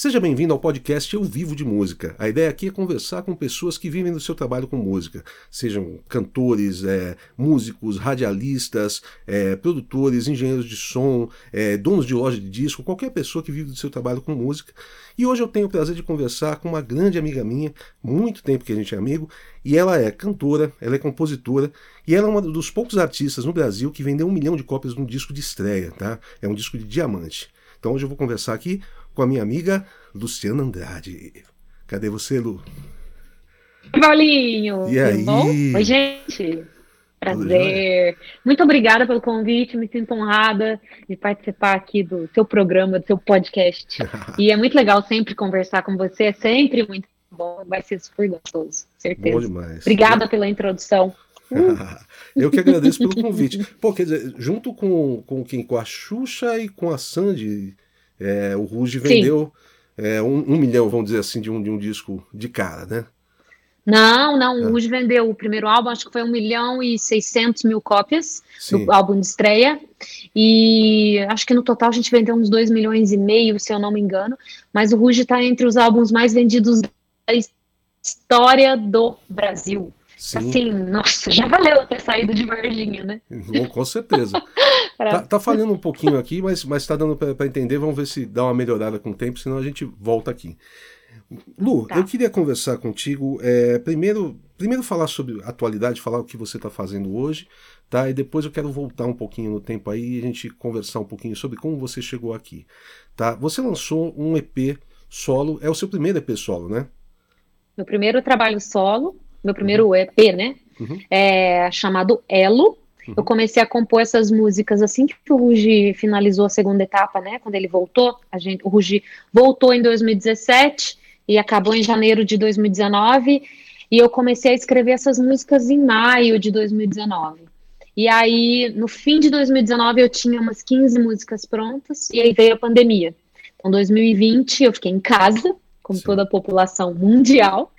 Seja bem-vindo ao podcast Eu Vivo de Música. A ideia aqui é conversar com pessoas que vivem do seu trabalho com música, sejam cantores, é, músicos, radialistas, é, produtores, engenheiros de som, é, donos de loja de disco, qualquer pessoa que vive do seu trabalho com música. E hoje eu tenho o prazer de conversar com uma grande amiga minha, muito tempo que a gente é amigo, e ela é cantora, ela é compositora, e ela é um dos poucos artistas no Brasil que vendeu um milhão de cópias de um disco de estreia, tá? É um disco de diamante. Então hoje eu vou conversar aqui com a minha amiga Luciana Andrade. Cadê você, Lu? Paulinho! E aí? Bom? Oi, gente! Prazer! Muito obrigada pelo convite, me sinto honrada de participar aqui do seu programa, do seu podcast. e é muito legal sempre conversar com você, é sempre muito bom, vai ser super gostoso, certeza. Bom demais. Obrigada pela introdução. Eu que agradeço pelo convite. Pô, quer dizer, junto com, com quem? Com a Xuxa e com a Sandy, é, o Ruge vendeu é, um, um, milhão, vamos dizer assim, de um, de um disco de cara, né? Não, não, o Ruge vendeu o primeiro álbum, acho que foi um milhão e seiscentos mil cópias Sim. do álbum de estreia. E acho que no total a gente vendeu uns dois milhões e meio, se eu não me engano. Mas o Ruge está entre os álbuns mais vendidos da história do Brasil. Sim. Assim, nossa, já valeu ter saído de Varginha, né? com certeza. tá, tá, falhando um pouquinho aqui, mas, mas tá dando para entender. Vamos ver se dá uma melhorada com o tempo, senão a gente volta aqui. Lu, tá. eu queria conversar contigo. É, primeiro, primeiro falar sobre atualidade, falar o que você está fazendo hoje, tá? E depois eu quero voltar um pouquinho no tempo aí e a gente conversar um pouquinho sobre como você chegou aqui, tá? Você lançou um EP solo, é o seu primeiro EP solo, né? Meu primeiro trabalho solo, meu primeiro uhum. EP, né? Uhum. É, chamado Elo. Uhum. Eu comecei a compor essas músicas assim que o Rugi finalizou a segunda etapa, né? Quando ele voltou, a gente, o Rugi voltou em 2017 e acabou em janeiro de 2019. E eu comecei a escrever essas músicas em maio de 2019. E aí, no fim de 2019, eu tinha umas 15 músicas prontas, e aí veio a pandemia. Então, 2020, eu fiquei em casa, como Sim. toda a população mundial.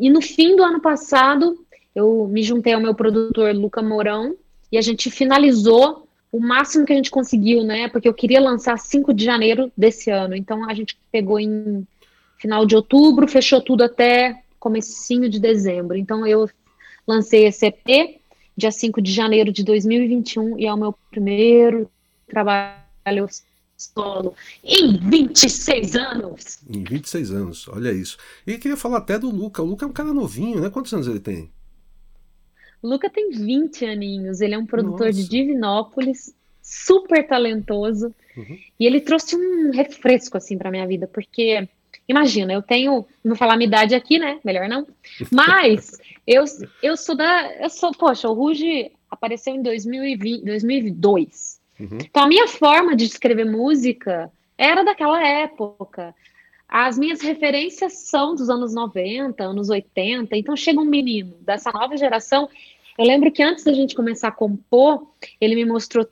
E no fim do ano passado, eu me juntei ao meu produtor Luca Mourão e a gente finalizou o máximo que a gente conseguiu, né? Porque eu queria lançar 5 de janeiro desse ano. Então a gente pegou em final de outubro, fechou tudo até comecinho de dezembro. Então eu lancei esse EP dia 5 de janeiro de 2021 e é o meu primeiro trabalho solo em 26 anos. Em 26 anos, olha isso. E queria falar até do Luca. O Luca é um cara novinho, né? Quantos anos ele tem? O Luca tem 20 aninhos. Ele é um produtor Nossa. de Divinópolis, super talentoso. Uhum. E ele trouxe um refresco, assim, pra minha vida, porque. Imagina, eu tenho, não vou falar minha idade aqui, né? Melhor não. Mas eu, eu sou da, eu sou, poxa, o Ruge apareceu em 2020, 2002. Uhum. Então, a minha forma de escrever música era daquela época. As minhas referências são dos anos 90, anos 80. Então, chega um menino dessa nova geração. Eu lembro que antes da gente começar a compor, ele me mostrou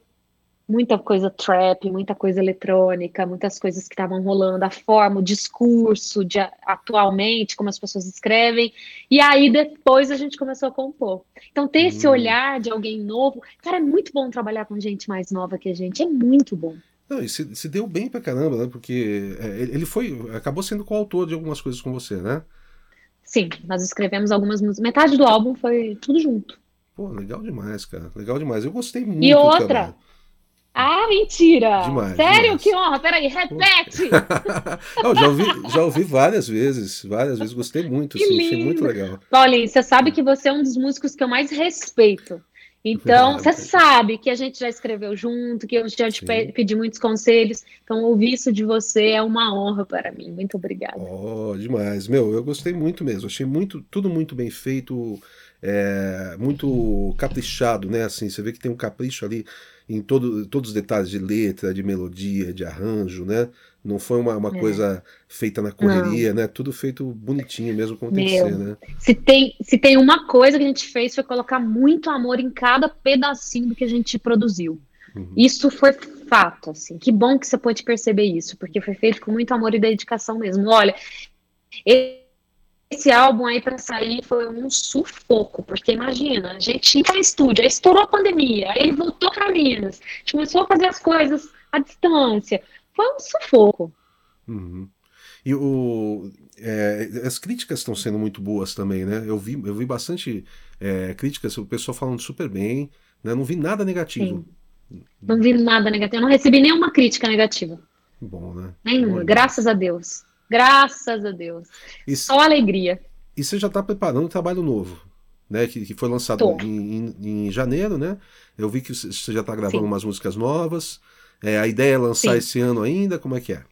muita coisa trap, muita coisa eletrônica, muitas coisas que estavam rolando, a forma, o discurso de atualmente, como as pessoas escrevem. E aí depois a gente começou a compor. Então ter esse hum. olhar de alguém novo, cara, é muito bom trabalhar com gente mais nova que a gente, é muito bom. Não, e se, se deu bem pra caramba, né? Porque é, ele foi, acabou sendo coautor de algumas coisas com você, né? Sim, nós escrevemos algumas músicas. Metade do álbum foi tudo junto. Pô, legal demais, cara. Legal demais. Eu gostei muito. E outra, ah, mentira! Demais, Sério? Demais. Que honra! Peraí, repete! Não, já, ouvi, já ouvi várias vezes, várias vezes, gostei muito, que assim, achei muito legal. Paulinho, você sabe que você é um dos músicos que eu mais respeito. Então, você sabe que a gente já escreveu junto, que eu já te Sim. pedi muitos conselhos. Então, ouvir isso de você é uma honra para mim. Muito obrigada. Oh, demais. Meu, eu gostei muito mesmo. Achei muito, tudo muito bem feito, é, muito caprichado, né? Assim, você vê que tem um capricho ali em todo, todos os detalhes de letra, de melodia, de arranjo, né? Não foi uma, uma é. coisa feita na correria, Não. né? Tudo feito bonitinho mesmo como tem que ser, né? Se tem, se tem uma coisa que a gente fez foi colocar muito amor em cada pedacinho do que a gente produziu. Uhum. Isso foi fato, assim. Que bom que você pode perceber isso, porque foi feito com muito amor e dedicação mesmo. Olha, esse álbum aí para sair foi um sufoco, porque imagina, a gente ia para estúdio, aí estourou a pandemia, aí voltou para Minas, a gente começou a fazer as coisas à distância. Foi um sufoco. Uhum. E o, é, as críticas estão sendo muito boas também, né? Eu vi, eu vi bastante é, críticas, o pessoal falando super bem, né? Não vi nada negativo. Sim. Não vi nada negativo, não recebi nenhuma crítica negativa. Bom, né? Nenhuma, graças a Deus. Graças a Deus. E, Só alegria. E você já está preparando um trabalho novo, né? Que, que foi lançado em, em, em, janeiro, né? Eu vi que você já está gravando Sim. umas músicas novas. É, a ideia é lançar Sim. esse ano ainda? Como é que é?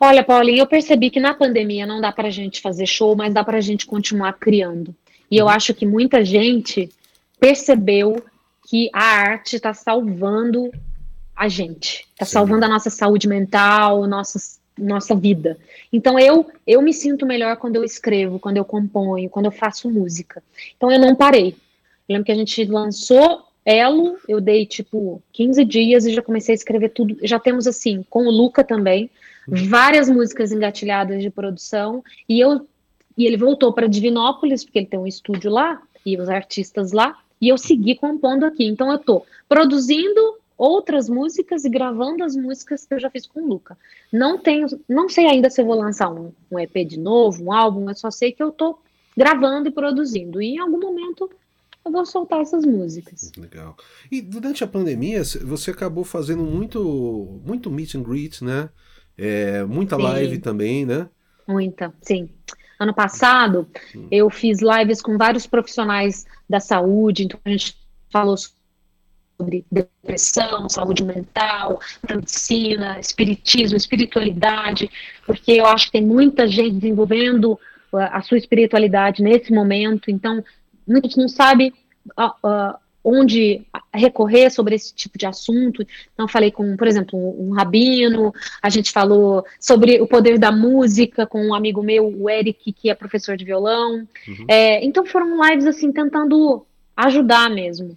Olha, Paulinho, eu percebi que na pandemia não dá para a gente fazer show, mas dá para a gente continuar criando. E eu uhum. acho que muita gente percebeu que a arte está salvando a gente, está salvando a nossa saúde mental, nossa, nossa vida. Então eu eu me sinto melhor quando eu escrevo, quando eu componho, quando eu faço música. Então eu não parei. Eu lembro que a gente lançou Elo, eu dei tipo 15 dias e já comecei a escrever tudo. Já temos assim, com o Luca também, várias músicas engatilhadas de produção e eu e ele voltou para Divinópolis porque ele tem um estúdio lá e os artistas lá e eu segui compondo aqui. Então eu tô produzindo outras músicas e gravando as músicas que eu já fiz com o Luca. Não tenho, não sei ainda se eu vou lançar um, um EP de novo, um álbum, eu só sei que eu tô gravando e produzindo. E em algum momento eu vou soltar essas músicas. Legal. E durante a pandemia, você acabou fazendo muito, muito meet and greet, né? É, muita sim. live também, né? Muita, sim. Ano passado, hum. eu fiz lives com vários profissionais da saúde, então a gente falou sobre depressão, saúde mental, medicina, espiritismo, espiritualidade, porque eu acho que tem muita gente desenvolvendo a sua espiritualidade nesse momento, então muita gente não sabe uh, uh, onde recorrer sobre esse tipo de assunto. Então, falei com, por exemplo, um, um, rabino, a gente falou sobre o poder da música com um amigo meu, o Eric, que é professor de violão. Uhum. É, então, foram lives assim, tentando ajudar mesmo.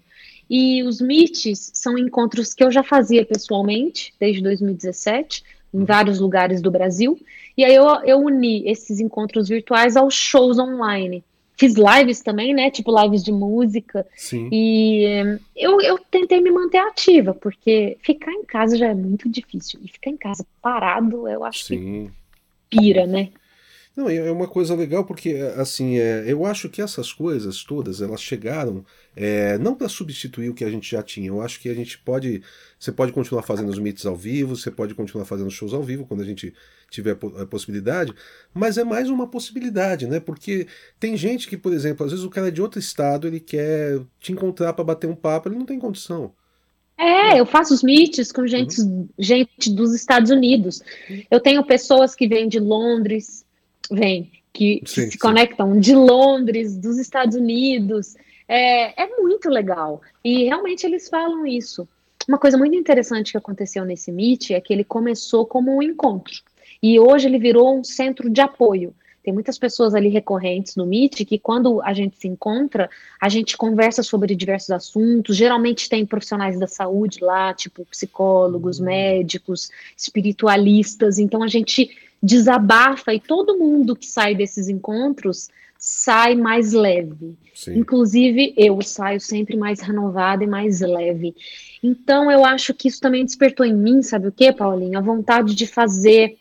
E os meets são encontros que eu já fazia pessoalmente, desde 2017, em vários lugares do Brasil. E aí eu, eu uni esses encontros virtuais aos shows online fiz lives também, né? Tipo lives de música. Sim. E eu, eu tentei me manter ativa, porque ficar em casa já é muito difícil. E ficar em casa parado, eu acho Sim. que pira, né? Não, é uma coisa legal porque, assim, é, eu acho que essas coisas todas, elas chegaram é, não para substituir o que a gente já tinha. Eu acho que a gente pode, você pode continuar fazendo os meets ao vivo, você pode continuar fazendo shows ao vivo quando a gente tiver a possibilidade, mas é mais uma possibilidade, né? Porque tem gente que, por exemplo, às vezes o cara é de outro estado, ele quer te encontrar para bater um papo, ele não tem condição. É, eu faço os meets com gente, uhum. gente dos Estados Unidos. Eu tenho pessoas que vêm de Londres, vem, que, sim, se sim. conectam de Londres, dos Estados Unidos. É, é muito legal. E realmente eles falam isso. Uma coisa muito interessante que aconteceu nesse Meet é que ele começou como um encontro. E hoje ele virou um centro de apoio. Tem muitas pessoas ali recorrentes no Meet que, quando a gente se encontra, a gente conversa sobre diversos assuntos. Geralmente tem profissionais da saúde lá, tipo psicólogos, uhum. médicos, espiritualistas. Então a gente desabafa e todo mundo que sai desses encontros sai mais leve. Sim. Inclusive, eu saio sempre mais renovada e mais leve. Então, eu acho que isso também despertou em mim, sabe o que, Paulinho? A vontade de fazer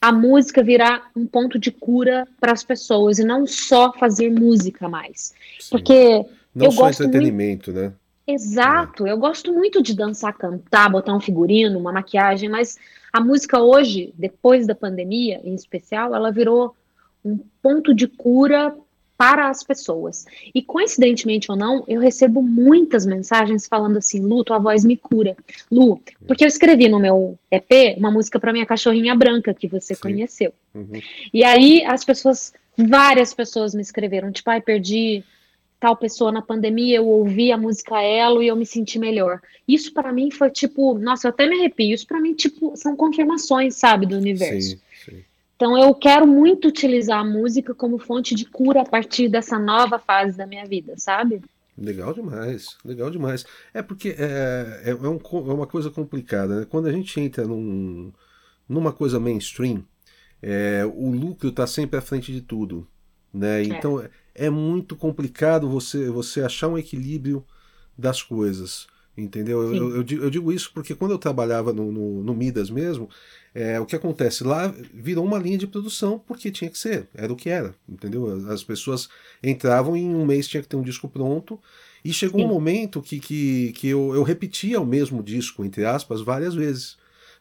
a música virar um ponto de cura para as pessoas e não só fazer música mais. Sim. Porque não eu só gosto entretenimento, muito... né? Exato, é. eu gosto muito de dançar, cantar, botar um figurino, uma maquiagem, mas a música hoje, depois da pandemia, em especial, ela virou um ponto de cura para as pessoas. E coincidentemente ou não, eu recebo muitas mensagens falando assim: Lu, tua voz me cura. Lu, porque eu escrevi no meu EP uma música para minha cachorrinha branca, que você Sim. conheceu. Uhum. E aí as pessoas, várias pessoas me escreveram: tipo, ai, perdi tal pessoa na pandemia, eu ouvi a música Elo e eu me senti melhor. Isso para mim foi tipo, nossa, eu até me arrepio. Isso para mim tipo são confirmações, sabe, do universo. Sim. Então eu quero muito utilizar a música como fonte de cura a partir dessa nova fase da minha vida, sabe? Legal demais, legal demais. É porque é, é, é, um, é uma coisa complicada, né? Quando a gente entra num, numa coisa mainstream, é, o lucro está sempre à frente de tudo. Né? É. Então é. é muito complicado você, você achar um equilíbrio das coisas. Entendeu? Eu, eu, eu, digo isso porque quando eu trabalhava no, no, no Midas mesmo, é, o que acontece lá virou uma linha de produção porque tinha que ser, era o que era, entendeu? As pessoas entravam e em um mês tinha que ter um disco pronto e chegou Sim. um momento que, que, que eu, eu repetia o mesmo disco, entre aspas, várias vezes.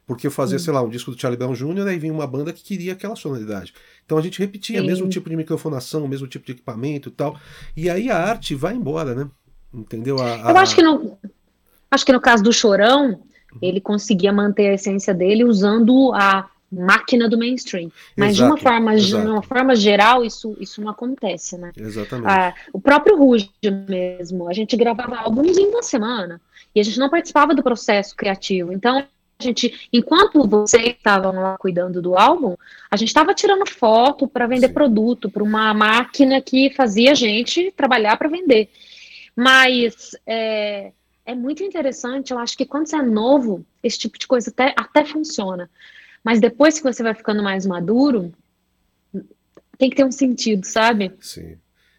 Porque eu fazia, sei lá, um disco do Charlie Brown Jr., aí vinha uma banda que queria aquela sonoridade. Então a gente repetia o mesmo tipo de microfonação, o mesmo tipo de equipamento e tal. E aí a arte vai embora, né? Entendeu? A, a... Eu acho que no, acho que no caso do Chorão, ele conseguia manter a essência dele usando a máquina do mainstream. Mas exato, de uma forma, de uma forma geral, isso, isso não acontece, né? Exatamente. Ah, o próprio Ruge mesmo, a gente gravava álbuns em uma semana e a gente não participava do processo criativo. Então, a gente, enquanto vocês estavam lá cuidando do álbum, a gente estava tirando foto para vender Sim. produto para uma máquina que fazia a gente trabalhar para vender. Mas é, é, muito interessante, eu acho que quando você é novo, esse tipo de coisa até, até funciona. Mas depois que você vai ficando mais maduro, tem que ter um sentido, sabe? Sim.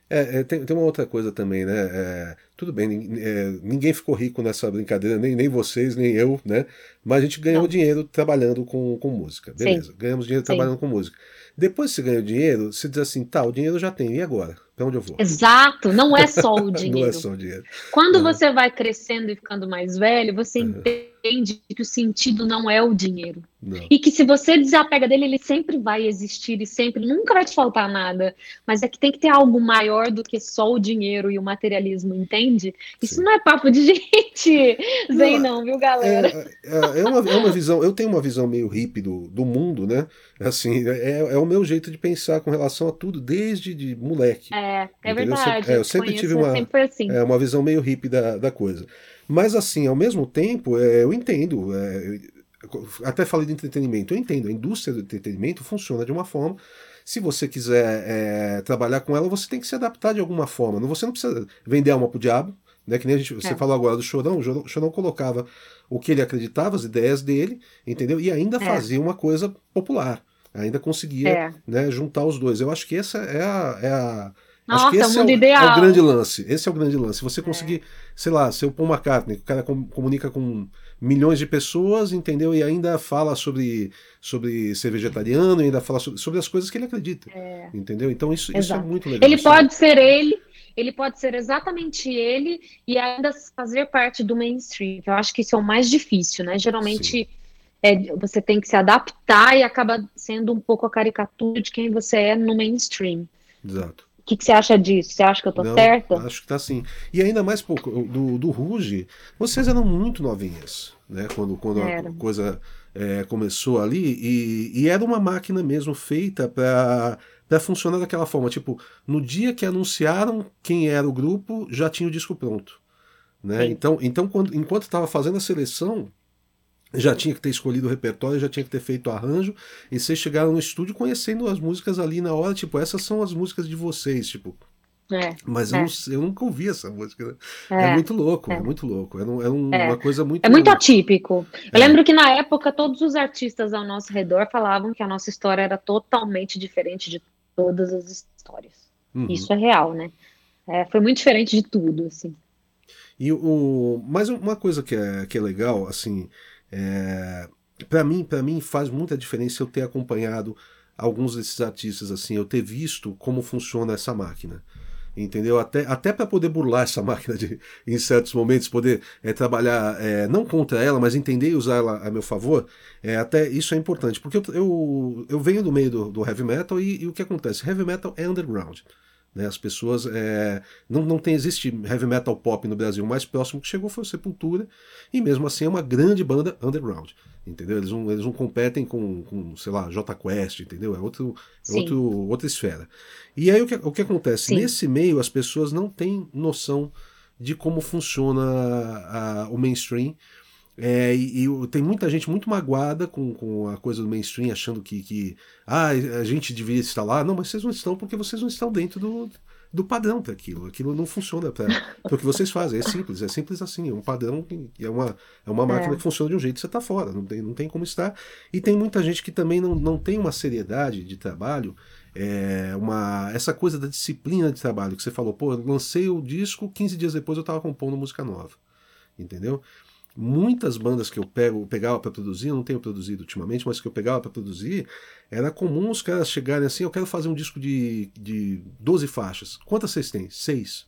É, é, tem, tem, uma outra coisa também, né? É, tudo bem, é, ninguém ficou rico nessa brincadeira, nem, nem vocês, nem eu, né? Mas a gente ganhou Não. dinheiro trabalhando com, com música. Beleza, Sim. ganhamos dinheiro Sim. trabalhando com música. Depois que você ganha o dinheiro, você diz assim, tá, o dinheiro eu já tenho, e agora? Para onde eu vou? Exato, não é só o dinheiro. não é só o dinheiro. Quando você vai crescendo e ficando mais velho, você uhum. entende que o sentido não é o dinheiro. Não. E que se você desapega dele, ele sempre vai existir e sempre, nunca vai te faltar nada. Mas é que tem que ter algo maior do que só o dinheiro e o materialismo, entende? Isso Sim. não é papo de gente zen, não, viu, galera? É, é, é, uma, é uma visão, eu tenho uma visão meio hippie do, do mundo, né? Assim, é, é o meu jeito de pensar com relação a tudo, desde de moleque. É. É, é verdade. Eu, eu sempre tive uma, sempre assim. é, uma visão meio hippie da, da coisa. Mas, assim, ao mesmo tempo, é, eu entendo. É, até falei de entretenimento. Eu entendo. A indústria do entretenimento funciona de uma forma. Se você quiser é, trabalhar com ela, você tem que se adaptar de alguma forma. Você não precisa vender alma pro diabo. Né, que nem a gente, você é. falou agora do Chorão, o Chorão colocava o que ele acreditava, as ideias dele, entendeu? E ainda é. fazia uma coisa popular ainda conseguia é. né, juntar os dois. Eu acho que essa é a, é a, nossa, Acho que esse é o, é o, grande lance. Esse é o grande lance. Você conseguir, é. sei lá, ser o Paul McCartney, o cara comunica com milhões de pessoas, entendeu? E ainda fala sobre, sobre ser vegetariano, ainda fala sobre, sobre as coisas que ele acredita. É. Entendeu? Então isso, isso é muito legal. Ele sabe? pode ser ele, ele pode ser exatamente ele e ainda fazer parte do mainstream. Eu acho que isso é o mais difícil, né? Geralmente é, você tem que se adaptar e acaba sendo um pouco a caricatura de quem você é no mainstream. Exato que, que você acha disso? Você acha que eu tô Não, certa? Acho que tá sim. E ainda mais pouco, do, do Ruge, vocês eram muito novinhas, né? Quando, quando a coisa é, começou ali, e, e, era uma máquina mesmo feita para para funcionar daquela forma. Tipo, no dia que anunciaram quem era o grupo, já tinha o disco pronto. Né? Então, então quando, enquanto estava fazendo a seleção, já tinha que ter escolhido o repertório, já tinha que ter feito o arranjo, e vocês chegaram no estúdio conhecendo as músicas ali na hora, tipo, essas são as músicas de vocês, tipo. É, Mas é. Eu, eu, nunca ouvi essa música. Né? É, é, muito louco, é, é muito louco. É, um, é um, uma coisa muito. É muito atípico. Eu lembro que na época todos os artistas ao nosso redor falavam que a nossa história era totalmente diferente de todas as histórias. Uhum. Isso é real, né? foi muito diferente de tudo, assim. E o, mas uma coisa que é, que é legal, assim, é, para mim, para mim faz muita diferença eu ter acompanhado alguns desses artistas assim, eu ter visto como funciona essa máquina. Entendeu? Até, até para poder burlar essa máquina de, em certos momentos, poder é, trabalhar é, não contra ela, mas entender e usar ela a meu favor, é, até isso é importante. Porque eu, eu, eu venho do meio do, do heavy metal e, e o que acontece? Heavy metal é underground. Né? As pessoas. É, não, não tem, existe heavy metal pop no Brasil. O mais próximo que chegou foi o Sepultura, e mesmo assim é uma grande banda underground. Entendeu? Eles não, eles não competem com, com, sei lá, J Quest, entendeu? É, outro, é outro, outra esfera. E aí o que, o que acontece? Sim. Nesse meio, as pessoas não têm noção de como funciona a, a, o mainstream é, e, e, tem muita gente muito magoada com, com a coisa do mainstream, achando que, que ah, a gente deveria estar lá. Não, mas vocês não estão porque vocês não estão dentro do, do padrão para aquilo. Aquilo não funciona para o que vocês fazem. É simples, é simples assim. É um padrão que é uma, é uma máquina é. que funciona de um jeito você está fora, não tem, não tem como estar. E tem muita gente que também não, não tem uma seriedade de trabalho. É uma, essa coisa da disciplina de trabalho que você falou, pô, lancei o disco, 15 dias depois eu estava compondo música nova. entendeu? Muitas bandas que eu pego, pegava para produzir, não tenho produzido ultimamente, mas que eu pegava para produzir, era comum os caras chegarem assim, eu quero fazer um disco de, de 12 faixas. Quantas vocês têm? Seis.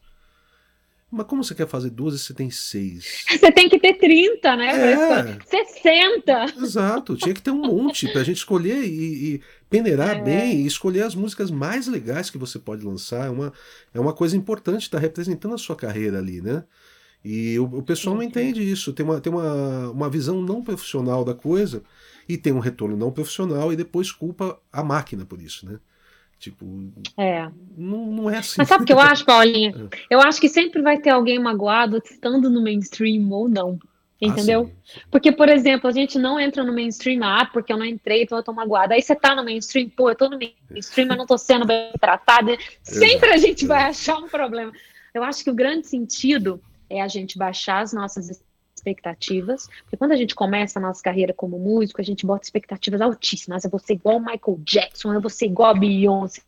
Mas como você quer fazer 12 se você tem 6? Você tem que ter 30, né? É. 60. Exato, tinha que ter um monte pra gente escolher e, e peneirar é. bem e escolher as músicas mais legais que você pode lançar. É uma, é uma coisa importante estar tá representando a sua carreira ali, né? E o, o pessoal não entende isso, tem, uma, tem uma, uma visão não profissional da coisa e tem um retorno não profissional e depois culpa a máquina por isso, né? Tipo, é. não, não é assim. Mas sabe o que eu acho, Paulinha? É. Eu acho que sempre vai ter alguém magoado estando no mainstream ou não. Entendeu? Ah, sim, sim. Porque, por exemplo, a gente não entra no mainstream, ah, porque eu não entrei, então eu tô magoada. Aí você tá no mainstream, pô, eu tô no mainstream, mas não tô sendo bem tratada. Sempre a gente vai achar um problema. Eu acho que o grande sentido é a gente baixar as nossas expectativas, porque quando a gente começa a nossa carreira como músico, a gente bota expectativas altíssimas. Eu vou ser igual Michael Jackson, eu vou ser igual a Beyoncé.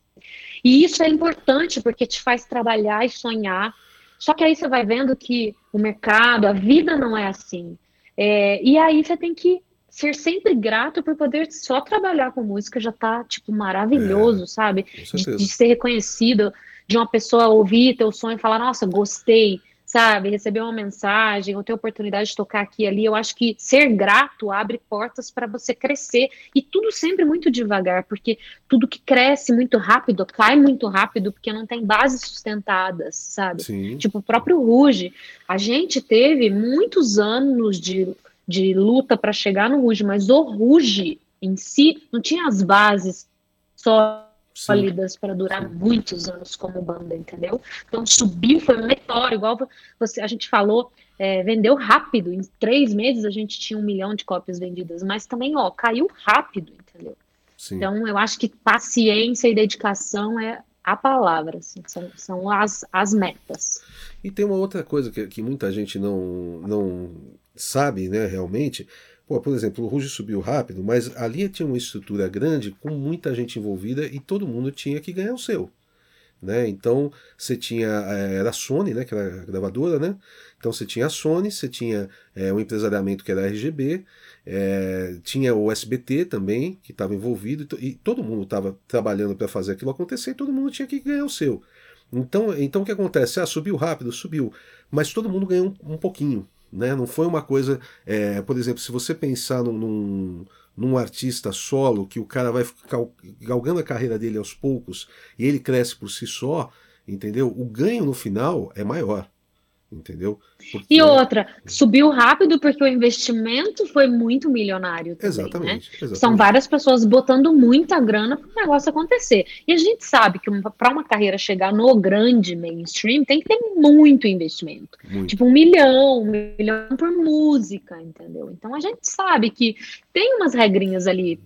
E isso é importante porque te faz trabalhar e sonhar. Só que aí você vai vendo que o mercado, a vida não é assim. É, e aí você tem que ser sempre grato por poder só trabalhar com música já tá, tipo, maravilhoso, é, sabe? De, de, ser reconhecido, de uma pessoa ouvir teu sonho e falar, nossa, gostei sabe, receber uma mensagem ou ter oportunidade de tocar aqui e ali, eu acho que ser grato abre portas para você crescer e tudo sempre muito devagar, porque tudo que cresce muito rápido cai muito rápido porque não tem bases sustentadas, sabe? Sim. Tipo o próprio Ruge, a gente teve muitos anos de, de luta para chegar no Ruge, mas o Ruge em si não tinha as bases só sólidas para durar muitos anos como banda, entendeu? Então subiu, foi meteoro, igual você, a gente falou, é, vendeu rápido, em três meses a gente tinha um milhão de cópias vendidas, mas também, ó, caiu rápido, entendeu? Sim. Então eu acho que paciência e dedicação é a palavra, assim, são, são as, as metas. E tem uma outra coisa que, que muita gente não, não sabe, né, realmente, Pô, por exemplo, o Ruge subiu rápido, mas ali tinha uma estrutura grande com muita gente envolvida e todo mundo tinha que ganhar o seu. Né? Então você tinha eh, era a Sony, né, que era a gravadora, né? Então você tinha a Sony, você tinha é, um empresariamento que era a RGB, é, tinha o SBT também que estava envolvido e todo mundo estava trabalhando para fazer aquilo acontecer e todo mundo tinha que ganhar o seu. Então, então o que acontece? Ah, subiu rápido, subiu, mas todo mundo ganhou um, um pouquinho. Né? Não foi uma coisa. É, por exemplo, se você pensar num, num, num, artista solo, que o cara vai galgando a carreira dele aos poucos e ele cresce por si só, entendeu? O ganho no final é maior entendeu? Porque... E outra, subiu rápido porque o investimento foi muito milionário também, exatamente, né? exatamente. São várias pessoas botando muita grana para o negócio acontecer. E a gente sabe que para uma carreira chegar no grande mainstream tem que ter muito investimento. Muito. Tipo um milhão, um milhão por música, entendeu? Então a gente sabe que tem umas regrinhas ali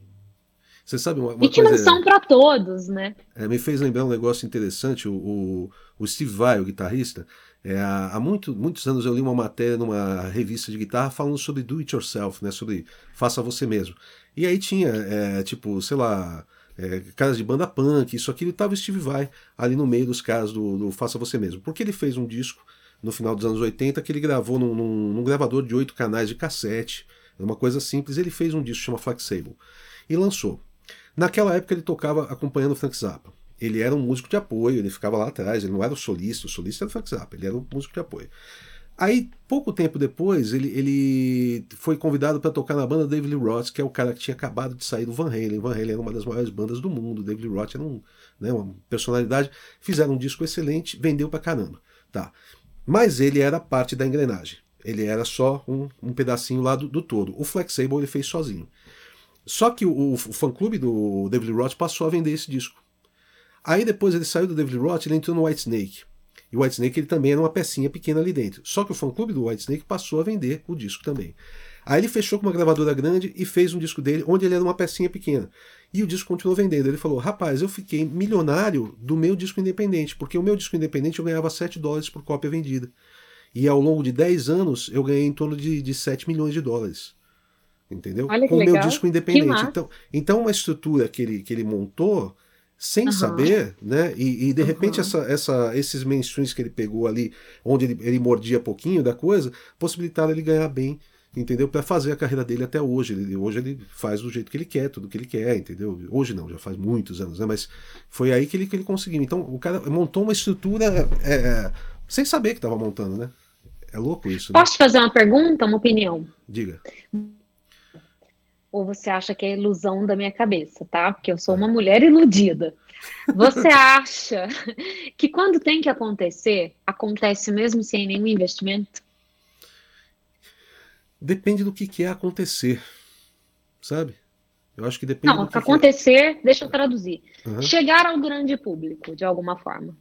você sabe uma, uma e que coisa, não são para todos, né? É, me fez lembrar um negócio interessante. O, o, o Steve Vai, o guitarrista, é, há muito, muitos anos eu li uma matéria numa revista de guitarra falando sobre do it yourself, né? Sobre faça você mesmo. E aí tinha, é, tipo, sei lá, é, caras de banda punk, isso aqui, tava o Steve Vai ali no meio dos caras do, do Faça Você Mesmo. Porque ele fez um disco no final dos anos 80 que ele gravou num, num, num gravador de oito canais de cassete, uma coisa simples. Ele fez um disco chama Flexable e lançou. Naquela época ele tocava acompanhando o Frank Zappa ele era um músico de apoio, ele ficava lá atrás, ele não era o solista, o solista era o Frank Zappa, ele era um músico de apoio. Aí, pouco tempo depois, ele, ele foi convidado para tocar na banda David Lee Roth, que é o cara que tinha acabado de sair do Van Halen. Van Halen era uma das maiores bandas do mundo, David Lee Roth era um, né, uma personalidade. Fizeram um disco excelente, vendeu pra caramba. Tá. Mas ele era parte da engrenagem. Ele era só um, um pedacinho lá do, do todo. O Flexable ele fez sozinho. Só que o, o fã-clube do David Lee Roth passou a vender esse disco. Aí depois ele saiu do David Roth, ele entrou no White Snake. E o White Snake ele também era uma pecinha pequena ali dentro. Só que o fã-clube do White Snake passou a vender o disco também. Aí ele fechou com uma gravadora grande e fez um disco dele onde ele era uma pecinha pequena. E o disco continuou vendendo. Ele falou: Rapaz, eu fiquei milionário do meu disco independente, porque o meu disco independente eu ganhava 7 dólares por cópia vendida. E ao longo de 10 anos eu ganhei em torno de, de 7 milhões de dólares. Entendeu? Olha com o meu disco independente. Então, então, uma estrutura que ele, que ele montou sem uhum. saber, né? E, e de uhum. repente essa, essa, esses mainstreams que ele pegou ali, onde ele, ele mordia pouquinho da coisa, possibilitaram ele ganhar bem, entendeu? Para fazer a carreira dele até hoje. Ele, hoje ele faz do jeito que ele quer, tudo que ele quer, entendeu? Hoje não, já faz muitos anos, né? Mas foi aí que ele, que ele conseguiu. Então o cara montou uma estrutura é, é sem saber que estava montando, né? É louco isso. Né? Posso te fazer uma pergunta, uma opinião? Diga ou você acha que é ilusão da minha cabeça, tá? Porque eu sou uma mulher iludida. Você acha que quando tem que acontecer, acontece mesmo sem nenhum investimento? Depende do que quer acontecer, sabe? Eu acho que depende Não, do que acontecer, quer... deixa eu traduzir. Uhum. Chegar ao grande público, de alguma forma.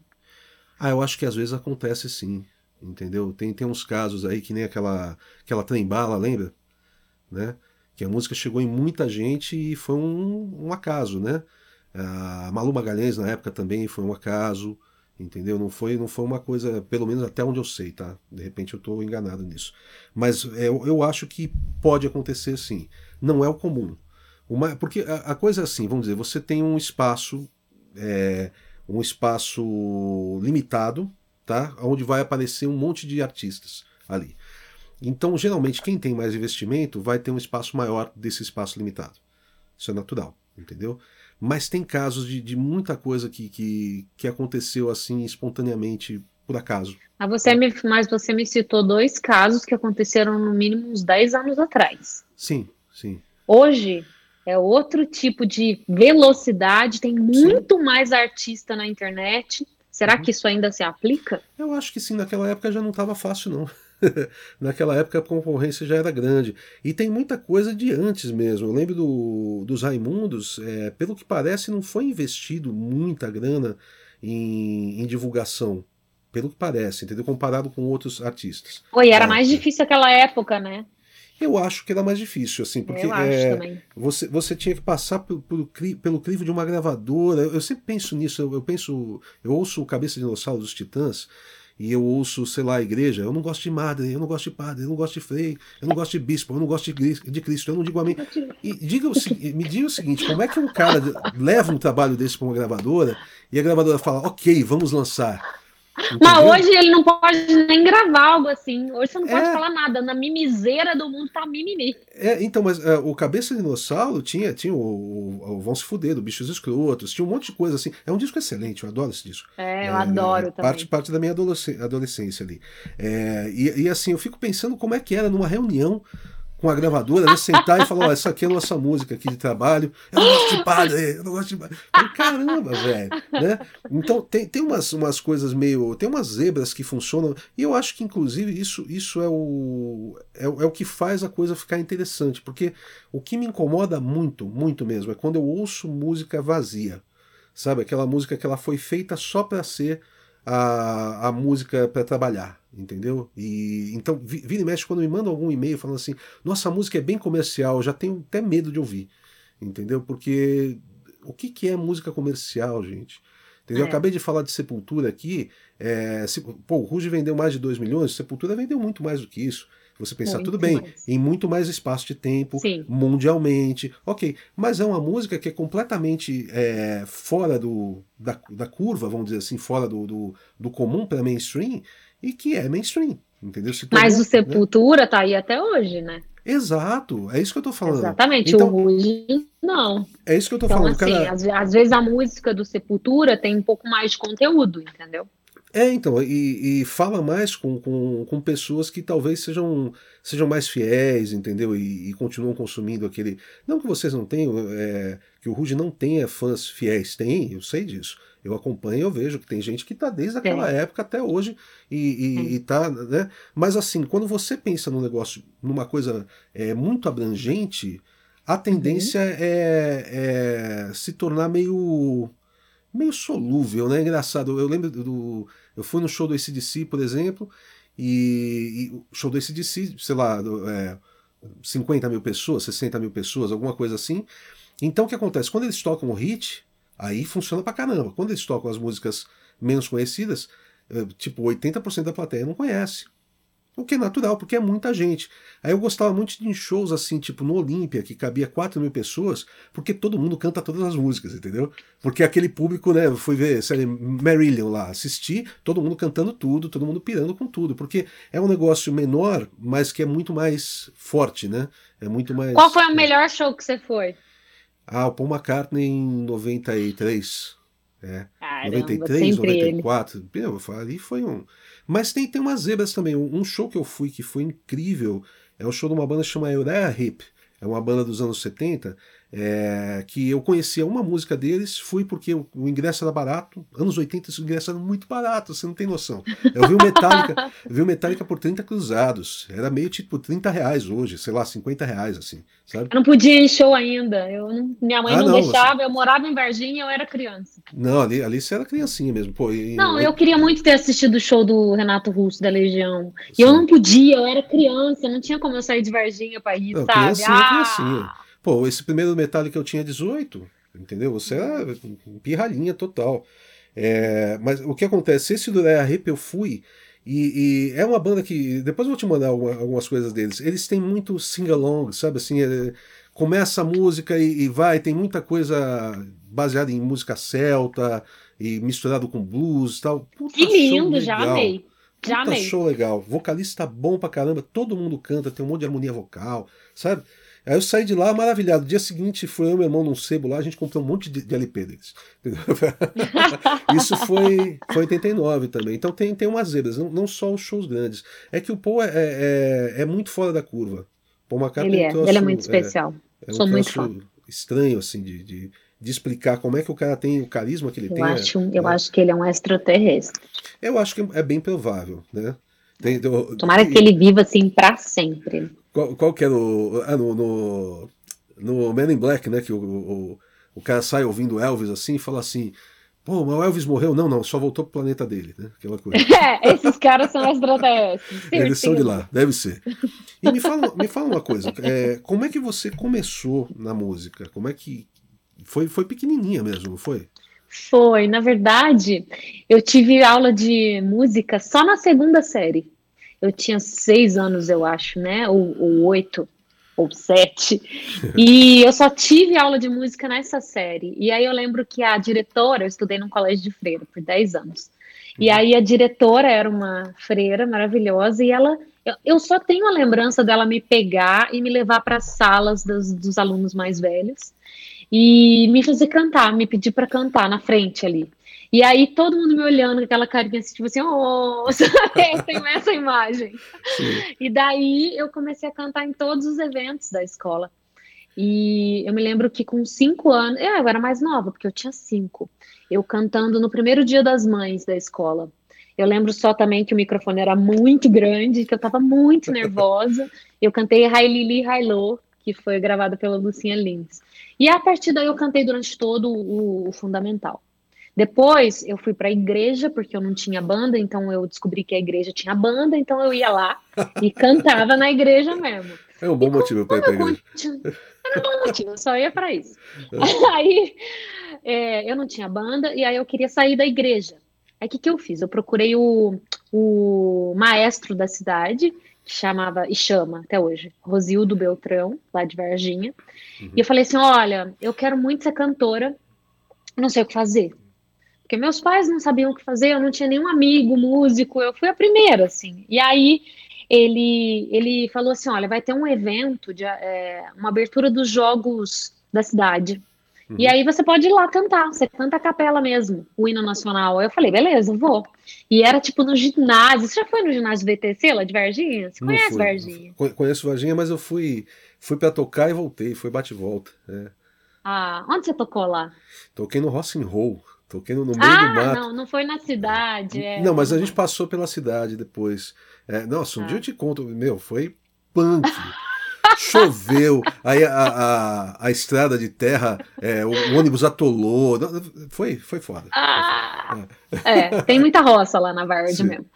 Ah, eu acho que às vezes acontece sim, entendeu? Tem, tem uns casos aí que nem aquela, aquela trem-bala, lembra? Né? Que a música chegou em muita gente e foi um, um acaso, né? A Malu Magalhães na época também foi um acaso, entendeu? Não foi, não foi uma coisa, pelo menos até onde eu sei, tá? De repente eu estou enganado nisso. Mas é, eu acho que pode acontecer sim. Não é o comum. Uma, porque a, a, coisa é assim, vamos dizer, você tem um espaço, é, um espaço limitado, tá? Onde vai aparecer um monte de artistas ali. Então, geralmente, quem tem mais investimento vai ter um espaço maior desse espaço limitado. Isso é natural, entendeu? Mas tem casos de, de muita coisa que, que, que aconteceu assim espontaneamente por acaso. Mas você, me, mas você me citou dois casos que aconteceram no mínimo uns 10 anos atrás. Sim, sim. Hoje é outro tipo de velocidade, tem muito sim. mais artista na internet. Será uhum. que isso ainda se aplica? Eu acho que sim, naquela época já não estava fácil, não. Naquela época a concorrência já era grande. E tem muita coisa de antes mesmo. Eu lembro do, dos Raimundos, é, pelo que parece, não foi investido muita grana em, em divulgação. Pelo que parece, entendeu? Comparado com outros artistas. Oi, era é, mais difícil aquela época, né? Eu acho que era mais difícil, assim, porque é, você, você tinha que passar pelo, pelo, pelo crivo de uma gravadora. Eu, eu sempre penso nisso, eu, eu, penso, eu ouço o Cabeça de Dinossauro dos Titãs, e eu ouço, sei lá, a igreja, eu não gosto de madre, eu não gosto de padre, eu não gosto de frei, eu não gosto de bispo, eu não gosto de, Cristo, eu não digo amém. E diga o, me diga o seguinte, como é que um cara leva um trabalho desse para uma gravadora e a gravadora fala, ok, vamos lançar. Entendeu? Mas hoje ele não pode nem gravar algo assim. Hoje você não pode é. falar nada. Na mimiseira do mundo tá mimimi. É, então, mas é, o Cabeça de Dinossauro tinha, tinha o, o, o Vão Se Fuder, do Bichos Escrotos, tinha um monte de coisa assim. É um disco excelente, eu adoro esse disco. É, eu é, adoro também. Parte, parte da minha adolescência ali. É, e, e assim, eu fico pensando como é que era numa reunião com a gravadora, né, sentar e falar, ó, essa aqui é a nossa música aqui de trabalho, eu não gosto de padre, eu não gosto de padre. Caramba, velho, né? Então tem, tem umas, umas coisas meio, tem umas zebras que funcionam, e eu acho que inclusive isso, isso é, o, é, é o que faz a coisa ficar interessante, porque o que me incomoda muito, muito mesmo, é quando eu ouço música vazia, sabe? Aquela música que ela foi feita só para ser a, a música para trabalhar, entendeu? E então vira e mexe quando me mandam algum e-mail falando assim, nossa, a música é bem comercial, já tenho até medo de ouvir, entendeu? Porque o que, que é música comercial, gente? Entendeu? É. Acabei de falar de Sepultura aqui. É, se, pô, o Ruge vendeu mais de 2 milhões, Sepultura vendeu muito mais do que isso. Você pensar, muito tudo bem, mais. em muito mais espaço de tempo, Sim. mundialmente, ok. Mas é uma música que é completamente é, fora do, da, da curva, vamos dizer assim, fora do, do, do comum para mainstream, e que é mainstream. Entendeu? Mas o né? Sepultura né? tá aí até hoje, né? Exato, é isso que eu tô falando. Exatamente, então, o Ruge não. É isso que eu tô então, falando. Assim, cara... às, às, vezes a música do Sepultura tem um pouco mais de conteúdo, entendeu? É, então, e, e fala mais com, com, com, pessoas que talvez sejam, sejam mais fiéis, entendeu? E, e continuam consumindo aquele. Não que vocês não tenham, é, que o Rude não tenha fãs fiéis, tem, eu sei disso. Eu acompanho eu vejo que tem gente que está desde aquela é. época até hoje e, e, é. tá, né? Mas assim, quando você pensa num negócio, numa coisa é, muito abrangente, a tendência uhum. é, é se tornar meio meio solúvel, né? Engraçado. Eu lembro do. Eu fui no show do ACDC, por exemplo, e, e o show do ACDC, sei lá, é, 50 mil pessoas, 60 mil pessoas, alguma coisa assim. Então o que acontece? Quando eles tocam o hit, aí funciona pra caramba. Quando eles tocam as músicas menos conhecidas, é, tipo 80% da plateia não conhece. O que é natural, porque é muita gente. Aí eu gostava muito de shows assim, tipo no Olímpia, que cabia 4 mil pessoas, porque todo mundo canta todas as músicas, entendeu? Porque aquele público, né, foi ver, série Marillion lá, assistir, todo mundo cantando tudo, todo mundo pirando com tudo, porque é um negócio menor, mas que é muito mais forte, né? É muito mais. Qual foi o melhor show que você foi? Ah, o Paul McCartney em 93. É. Caramba, 93, 94. Ele. Meu, ali foi um. Mas tem, tem umas zebras também. Um show que eu fui que foi incrível é um show de uma banda chamada Uriah Hip. É uma banda dos anos 70 é, que eu conhecia uma música deles, fui porque o, o, ingresso era barato. Anos 80 o ingresso era muito barato, você não tem noção. Eu vi o Metallica, vi o Metallica por 30 cruzados. Era meio tipo 30 reais hoje, sei lá, 50 reais, assim, sabe? Eu não podia ir em show ainda. Eu não, minha mãe ah, não, não, deixava, eu morava em Varginha, eu era criança. Não, ali, ali você era criancinha mesmo. Pô, e, não, eu... eu queria muito ter assistido o show do Renato Russo da Legião. E eu não podia, eu era criança, não tinha como eu sair de Varginha para ir, não, sabe? Criancinha, ah! criancinha. Pô, esse primeiro Metallica eu tinha 18, entendeu? Você era pirralhinha total. É, mas o que acontece? Esse do Uriah Heep eu fui, e, e, é uma banda que. Depois eu vou te mandar algumas coisas deles. Eles têm muito sing-along, sabe? Assim, é, começa a música e, e, vai, tem muita coisa baseada em música celta e misturado com blues e tal. Puta que lindo, já amei. Já Puta amei. show legal. Vocalista bom pra caramba, todo mundo canta, tem um monte de harmonia vocal, sabe? Aí eu saí de lá maravilhado. Dia seguinte, foi eu e meu irmão num sebo lá, a gente comprou um monte de, de LP deles. Isso foi, foi 89 também. Então tem, tem umas zebras, não, não só os shows grandes. É que o Paul é, é, é, é muito fora da curva. Paul McCartney ele é, troço, ele é muito especial. É, é um Sou muito fã. estranho, assim, de, de, de, explicar como é que o cara tem o carisma que ele eu tem. Acho, é, eu acho que ele é um extraterrestre. Eu acho que é bem provável, né? Tem, Tomara que ele viva assim para sempre. Qual, qual que era o. Ah, no, no, no Men in Black, né? Que o, o, o cara sai ouvindo Elvis assim e fala assim. Pô, mas o Elvis morreu? Não, não, só voltou pro planeta dele, né? Aquela coisa. É, esses caras são extraterrestres. Eles são de lá, deve ser. E me fala, me fala uma coisa, é, como é que você começou na música? Como é que. Foi, foi pequenininha mesmo, não foi? Foi, na verdade, eu tive aula de música só na segunda série eu tinha seis anos, eu acho, né? Ou, ou oito, ou sete. E eu só tive aula de música nessa série. E aí eu lembro que a diretora, eu estudei num colégio de freira por dez anos. E uhum. aí a diretora era uma freira maravilhosa e ela eu, eu só tenho a lembrança dela me pegar e me levar para as salas dos, dos alunos mais velhos e me fazer cantar, me pedir para cantar na frente ali. E aí todo mundo me olhando com aquela carinha assim, tipo assim, oh, tenho essa imagem. Sim. E daí eu comecei a cantar em todos os eventos da escola. E eu me lembro que com cinco anos, eu era mais nova, porque eu tinha cinco, eu cantando no primeiro dia das mães da escola. Eu lembro só também que o microfone era muito grande, que eu estava muito nervosa. Eu cantei Hi Lili Hi Lo, que foi gravada pela Lucinha Lins. E a partir daí eu cantei durante todo o, o fundamental. Depois eu fui para a igreja, porque eu não tinha banda, então eu descobri que a igreja tinha banda, então eu ia lá e cantava na igreja mesmo. É um bom motivo para ir para a igreja. Era um bom motivo, eu só ia para isso. É. Aí é, eu não tinha banda e aí eu queria sair da igreja. Aí o que, que eu fiz? Eu procurei o, o maestro da cidade, que chamava e chama até hoje, Rosildo Beltrão, lá de Varginha. Uhum. E eu falei assim: olha, eu quero muito ser cantora, não sei o que fazer. Porque meus pais não sabiam o que fazer, eu não tinha nenhum amigo músico, eu fui a primeira, assim. E aí ele, ele falou assim: olha, vai ter um evento, de, é, uma abertura dos jogos da cidade. Uhum. E aí você pode ir lá cantar, você canta a capela mesmo, o hino nacional. Aí eu falei, beleza, vou. E era tipo no ginásio. Você já foi no ginásio VTC lá de Varginha? Você não conhece fui. Varginha? Conheço Varginha, mas eu fui, fui para tocar e voltei, foi bate e volta. É. Ah, onde você tocou lá? Toquei no Rock and Roll. Toquei no meio ah, do mato. Não, não foi na cidade. É. Não, mas a gente passou pela cidade depois. É, nossa, um ah. dia eu te conto, meu, foi punk. Choveu, aí a, a, a, estrada de terra, é, o, o, ônibus atolou. Foi, foi foda. Ah, é. é. tem muita roça lá na Vard mesmo.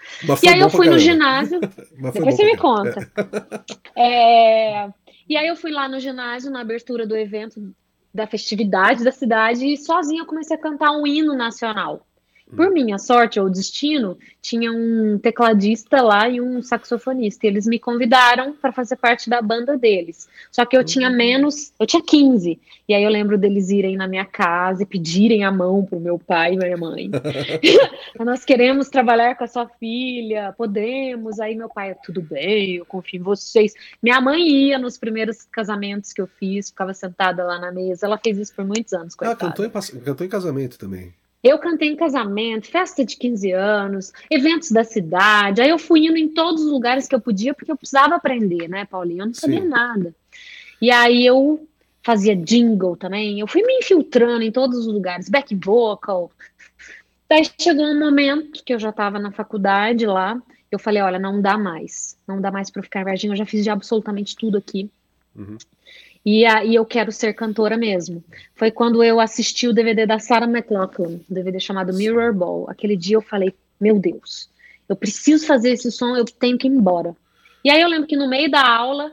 E aí eu fui no ginásio. Depois você me conta. É. e aí eu fui lá no ginásio na abertura do evento da festividade da cidade e sozinha eu comecei a cantar um hino nacional. Por minha sorte ou destino, tinha um tecladista lá e um saxofonista. E eles me convidaram para fazer parte da banda deles. Só que eu tinha menos, eu tinha 15. E aí eu lembro deles irem na minha casa e pedirem a mão pro meu pai e minha mãe. Nós queremos trabalhar com a sua filha, podemos. Aí meu pai, tudo bem, eu confio em vocês. Minha mãe ia nos primeiros casamentos que eu fiz, ficava sentada lá na mesa. Ela fez isso por muitos anos. Coitada. Ah, cantou em, cantou em casamento também. Eu cantei em casamento, festa de 15 anos, eventos da cidade. Aí eu fui indo em todos os lugares que eu podia, porque eu precisava aprender, né, Paulinho? Eu não sabia Sim. nada. E aí eu fazia jingle também. Eu fui me infiltrando em todos os lugares, back vocal. Daí chegou um momento que eu já estava na faculdade lá. Eu falei: olha, não dá mais. Não dá mais para ficar em Varginha. Eu já fiz de absolutamente tudo aqui. Uhum. E aí eu quero ser cantora mesmo. Foi quando eu assisti o DVD da Sarah McLachlan, um DVD chamado Mirror Ball. Aquele dia eu falei, meu Deus, eu preciso fazer esse som, eu tenho que ir embora. E aí eu lembro que no meio da aula,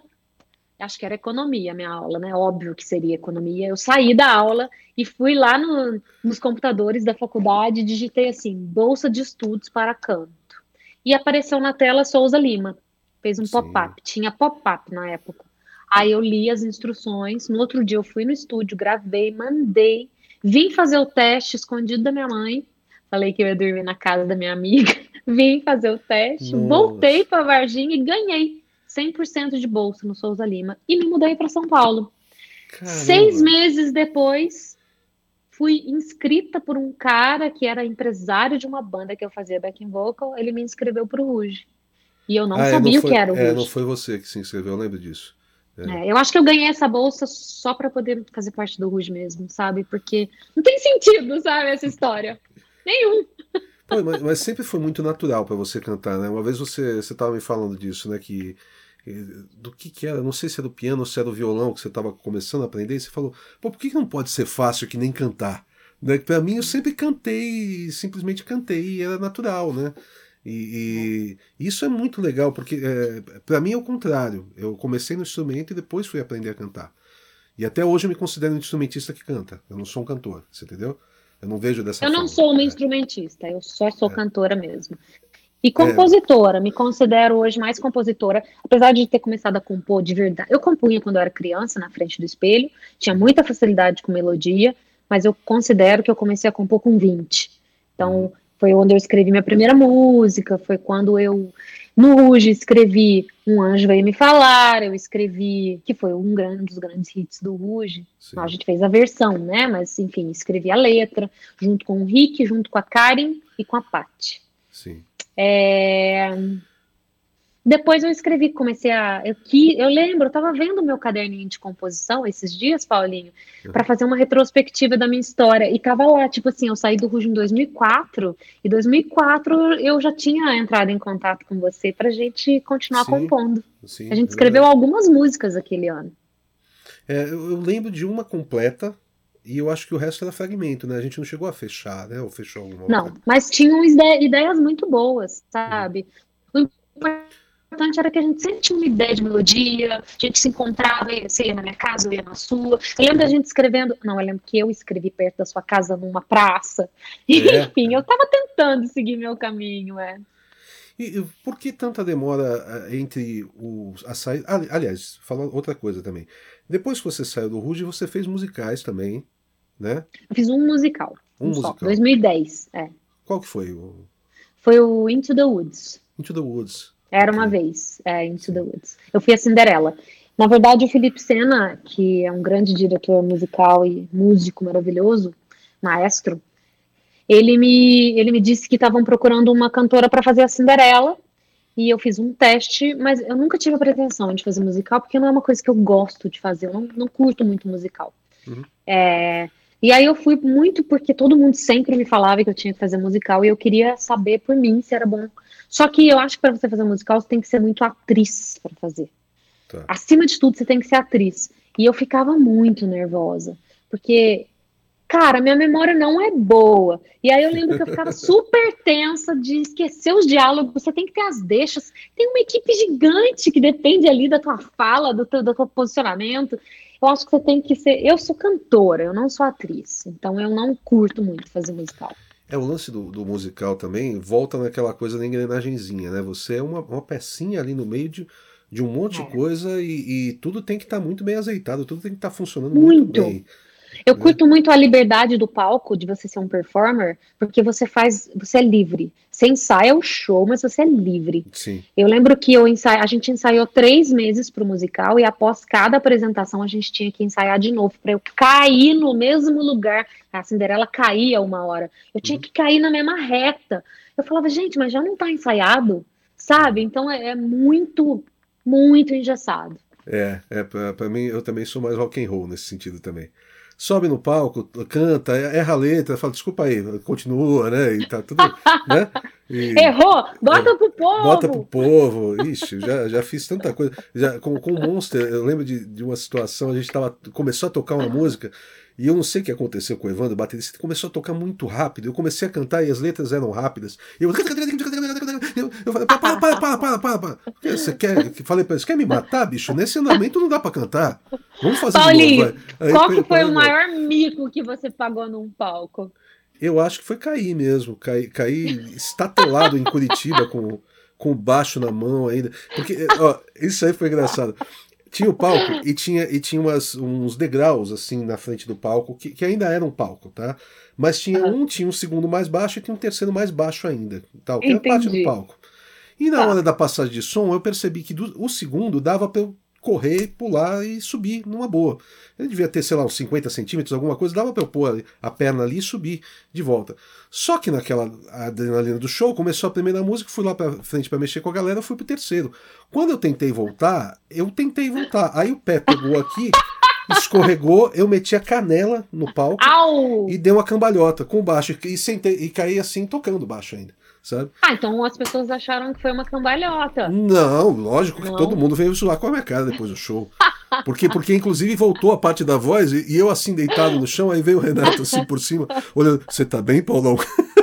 acho que era economia a minha aula, né? Óbvio que seria economia. Eu saí da aula e fui lá no, nos computadores da faculdade e digitei assim, bolsa de estudos para canto. E apareceu na tela Souza Lima. Fez um pop-up. Tinha pop-up na época. Aí eu li as instruções. No outro dia eu fui no estúdio, gravei, mandei, vim fazer o teste escondido da minha mãe. Falei que eu ia dormir na casa da minha amiga. vim fazer o teste, Nossa. voltei para Varginha e ganhei 100% de bolsa no Souza Lima e me mudei para São Paulo. Caramba. Seis meses depois, fui inscrita por um cara que era empresário de uma banda que eu fazia backing vocal. Ele me inscreveu para o Ruge. E eu não ah, sabia não foi, o que era o Ruge. É, não foi você que se inscreveu, eu lembro disso. É. É, eu acho que eu ganhei essa bolsa só para poder fazer parte do Rouge mesmo, sabe? Porque não tem sentido, sabe, essa história. Nenhum. Pô, mas, mas, sempre foi muito natural para você cantar, né? Uma vez você estava me falando disso, né? Que do que que era, não sei se era do piano ou se era do violão que você estava começando a aprender, e você falou, pô, por que, que não pode ser fácil que nem cantar? Né? Para mim, eu sempre cantei, simplesmente cantei, e era natural, né? E, e, isso é muito legal, porque é, para mim é o contrário. Eu comecei no instrumento e depois fui aprender a cantar. E até hoje eu me considero um instrumentista que canta. Eu não sou um cantor, você entendeu? Eu não vejo dessa eu forma. Eu não sou uma é. instrumentista, eu só sou é. cantora mesmo. E compositora, me considero hoje mais compositora, apesar de ter começado a compor de verdade. Eu compunha quando eu era criança, na frente do espelho, tinha muita facilidade com melodia, mas eu considero que eu comecei a compor com 20. Então, uhum. Foi onde eu escrevi minha primeira música, foi quando eu, no Ruge, escrevi Um Anjo Veio Me Falar, eu escrevi, que foi um, grande, um dos grandes hits do Ruge. A gente fez a versão, né? Mas, enfim, escrevi a letra, junto com o Rick, junto com a Karen e com a Paty. Sim. É... Depois eu escrevi, comecei a. Eu, que, eu lembro, eu estava vendo meu caderninho de composição esses dias, Paulinho, uhum. para fazer uma retrospectiva da minha história. E tava lá, tipo assim, eu saí do Rujo em 2004, e 2004 eu já tinha entrado em contato com você para gente continuar sim, compondo. Sim, a gente escreveu verdade. algumas músicas aquele ano. É, eu lembro de uma completa, e eu acho que o resto era fragmento, né? A gente não chegou a fechar, né? Ou fechou alguma Não, outra. mas tinham ideias muito boas, sabe? Uhum importante era que a gente sempre tinha uma ideia de melodia, a gente se encontrava, você ia na minha casa, eu ia na sua. Eu lembro da gente escrevendo, não, eu lembro que eu escrevi perto da sua casa numa praça. É. Enfim, eu estava tentando seguir meu caminho, é. E por que tanta demora eh, entre os a sair? Aliás, falar outra coisa também. Depois que você saiu do Ruge, você fez musicais também, né? Eu fiz um musical. Um, um musical. Só, 2010, é. Qual que foi? O... Foi o Into the Woods. Into the Woods. Era uma vez, é, Into the Woods. Eu fui a Cinderela. Na verdade, o Felipe Sena, que é um grande diretor musical e músico maravilhoso, maestro, ele me, ele me disse que estavam procurando uma cantora para fazer a Cinderela. E eu fiz um teste, mas eu nunca tive a pretensão de fazer musical, porque não é uma coisa que eu gosto de fazer. Eu não, não curto muito musical. Uhum. É, e aí eu fui muito porque todo mundo sempre me falava que eu tinha que fazer musical e eu queria saber por mim se era bom só que eu acho que para você fazer musical, você tem que ser muito atriz para fazer. Tá. Acima de tudo, você tem que ser atriz. E eu ficava muito nervosa, porque, cara, minha memória não é boa. E aí eu lembro que eu ficava super tensa de esquecer os diálogos. Você tem que ter as deixas. Tem uma equipe gigante que depende ali da tua fala, do teu, do teu posicionamento. Eu acho que você tem que ser. Eu sou cantora, eu não sou atriz. Então eu não curto muito fazer musical. É, o lance do, do, musical também volta naquela coisa da engrenagemzinha, né? Você é uma, uma pecinha ali no meio de, de um monte é. de coisa e, e, tudo tem que estar tá muito bem azeitado, tudo tem que estar tá funcionando muito, muito bem. Eu curto muito a liberdade do palco, de você ser um performer, porque você faz, você é livre. Você ensaia o show, mas você é livre. Sim. Eu lembro que eu ensai, a gente ensaiou três meses para o musical e após cada apresentação a gente tinha que ensaiar de novo para eu cair no mesmo lugar. A Cinderela caía uma hora. Eu tinha uhum. que cair na mesma reta. Eu falava, gente, mas já não está ensaiado, sabe? Então é, é muito, muito engessado. É, é para mim eu também sou mais rock and roll nesse sentido também sobe no palco, canta, erra a letra, fala, desculpa aí, continua, né? E tá tudo. né? E, Errou! Bota é, pro povo! Bota pro povo! Ixi, já, já fiz tanta coisa. Já, com, com o Monster, eu lembro de, de uma situação, a gente tava, começou a tocar uma música. E eu não sei o que aconteceu com o Evandro, o baterista começou a tocar muito rápido. Eu comecei a cantar e as letras eram rápidas. Eu, eu falei, para, para, para, para, para, para. Você quer, falei para ele, quer me matar, bicho? Nesse andamento não dá para cantar. Vamos fazer Paulinho, de novo, Aí, qual que foi o maior mico que você pagou num palco? Eu acho que foi cair mesmo, cair, cair estatelado em Curitiba com, com o baixo na mão ainda. Porque, ó, isso aí foi engraçado. Tinha o palco e tinha, e tinha umas, uns degraus assim na frente do palco, que, que ainda era um palco, tá? Mas tinha uhum. um, tinha um segundo mais baixo e tinha um terceiro mais baixo ainda, tal, que era parte do palco. E na tá. hora da passagem de som, eu percebi que do, o segundo dava para eu correr, pular e subir numa boa. Ele devia ter, sei lá, uns 50 centímetros, alguma coisa, dava para eu pôr a perna ali e subir de volta. Só que naquela adrenalina do show, começou a primeira música, fui lá para frente para mexer com a galera, fui pro terceiro. Quando eu tentei voltar, eu tentei voltar. Aí o pé pegou aqui, escorregou, eu meti a canela no palco Au! e dei uma cambalhota com baixo e sentei e caí assim tocando baixo ainda sabe? Ah, então as pessoas acharam que foi uma cambalhota. Não, lógico que Não. todo mundo veio zoar com a minha cara depois do show. Porque, porque inclusive voltou a parte da voz e, e eu assim deitado no chão, aí veio o Renato assim por cima, olhando, você tá bem, Paulão?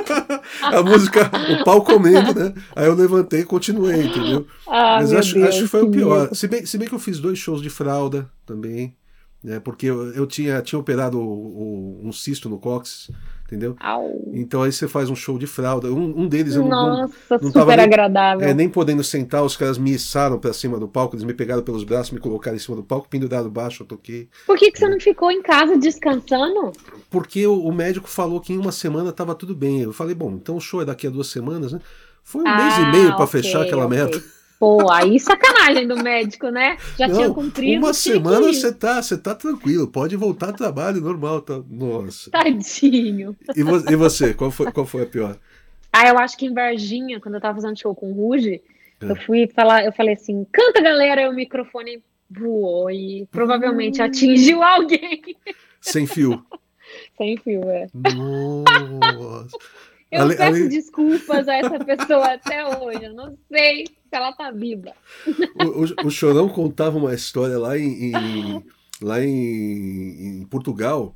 a música, o pau comendo, né? Aí eu levantei e continuei, entendeu? Ah, Mas acho, Deus, acho que foi o pior. Se bem, se bem que eu fiz dois shows de fralda também, né? Porque eu, eu tinha, tinha operado o, o, um cisto no cóccix entendeu? Au. Então aí você faz um show de fralda. Um, um deles eu Nossa, não, não super nem, agradável. É, nem podendo sentar, os caras me içaram pra cima do palco, eles me pegaram pelos braços, me colocaram em cima do palco, pendurado baixo, eu toquei. Por que, que você não ficou em casa descansando? Porque o, o, médico falou que em uma semana tava tudo bem. Eu falei, bom, então o show é daqui a duas semanas, né? Foi um ah, mês e meio para okay, fechar aquela okay. merda. Pô, aí sacanagem do médico, né? Já não, tinha cumprido. Uma semana você tá, você tá tranquilo, pode voltar ao trabalho normal. Tá... Nossa. Tadinho. E, vo e você, qual foi, qual foi a pior? Ah, eu acho que em Varginha, quando eu tava fazendo show com o Ruge, é. eu fui falar, eu falei assim, canta galera, e o microfone voou e provavelmente hum. atingiu alguém. Sem fio. Sem fio, é. Nossa. Eu ale, peço ale... desculpas a essa pessoa até hoje. Eu não sei se ela tá viva. O, o, o Chorão contava uma história lá em, em lá em, em, Portugal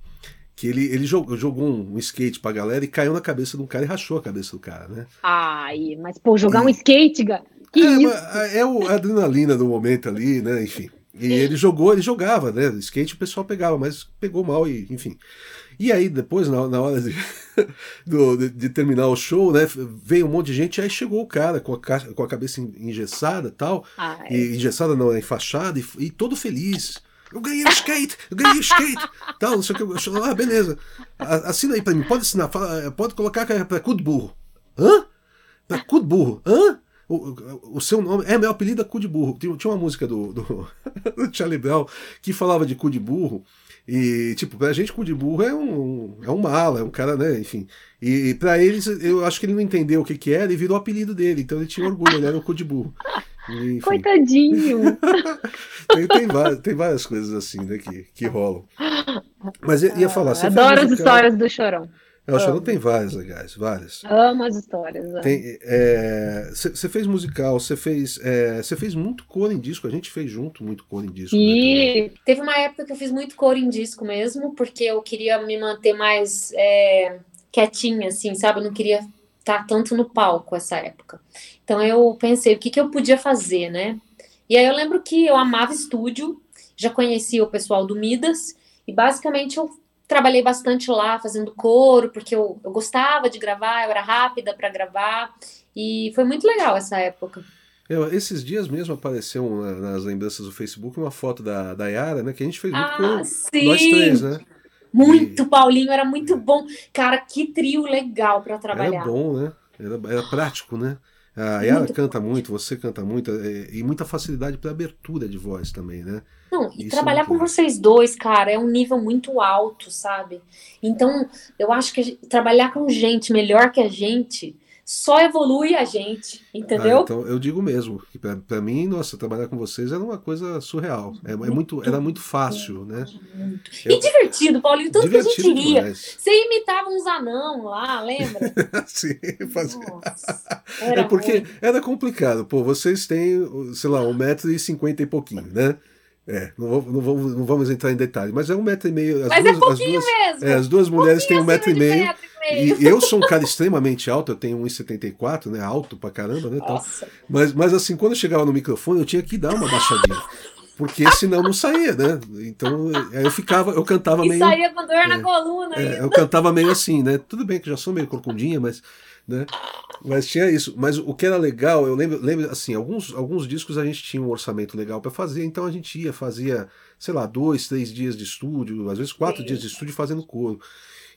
que ele, ele jogou, jogou um, um, skate pra galera e caiu na cabeça de um cara e rachou a cabeça do cara, né? Ai, mas pô, jogar e... um skate, que é, isso? É o, a adrenalina do momento ali, né? Enfim. E ele jogou, ele jogava, né? Skate o pessoal pegava, mas pegou mal e, enfim. E aí, depois, na, na hora de, do, de, de, terminar o show, né? Veio um monte de gente, aí chegou o cara com a, com a cabeça engessada tal. Ai. E engessada não, é enfaixada, e, e todo feliz. Eu ganhei o skate, eu ganhei o skate. tal, não sei o que. Eu, ah, beleza. Assina aí pra mim, pode assinar, fala, pode colocar pra cu de burro. Hã? Pra cu de burro. Hã? O, o, seu nome. É, meu apelido é cu de burro. Tinha, tinha uma música do, do, do Charlie Brown que falava de cu de burro. E, tipo, pra gente, cu de burro é um, é um mala, é um cara, né? Enfim. E, e pra eles, eu acho que ele não entendeu o que que era e virou o apelido dele. Então ele tinha orgulho, ele era o cu de burro. Enfim. Coitadinho! tem, tem, várias, tem várias coisas assim, né, que, que rolam. Mas ia, ia falar. Você adoro as histórias do Chorão. É, o Chorão tem várias legais, várias. Amo as histórias. Você é, fez musical, você fez, é, fez muito cor em disco, a gente fez junto muito cor em disco. E né, teve uma época que eu fiz muito cor em disco mesmo, porque eu queria me manter mais é, quietinha, assim, sabe? Eu não queria estar tanto no palco essa época. Então eu pensei, o que, que eu podia fazer, né? E aí eu lembro que eu amava estúdio, já conhecia o pessoal do Midas, e basicamente eu trabalhei bastante lá fazendo coro, porque eu, eu gostava de gravar, eu era rápida para gravar, e foi muito legal essa época. Eu, esses dias mesmo apareceu nas lembranças do Facebook uma foto da, da Yara, né? Que a gente fez ah, com sim. nós três, né? Muito, e... Paulinho, era muito bom. Cara, que trio legal para trabalhar. Era bom, né? Era, era prático, né? A Yara muito canta bom. muito, você canta muito, é, e muita facilidade para abertura de voz também, né? Não, e Isso é trabalhar com vocês dois, cara, é um nível muito alto, sabe? Então, eu acho que trabalhar com gente melhor que a gente só evolui a gente, entendeu? Ah, então eu digo mesmo, que para mim, nossa, trabalhar com vocês era uma coisa surreal. É, é muito, era muito fácil, né? Muito. Eu, e divertido, Paulinho, tanto que a gente ria. Demais. Você imitava uns anão lá, lembra? Sim, fazia. Nossa, é porque era complicado. Pô, vocês têm, sei lá, um metro e cinquenta e pouquinho, né? É, não, vou, não, vamos, não vamos entrar em detalhes, mas é um metro e meio. As mas é duas, é pouquinho as duas, mesmo. É, as duas mulheres têm um metro e meio. Metro e, meio. e eu sou um cara extremamente alto, eu tenho 1,74, né? Alto pra caramba, né? Nossa. Mas, mas assim, quando eu chegava no microfone, eu tinha que dar uma baixadinha. Porque senão não saía, né? Então aí eu ficava, eu cantava e meio. saía com dor é, na coluna. É, eu cantava meio assim, né? Tudo bem que já sou meio corcundinha, mas né? Mas tinha isso. Mas o que era legal, eu lembro, lembro assim, alguns, alguns discos a gente tinha um orçamento legal para fazer, então a gente ia, fazia, sei lá, dois, três dias de estúdio, às vezes quatro Sim. dias de estúdio fazendo coro.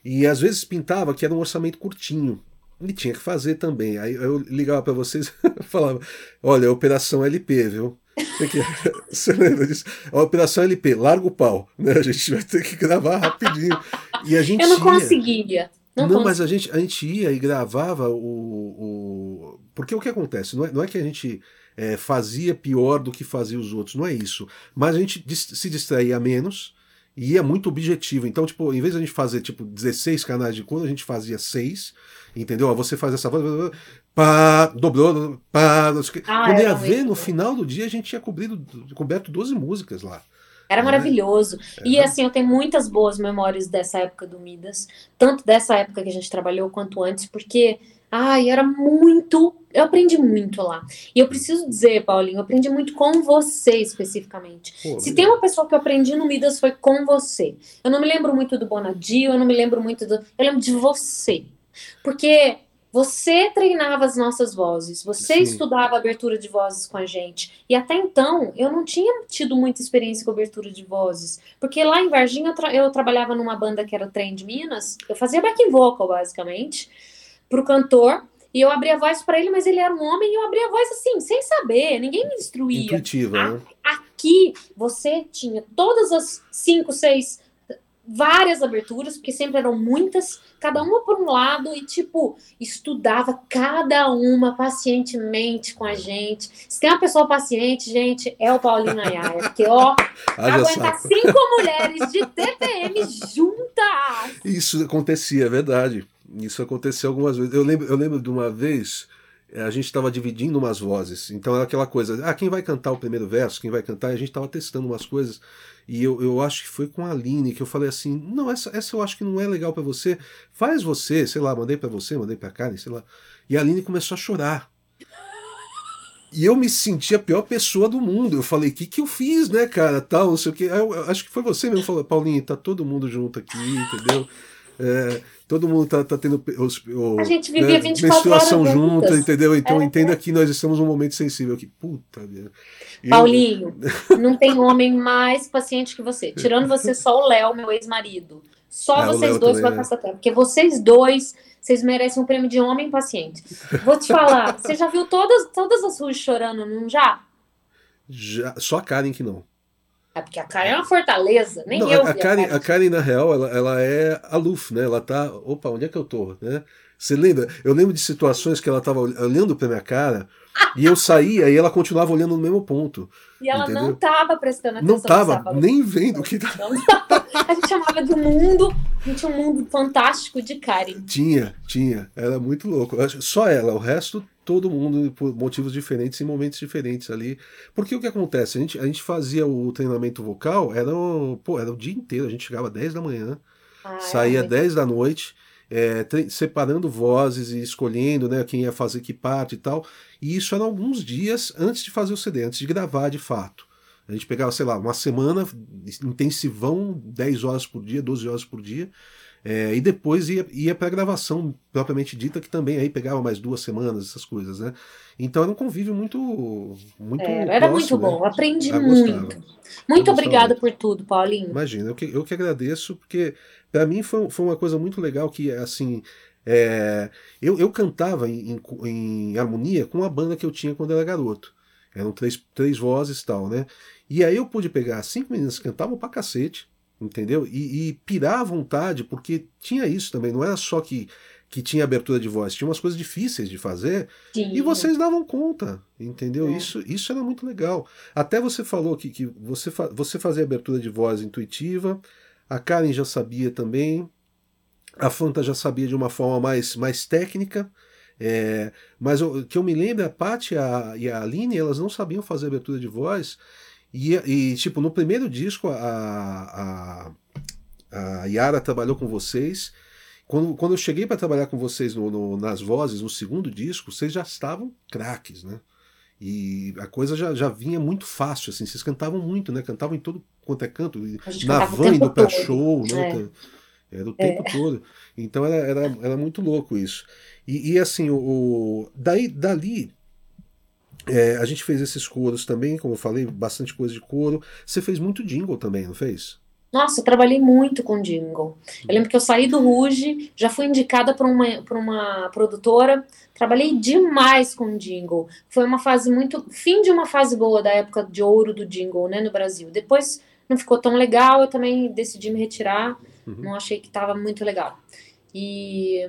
E às vezes pintava que era um orçamento curtinho. E tinha que fazer também. Aí eu ligava para vocês falava: olha, Operação LP, viu? Você lembra disso? A Operação LP, larga o pau. Né? A gente vai ter que gravar rapidinho. E a gente eu não ia... conseguia. Não, não mas a gente, a gente ia e gravava o, o. Porque o que acontece? Não é, não é que a gente é, fazia pior do que fazia os outros, não é isso. Mas a gente se distraía menos e ia muito objetivo. Então, tipo, em vez de a gente fazer tipo 16 canais de cor, a gente fazia 6, entendeu? Você faz essa voz, pá, dobrou, pá, ah, quando ia ver, no final do dia a gente tinha cobrido, coberto 12 músicas lá. Era maravilhoso. É. E assim, eu tenho muitas boas memórias dessa época do Midas, tanto dessa época que a gente trabalhou quanto antes, porque ai, era muito, eu aprendi muito lá. E eu preciso dizer, Paulinho, eu aprendi muito com você especificamente. Pô, Se tem uma pessoa que eu aprendi no Midas foi com você. Eu não me lembro muito do Bonadio, eu não me lembro muito do, eu lembro de você. Porque você treinava as nossas vozes, você Sim. estudava abertura de vozes com a gente. E até então, eu não tinha tido muita experiência com abertura de vozes. Porque lá em Varginha, eu, tra eu trabalhava numa banda que era o Trem de Minas. Eu fazia back vocal, basicamente, pro cantor. E eu abria a voz para ele, mas ele era um homem e eu abria a voz assim, sem saber, ninguém me instruía. Intuitiva, né? Aqui, você tinha todas as cinco, seis várias aberturas, porque sempre eram muitas, cada uma por um lado, e tipo, estudava cada uma pacientemente com a gente. Se tem uma pessoa paciente, gente, é o Paulinho Ayaya, porque ó, aguentar cinco mulheres de TPM juntas. Isso acontecia, é verdade. Isso aconteceu algumas vezes. Eu lembro, eu lembro de uma vez a gente estava dividindo umas vozes. Então era aquela coisa, ah, quem vai cantar o primeiro verso, quem vai cantar, e a gente estava testando umas coisas. E eu, eu acho que foi com a Aline que eu falei assim: não, essa, essa eu acho que não é legal para você. Faz você, sei lá, mandei para você, mandei para Karen, sei lá. E a Aline começou a chorar. E eu me senti a pior pessoa do mundo. Eu falei, o que, que eu fiz, né, cara? Tal, não sei o que. Eu, eu, acho que foi você mesmo falou, Paulinho, tá todo mundo junto aqui, entendeu? É, todo mundo tá, tá tendo os, o, a gente vivia né, 24 menstruação horas junto, entendeu? Então é, entenda é. que nós estamos num momento sensível aqui. Puta vida. Paulinho, não tem homem mais paciente que você. Tirando você, só o Léo, meu ex-marido. Só é, vocês dois também, vai passar tempo. Porque vocês dois, vocês merecem um prêmio de homem paciente. Vou te falar, você já viu todas, todas as ruas chorando, não já? Já, só a Karen que não. É porque a Karen é uma fortaleza, nem não, eu. A, Karen, a Karen, na real, ela, ela é aloof, né? Ela tá. Opa, onde é que eu tô? Né? Você lembra? Eu lembro de situações que ela tava olhando pra minha cara e eu saía e ela continuava olhando no mesmo ponto. E ela entendeu? não tava prestando atenção. Não tava, nem vendo o que tava. A gente chamava de mundo, a gente tinha um mundo fantástico de Karen. Tinha, tinha. Era muito louco. Só ela, o resto todo mundo por motivos diferentes em momentos diferentes ali. Porque o que acontece? A gente, a gente fazia o treinamento vocal, era o, pô, era o dia inteiro, a gente chegava 10 da manhã, ah, saía é 10 da noite, é, separando vozes e escolhendo né, quem ia fazer que parte e tal. E isso eram alguns dias antes de fazer o CD, antes de gravar de fato. A gente pegava, sei lá, uma semana, intensivão, 10 horas por dia, 12 horas por dia, é, e depois ia, ia para a gravação propriamente dita, que também aí pegava mais duas semanas, essas coisas, né? Então era um convívio muito. muito era, era próximo, muito bom, né? aprendi muito. Muito obrigada por tudo, Paulinho. Imagina, eu que, eu que agradeço, porque para mim foi, foi uma coisa muito legal que, assim, é, eu, eu cantava em, em, em, harmonia com a banda que eu tinha quando era garoto. Eram três, três vozes e tal, né? E aí eu pude pegar cinco meninas que cantavam pra cacete, entendeu? E, e pirar à vontade, porque tinha isso também, não era só que, que tinha abertura de voz, tinha umas coisas difíceis de fazer Sim. e vocês davam conta, entendeu? É. Isso, isso era muito legal. Até você falou que, que você, fa você fazia abertura de voz intuitiva, a Karen já sabia também, a Fanta já sabia de uma forma mais, mais técnica. É, mas o que eu me lembro, a Paty a, e a Aline, elas não sabiam fazer abertura de voz, e, e, tipo, no primeiro disco, a, a, a Yara trabalhou com vocês. Quando, quando eu cheguei para trabalhar com vocês no, no, nas vozes, no segundo disco, vocês já estavam craques, né? E a coisa já, já vinha muito fácil, assim. Vocês cantavam muito, né? Cantavam em todo quanto é canto. Na van indo pra show, né? É. Era o tempo é. todo. Então era, era, era muito louco isso. E, e assim, o, o, daí, dali é, a gente fez esses coros também, como eu falei, bastante coisa de coro. Você fez muito jingle também, não fez? Nossa, eu trabalhei muito com jingle. Eu lembro que eu saí do Ruge, já fui indicada por uma, por uma produtora, trabalhei demais com jingle. Foi uma fase muito. fim de uma fase boa da época de ouro do jingle, né, no Brasil. Depois não ficou tão legal, eu também decidi me retirar, uhum. não achei que estava muito legal. E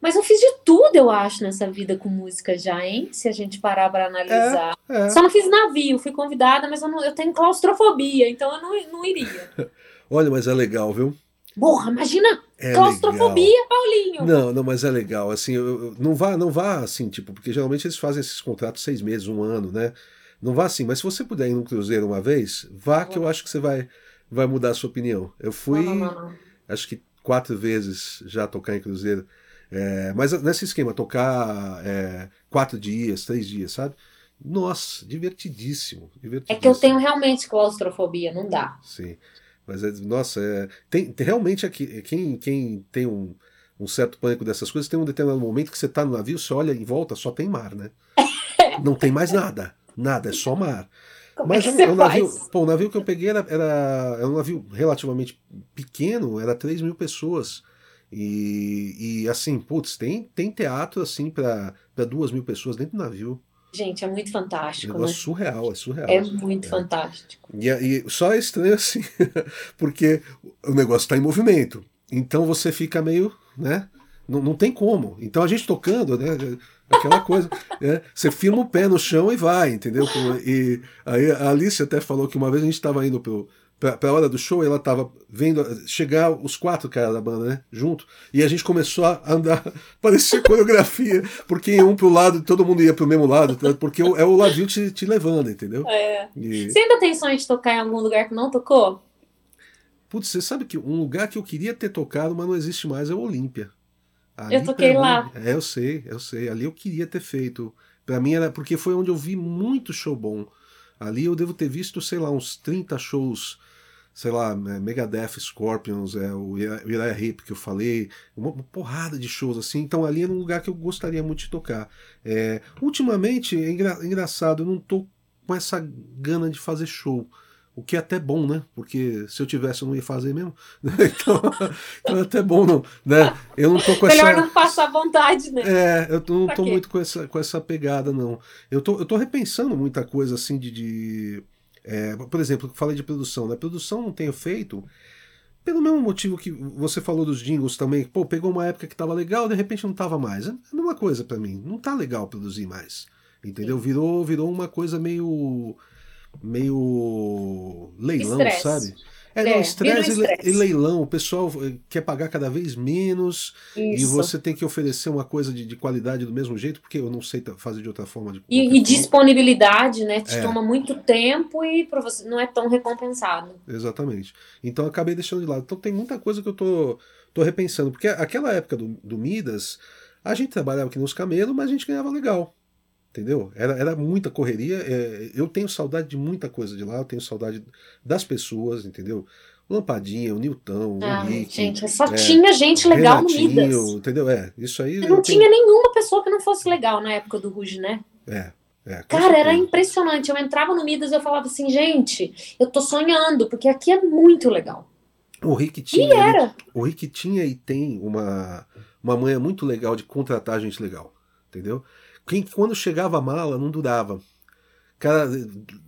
mas eu fiz de tudo, eu acho, nessa vida com música já, hein? Se a gente parar para analisar. É, é. Só não fiz navio, fui convidada, mas eu, não, eu tenho claustrofobia, então eu não, não iria. Olha, mas é legal, viu? Porra, imagina é claustrofobia, legal. Paulinho. Não, não, mas é legal. Assim, eu, eu, não vá, não vá assim, tipo, porque geralmente eles fazem esses contratos seis meses, um ano, né? Não vá assim. Mas se você puder ir num cruzeiro uma vez, vá que eu acho que você vai, vai mudar a sua opinião. Eu fui, não, não, não, acho que quatro vezes já tocar em cruzeiro. É, mas nesse esquema, tocar é, quatro dias, três dias, sabe? Nossa, divertidíssimo, divertidíssimo. É que eu tenho realmente claustrofobia, não dá. Sim. Mas, é, nossa, é, tem, realmente aqui, quem, quem tem um, um certo pânico dessas coisas, tem um determinado momento que você está no navio, você olha em volta, só tem mar, né? não tem mais nada. Nada, é só mar. Como Mas é o, navio, pô, o navio que eu peguei era, era, era um navio relativamente pequeno, era 3 mil pessoas. E, e assim, putz, tem, tem teatro assim para duas mil pessoas dentro do navio. Gente, é muito fantástico. É um né? surreal, é surreal. É muito é. fantástico. E, e só é estranho assim, porque o negócio está em movimento. Então você fica meio, né? Não, não tem como. Então a gente tocando, né? Aquela coisa. né? Você firma o pé no chão e vai, entendeu? E aí a Alice até falou que uma vez a gente estava indo pro, pra, pra hora do show, ela tava vendo chegar os quatro caras da banda, né? Junto. E a gente começou a andar, parecia coreografia, porque ia um pro lado, todo mundo ia pro mesmo lado, tá? porque é o ladinho te, te levando, entendeu? É. E... Você ainda tem sonho de tocar em algum lugar que não tocou? Putz, você sabe que um lugar que eu queria ter tocado, mas não existe mais, é o Olímpia. eu toquei lá. é, eu sei, eu sei. Ali eu queria ter feito. Para mim era porque foi onde eu vi muito show bom. Ali eu devo ter visto, sei lá, uns 30 shows sei lá, é, Megadeth, Scorpions, é, o Uriah Heep que eu falei, uma, uma, porrada de shows assim. Então ali é um lugar que eu gostaria muito de tocar. É, ultimamente, é engra, engraçado, eu não tô com essa gana de fazer show. O que é até bom, né? Porque se eu tivesse, eu não ia fazer mesmo. Então, então é até bom, não. Né? Eu não tô com Melhor essa. Melhor não passar vontade, né? É, eu não tô muito com essa, com essa pegada, não. Eu tô, eu tô repensando muita coisa assim de... de é, por exemplo, falei de produção, né? Produção não tenho feito pelo mesmo motivo que você falou dos jingles também. Pô, pegou uma época que tava legal, de repente não tava mais. É a mesma coisa para mim. Não tá legal produzir mais. Entendeu? Virou, virou uma coisa meio meio leilão, Estresse. sabe? É, não, é, estresse e, leilão. O pessoal eh, quer pagar cada vez menos Isso. e você tem que oferecer uma coisa de, de, qualidade do mesmo jeito, porque eu não sei fazer de outra forma. De e, e disponibilidade, né? Te é. toma muito tempo e para você não é tão recompensado. Exatamente. Então eu acabei deixando de lado. Então tem muita coisa que eu tô, tô repensando, porque aquela época do, do Midas, a gente trabalhava aqui nos camelos, mas a gente ganhava legal. Entendeu? Era, era muita correria. É, eu tenho saudade de muita coisa de lá, eu tenho saudade das pessoas, entendeu? Lampadinha, o Nilton, ah, o Rick. Gente, só é, tinha gente legal no Midas. Entendeu? É, isso aí. Não tinha tenho... nenhuma pessoa que não fosse legal na época do Ruge, né? É. É, Cara, era impressionante. Eu entrava no Midas e eu falava assim, gente, eu tô sonhando, porque aqui é muito legal. O Rick tinha. E era. O Rick tinha e tem uma, uma manha muito legal de contratar gente legal. Entendeu? Quem, quando chegava a mala, não durava cara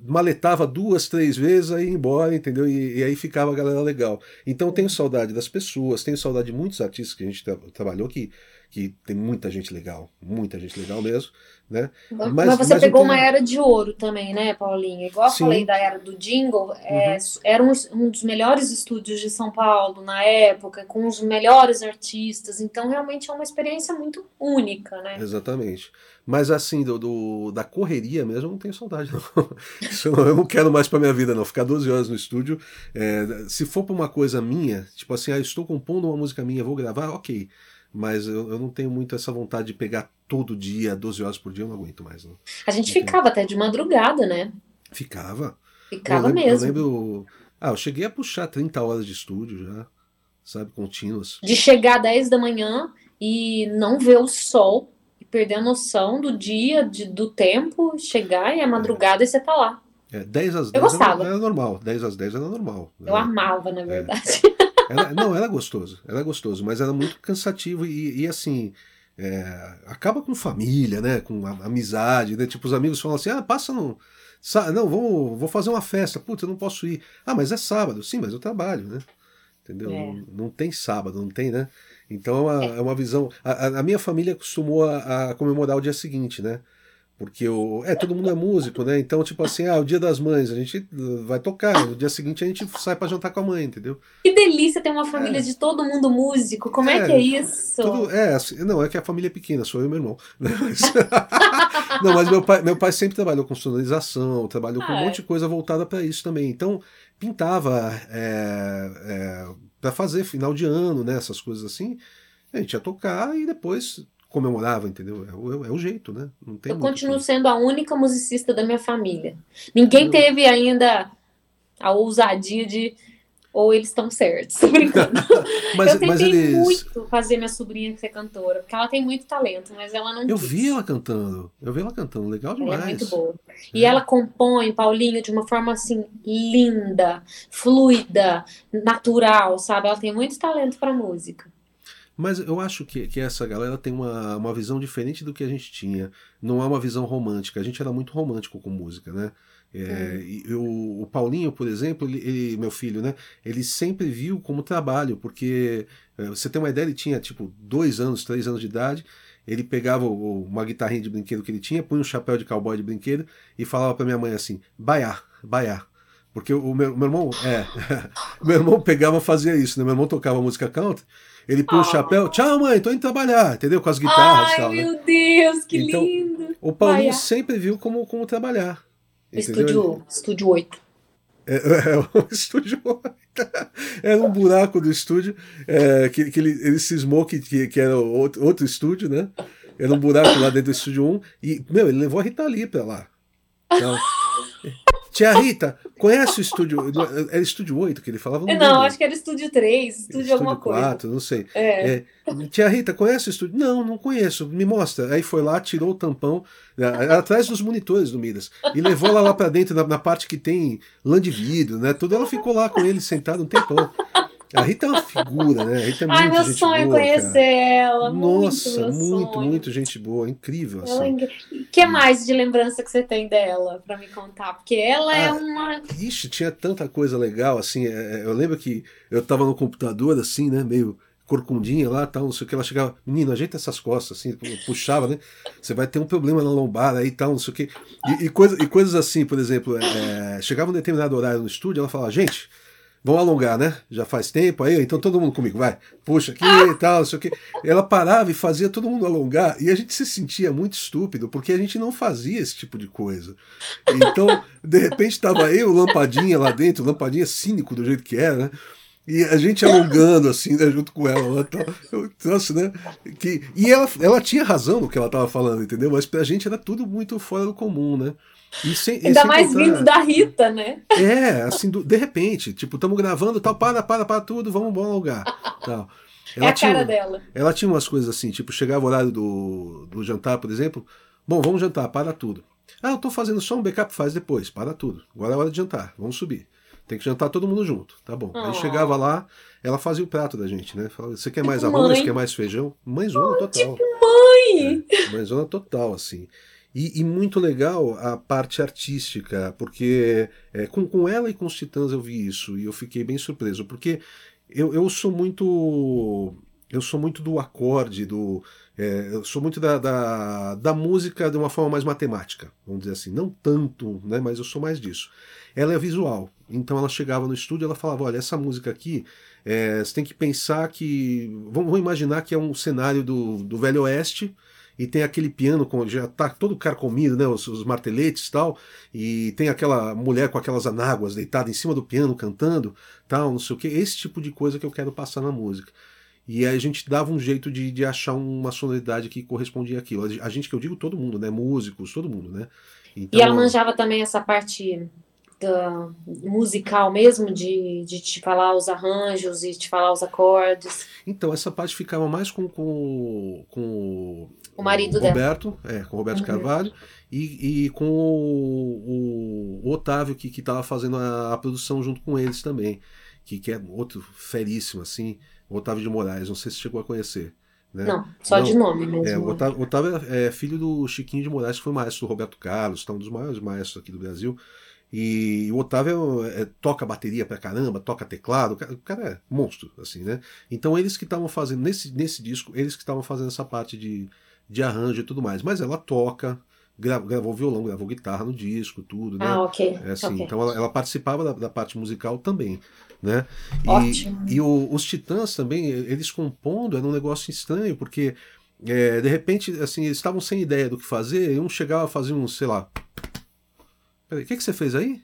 maletava duas, três vezes, aí ia embora, entendeu? E, e, aí ficava a galera legal. Então tenho saudade das pessoas, tenho saudade de muitos artistas que a gente tra trabalhou que, que tem muita gente legal, muita gente legal mesmo, né? Mas, mas você mas pegou uma era de ouro também, né, Paulinho? Igual eu falei da era do Jingle, é, uhum. era um, um, dos melhores estúdios de São Paulo na época, com os melhores artistas, então realmente é uma experiência muito única, né? Exatamente. Mas assim, do, do, da correria mesmo, eu não tenho saudade, não. Isso eu não quero mais para minha vida, não. Ficar 12 horas no estúdio. É, se for para uma coisa minha, tipo assim, ah, estou compondo uma música minha, vou gravar, ok. Mas eu, eu, não tenho muito essa vontade de pegar todo dia, 12 horas por dia, eu não aguento mais. Não. A gente não ficava tenho... até de madrugada, né? Ficava. Ficava eu lembro, mesmo. Eu lembro. Ah, eu cheguei a puxar 30 horas de estúdio já, sabe, contínuas. De chegar às 10 da manhã e não ver o sol perder a noção do dia, de, do tempo, chegar e a madrugada é. e você tá lá. É, 10 às 10 eu gostava. Era, era normal. 10 às 10 era normal. Eu era, amava, na é. verdade. É. Era, não, era gostoso. Era gostoso, mas era muito cansativo e, e assim. É, acaba com família, né? Com amizade, né? Tipo, os amigos falam assim: ah, passa no. Não, vou, vou fazer uma festa. Puta, eu não posso ir. Ah, mas é sábado. Sim, mas eu trabalho, né? Entendeu? É. Não, não, tem sábado, não tem, né? Então é uma, é uma visão. A, a, minha família costumou a, a, comemorar o dia seguinte, né? Porque o, é, todo mundo é músico, né? Então, tipo assim, ah, o dia das mães, a gente vai tocar, no dia seguinte a gente sai para jantar com a mãe, entendeu? Que delícia ter uma família é. de todo mundo músico, como é, é que é isso? Tudo, é, assim, não, é que a família é pequena, sou eu e meu irmão. Né? Mas, não, mas meu pai, meu pai sempre trabalhou com sonorização, trabalhou com um monte de coisa voltada para isso também. Então, pintava. É, é, para fazer final de ano, né? Essas coisas assim. A gente ia tocar e depois comemorava, entendeu? É o, é o jeito, né? Não tem eu continuo sendo a única musicista da minha família. Ninguém eu... teve ainda a ousadia de ou eles estão certos. mas, eu tentei eles... muito fazer minha sobrinha ser cantora, porque ela tem muito talento, mas ela não. Eu quis. vi ela cantando, eu vi ela cantando, legal demais. Ela é muito boa. É. E ela compõe, Paulinho, de uma forma assim, linda, fluida, natural, sabe? Ela tem muito talento para música. Mas eu acho que, que essa galera tem uma, uma visão diferente do que a gente tinha. Não é uma visão romântica. A gente era muito romântico com música, né? É, e o, Paulinho, por exemplo, ele, ele, meu filho, né? Ele sempre viu como trabalho, porque é, você tem uma ideia, ele tinha tipo dois anos, três anos de idade. Ele pegava o, uma guitarrinha de brinquedo que ele tinha, punha um chapéu de cowboy de brinquedo e falava para minha mãe assim: baiar, baiar. Porque o meu, meu irmão, é, meu irmão pegava fazia isso, né? Meu irmão tocava música country, ele oh. o chapéu, tchau mãe, tô indo trabalhar, entendeu? Com as guitarras Ai, tal, né? meu Deus, que então, lindo! O Paulinho Baiar. sempre viu como, como trabalhar. Estúdio, estúdio 8. É, é, o estúdio 8. Era um buraco do estúdio é, que, que ele, ele cismou que, que, que era outro, outro estúdio, né? Era um buraco lá dentro do estúdio 1. E, meu, ele levou a Rita Lee pra lá. Então, Tia Rita, conhece o estúdio. Era estúdio 8 que ele falava? Não, não acho que era estúdio 3, estúdio, estúdio alguma 4, coisa. não sei. É. É, Tia Rita, conhece o estúdio? Não, não conheço. Me mostra. Aí foi lá, tirou o tampão, né, atrás dos monitores do Midas, e levou ela lá para dentro, na, na, parte que tem lã de vidro, né? Tudo. Ela ficou lá com ele sentado um tempão. A Rita é uma figura, né? A Rita é Ai, meu sonho boa, conhecer cara. ela. Nossa, muito, muito, muito, gente boa, incrível. Assim. O é que mais de lembrança que você tem dela para me contar? Porque ela é ah, é uma. Ixi, tinha tanta coisa legal, assim. É, é, eu lembro que eu tava no computador, assim, né? Meio corcundinha lá, tal, não sei o que. Ela chegava, menino, ajeita essas costas, assim, puxava, né? Você vai ter um problema na lombar aí tal, não sei o que. E, e, coisa, e coisas assim, por exemplo, é, chegava um determinado horário no estúdio, ela falava, gente Vamos alongar, né? Já faz tempo aí, então todo mundo comigo, vai, puxa aqui e tal, o quê. Ela parava e fazia todo mundo alongar, e a gente se sentia muito estúpido, porque a gente não fazia esse tipo de coisa. Então, de repente, estava eu, Lampadinha lá dentro, Lampadinha cínico do jeito que era, né? E a gente alongando, assim, né, junto com ela. Tal. Eu, nossa, né? Que, e ela, ela tinha razão no que ela estava falando, entendeu? Mas pra gente era tudo muito fora do comum, né? E sem, Ainda mais contar, vindo da Rita, né? É, assim, do, de repente, tipo, estamos gravando tal, para, para, para tudo, vamos bom lugar. Tal. Ela é a tinha, cara dela. Ela tinha umas coisas assim, tipo, chegava o horário do, do jantar, por exemplo. Bom, vamos jantar, para tudo. Ah, eu tô fazendo só um backup, faz depois, para tudo. Agora é hora de jantar, vamos subir. Tem que jantar todo mundo junto, tá bom. Oh. Aí chegava lá, ela fazia o prato da gente, né? Falava, você quer mais tipo arroz, quer mais feijão? Mãezona oh, total. Tipo mãe! É, mãezona total, assim. E, e, muito legal a parte artística, porque é, com, com ela e com os Titãs eu vi isso e eu fiquei bem surpreso, porque eu, eu sou muito. Eu sou muito do acorde, do. É, eu sou muito da, da, da, música de uma forma mais matemática, vamos dizer assim. Não tanto, né, mas eu sou mais disso. Ela é visual, então ela chegava no estúdio ela falava: olha, essa música aqui, é, você tem que pensar que. Vamos, vamos imaginar que é um cenário do, do Velho Oeste e tem aquele piano com já tá todo carcomido, né, os, os marteletes e tal, e tem aquela mulher com aquelas anáguas deitada em cima do piano cantando, tal, não sei o que, esse tipo de coisa que eu quero passar na música. E aí a gente dava um jeito de, de achar uma sonoridade que correspondia àquilo. A gente que eu digo todo mundo, né, músicos, todo mundo, né. Então, e ela manjava também essa parte da, musical mesmo, de, de te falar os arranjos e te falar os acordes. Então, essa parte ficava mais com, com, com o marido o Roberto, dela. é, com o Roberto uhum. Carvalho, e, e com o, o, Otávio, que estava fazendo a, a, produção junto com eles também, que, que é outro feríssimo, assim, o Otávio de Moraes, não sei se chegou a conhecer. Né? Não, só não, de nome mesmo. É, o Otávio, Otávio é filho do Chiquinho de Moraes, que foi maestro do Roberto Carlos, tá, um dos maiores maestros aqui do Brasil. E o Otávio é, toca bateria pra caramba, toca teclado, o cara é monstro, assim, né? Então eles que estavam fazendo, nesse, nesse disco, eles que estavam fazendo essa parte de, de arranjo e tudo mais. Mas ela toca, gravou violão, gravou guitarra no disco, tudo, né? Ah, ok. É assim, okay. Então ela, ela participava da, da, parte musical também, né? E, Ótimo. E o, os Titãs também, eles compondo, era um negócio estranho, porque é, de repente, assim, eles estavam sem ideia do que fazer, e um chegava a fazer um, sei lá... Peraí, o que, que você fez aí?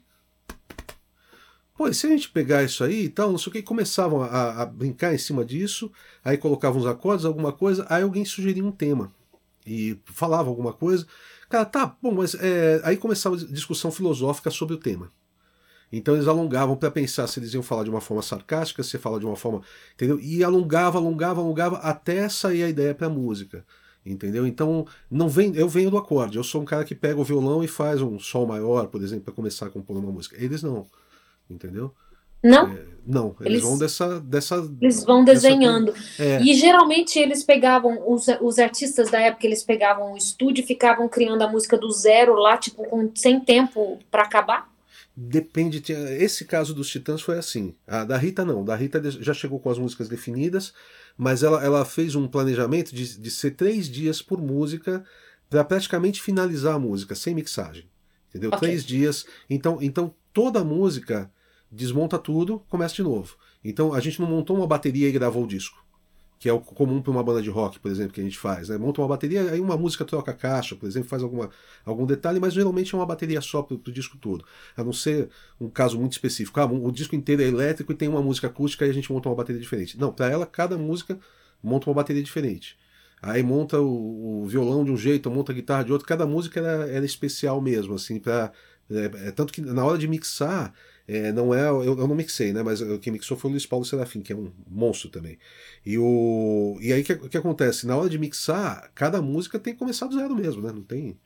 Pô, e se a gente pegar isso aí e tal, não sei o que, começavam a, a, brincar em cima disso, aí colocavam os acordes, alguma coisa, aí alguém sugeria um tema e falava alguma coisa. Cara, tá, bom, mas é... aí começava a discussão filosófica sobre o tema. Então eles alongavam para pensar se eles iam falar de uma forma sarcástica, se falar de uma forma. Entendeu? E alongava, alongava, alongava até sair a ideia para música. Entendeu? Então, não vem, eu venho do acorde. Eu sou um cara que pega o violão e faz um sol maior, por exemplo, para começar a compor uma música. Eles não. Entendeu? Não? É, não, eles, eles, vão dessa, dessa. Eles vão desenhando. É. E geralmente eles pegavam, os, os artistas da época, eles pegavam o estúdio e ficavam criando a música do zero lá, tipo, com, sem tempo para acabar? Depende. Esse caso dos Titãs foi assim. A da Rita não. Da Rita já chegou com as músicas definidas, mas ela, ela fez um planejamento de, de ser três dias por música para praticamente finalizar a música, sem mixagem. Entendeu? Okay. Três dias. Então, então toda a música desmonta tudo, começa de novo. Então a gente não montou uma bateria e gravou o disco, que é o comum para uma banda de rock, por exemplo, que a gente faz. Né? Monta uma bateria, aí uma música troca a caixa, por exemplo, faz alguma, algum detalhe, mas geralmente é uma bateria só para o disco todo. A não ser um caso muito específico. Ah, o disco inteiro é elétrico e tem uma música acústica e a gente monta uma bateria diferente. Não, para ela, cada música monta uma bateria diferente. Aí monta o, o, violão de um jeito, monta a guitarra de outro. Cada música era, era especial mesmo, assim, para é, é, tanto que na hora de mixar, é, não é. Eu, eu, não mixei, né? Mas quem mixou foi o Luiz Paulo Serafim, que é um monstro também. E, o, e aí o que, que acontece? Na hora de mixar, cada música tem que começar do zero mesmo, né? Não tem.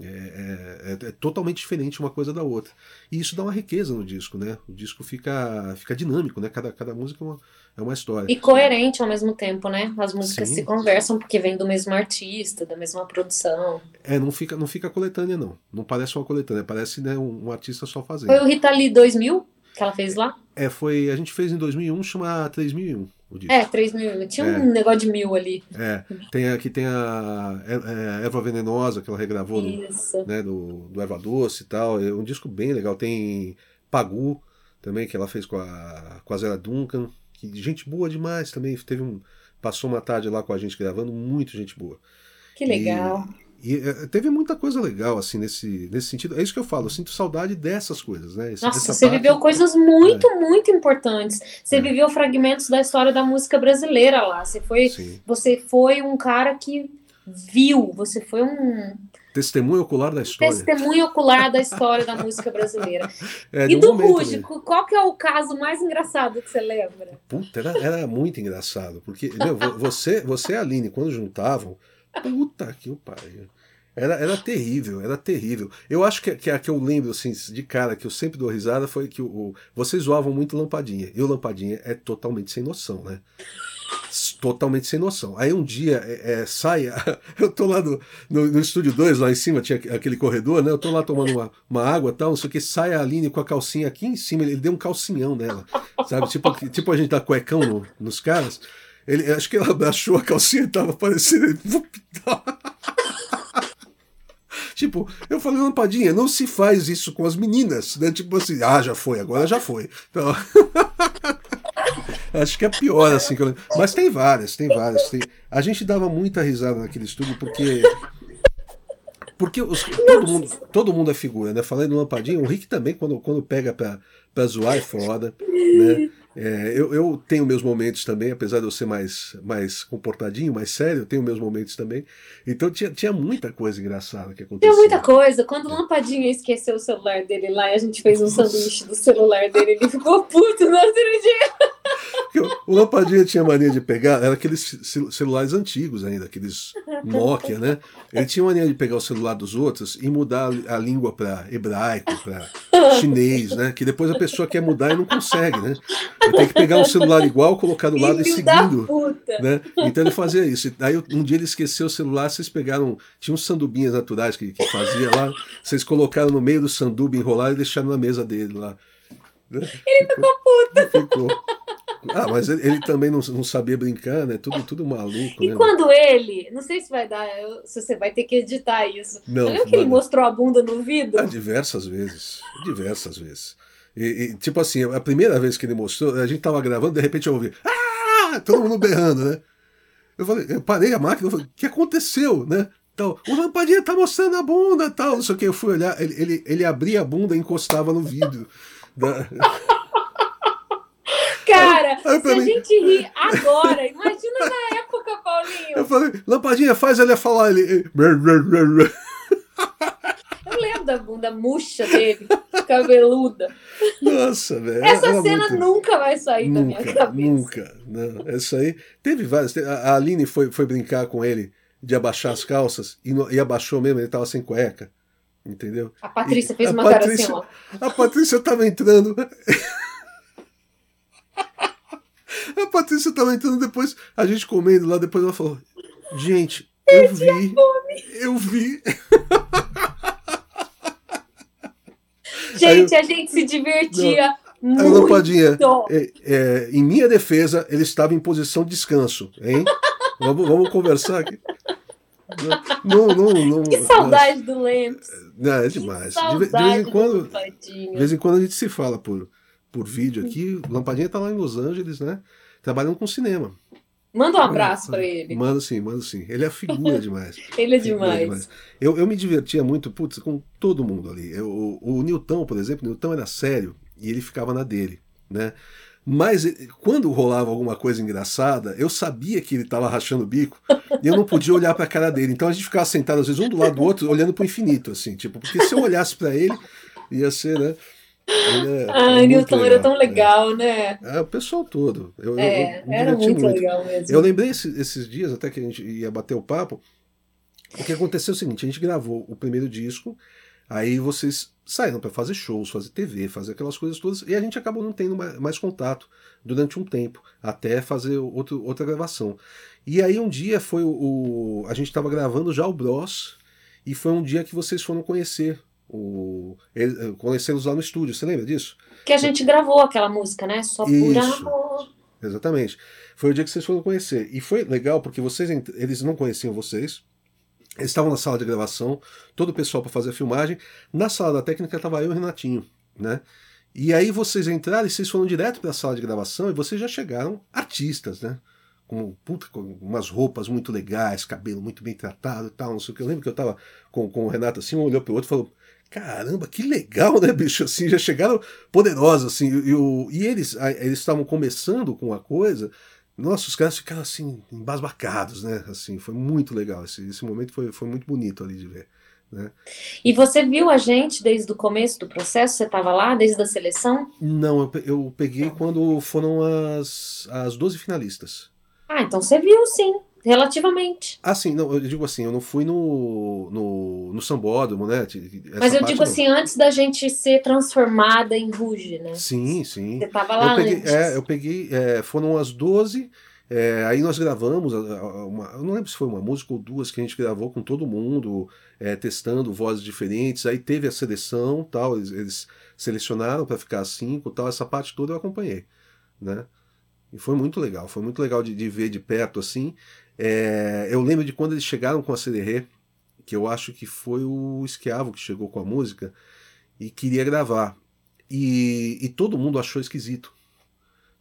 É, é, é, é, totalmente diferente uma coisa da outra. E isso dá uma riqueza no disco, né? O disco fica, fica dinâmico, né? Cada, cada música é uma, é uma história. E coerente ao mesmo tempo, né? As músicas Sim. se conversam porque vem do mesmo artista, da mesma produção. É, não fica, não fica coletânea, não. Não parece uma coletânea, parece né, um, um artista só fazendo. Foi o Rita Lee 2000 que ela fez lá? É, foi. A gente fez em 2001, chama 3001. O disco. É, 3000. Tinha é. um negócio de mil ali. É. Tem aqui tem a é, é, Erva Venenosa, que ela regravou do, né, do, do Erva Doce e tal. É um disco bem legal. Tem Pagu também, que ela fez com a, com a Zera Duncan que gente boa demais também. Teve um, passou uma tarde lá com a gente gravando, muito gente boa. Que legal. E é, teve muita coisa legal, assim, nesse, nesse sentido. É isso que eu falo, eu sinto saudade dessas coisas, né? Essa, Nossa, você parte... viveu coisas muito, é. muito importantes. Você é. viveu fragmentos da história da música brasileira lá. Você foi, você foi um cara que viu, você foi um. Testemunho ocular da história. Testemunho ocular da história da música brasileira. É, e do Rústico, qual que é o caso mais engraçado que você lembra? Puta, era, era muito engraçado, porque meu, você, você e a Aline, quando juntavam, puta que o pariu. Era, era terrível, era terrível. Eu acho que, que a que eu lembro, assim, de cara, que eu sempre dou risada foi que o, o vocês zoavam muito Lampadinha. E o Lampadinha é totalmente sem noção, né? Totalmente sem noção. Aí um dia é, é, sai, eu tô lá no, no, no estúdio 2, lá em cima tinha aquele corredor, né? Eu tô lá tomando uma, uma água e tal, não sei o que, sai a Aline com a calcinha aqui em cima, ele deu um calcinhão nela, sabe? Tipo, tipo a gente dá cuecão no, nos caras. Ele, acho que ela abaixou a calcinha e tava parecendo. Tipo, eu falei, Lampadinha, não se faz isso com as meninas, né? Tipo assim, ah, já foi, agora já foi. Então, acho que é pior, assim. Eu... Mas tem várias, tem várias. Tem... A gente dava muita risada naquele estúdio porque. Porque os, todo, mundo, todo mundo é figura, né? No Lampadinha, o Rick também, quando, quando pega pra, pra zoar, é foda, né? É, eu, eu, tenho meus momentos também, apesar de eu ser mais, mais comportadinho, mais sério, eu tenho meus momentos também. Então tinha, tinha muita coisa engraçada que acontecia. Tinha muita coisa. Quando o Lampadinha esqueceu o celular dele lá e a gente fez um sanduíche do celular dele, ele ficou puto no outro dia. O Lampadinha tinha mania de pegar, era aqueles celulares antigos ainda, aqueles Nokia, né? Ele tinha mania de pegar o celular dos outros e mudar a língua para hebraico, para chinês, né? Que depois a pessoa quer mudar e não consegue, né? Tem que pegar um celular igual, colocar do lado Filho e seguindo. Né? Então ele fazia isso. Aí um dia ele esqueceu o celular, vocês pegaram. Tinha uns sandubinhas naturais que, que fazia lá. Vocês colocaram no meio do sanduba, enrolaram e deixaram na mesa dele lá. Né? Ele ficou puto. Ficou. Ah, mas ele, ele, também não, não sabia brincar, né? Tudo, tudo maluco. E né? quando ele, não sei se vai dar, se você vai ter que editar isso. Não. Não que ele mostrou a bunda no vidro? Ah, diversas vezes. Diversas vezes. E, e, tipo assim, a primeira vez que ele mostrou, a gente tava gravando, de repente eu ouvi, ah! Todo mundo berrando, né? Eu falei, eu parei a máquina, eu falei, o que aconteceu, né? Então, o Lampadinha tá mostrando a bunda tal, não sei o que. Eu fui olhar, ele, ele, ele abria a bunda e encostava no vidro. Da... Cara, aí, aí se a gente rir agora, imagina na época, Paulinho. Eu falei, Lampadinha, faz ele falar. Ele. Eu lembro da bunda murcha dele, cabeluda. Nossa, velho. Essa cena muito... nunca vai sair nunca, da minha cabeça. Nunca. Não, essa aí. Teve várias. A Aline foi, foi brincar com ele de abaixar as calças e, e abaixou mesmo, ele tava sem cueca. Entendeu? A Patrícia e fez uma Patrícia, cara assim, ó. A Patrícia tava entrando. A Patrícia tava entrando depois, a gente comendo lá, depois ela falou: Gente, eu vi. Eu vi. Gente, eu, a gente se divertia. Não, muito. A lampadinha, é, é, em minha defesa, ele estava em posição de descanso, hein? vamos, vamos conversar aqui. Não, não, não, que saudade do Lemos. É, é demais. De, de, vez em quando, de vez em quando a gente se fala por, por vídeo aqui. O Lampadinha está lá em Los Angeles, né? Trabalhando com cinema. Manda um abraço para ele. Manda sim, manda sim. Ele é figura demais. ele é demais. demais. Eu, eu me divertia muito, putz, com todo mundo ali. Eu, o, o Newton, por exemplo, o Newton era sério e ele ficava na dele, né? Mas eh, quando rolava alguma coisa engraçada, eu sabia que ele estava rachando o bico e eu não podia olhar para a cara dele. Então a gente ficava sentado, às vezes, um do lado do outro, olhando para o infinito, assim, tipo, porque se eu olhasse para ele, ia ser, né? É, ah, é Newton era tão legal, é. né? É, o pessoal todo. Eu, é, eu, eu era muito, muito, legal mesmo. Eu lembrei esses, esses dias, até que a gente ia bater o papo, o que aconteceu é o seguinte: a gente gravou o primeiro disco, aí vocês saíram para fazer shows, fazer TV, fazer aquelas coisas todas, e a gente acabou não tendo mais, mais contato durante um tempo, até fazer outro, outra gravação. E aí um dia foi o. o a gente estava gravando já o Bros, e foi um dia que vocês foram conhecer o, ele, conhecemos lá no estúdio, você lembra disso? Que a gente gravou aquela música, né? Só por amor. Exatamente. Foi o dia que vocês foram conhecer. E foi legal porque vocês eles não conheciam vocês. Eles estavam na sala de gravação, todo o pessoal para fazer a filmagem. Na sala da técnica estava eu e o Renatinho, né? E aí vocês entraram e vocês foram direto para a sala de gravação e vocês já chegaram artistas, né? com, puta, com umas roupas muito legais, cabelo muito bem tratado e tal, não sei o que. Eu lembro que eu tava com, com o Renato assim, um olhou pro outro e falou: Caramba, que legal, né, bicho? Assim, já chegaram poderosos, assim, e, e, e eles eles estavam começando com a coisa. Nossa, os caras ficaram assim, embasbacados, né? Assim, foi muito legal. Esse, esse momento foi, foi muito bonito ali de ver. Né? E você viu a gente desde o começo do processo? Você estava lá, desde a seleção? Não, eu, eu peguei quando foram as, as 12 finalistas. Ah, então você viu sim, relativamente. Ah, sim, não, eu digo assim, eu não fui no, no, no sambódromo, né? Essa Mas eu digo não. assim, antes da gente ser transformada em Ruge, né? Sim, sim. Você estava lá eu peguei, antes. É, eu peguei, é, foram as 12 é, aí nós gravamos, uma, eu não lembro se foi uma música ou duas que a gente gravou com todo mundo, é, testando vozes diferentes. Aí teve a seleção, tal, eles, eles selecionaram para ficar cinco, tal. Essa parte toda eu acompanhei, né? E foi muito legal, foi muito legal de, de ver de perto assim. É, eu lembro de quando eles chegaram com a CDR, que eu acho que foi o Esquiavo que chegou com a música e queria gravar. E, e todo mundo achou esquisito.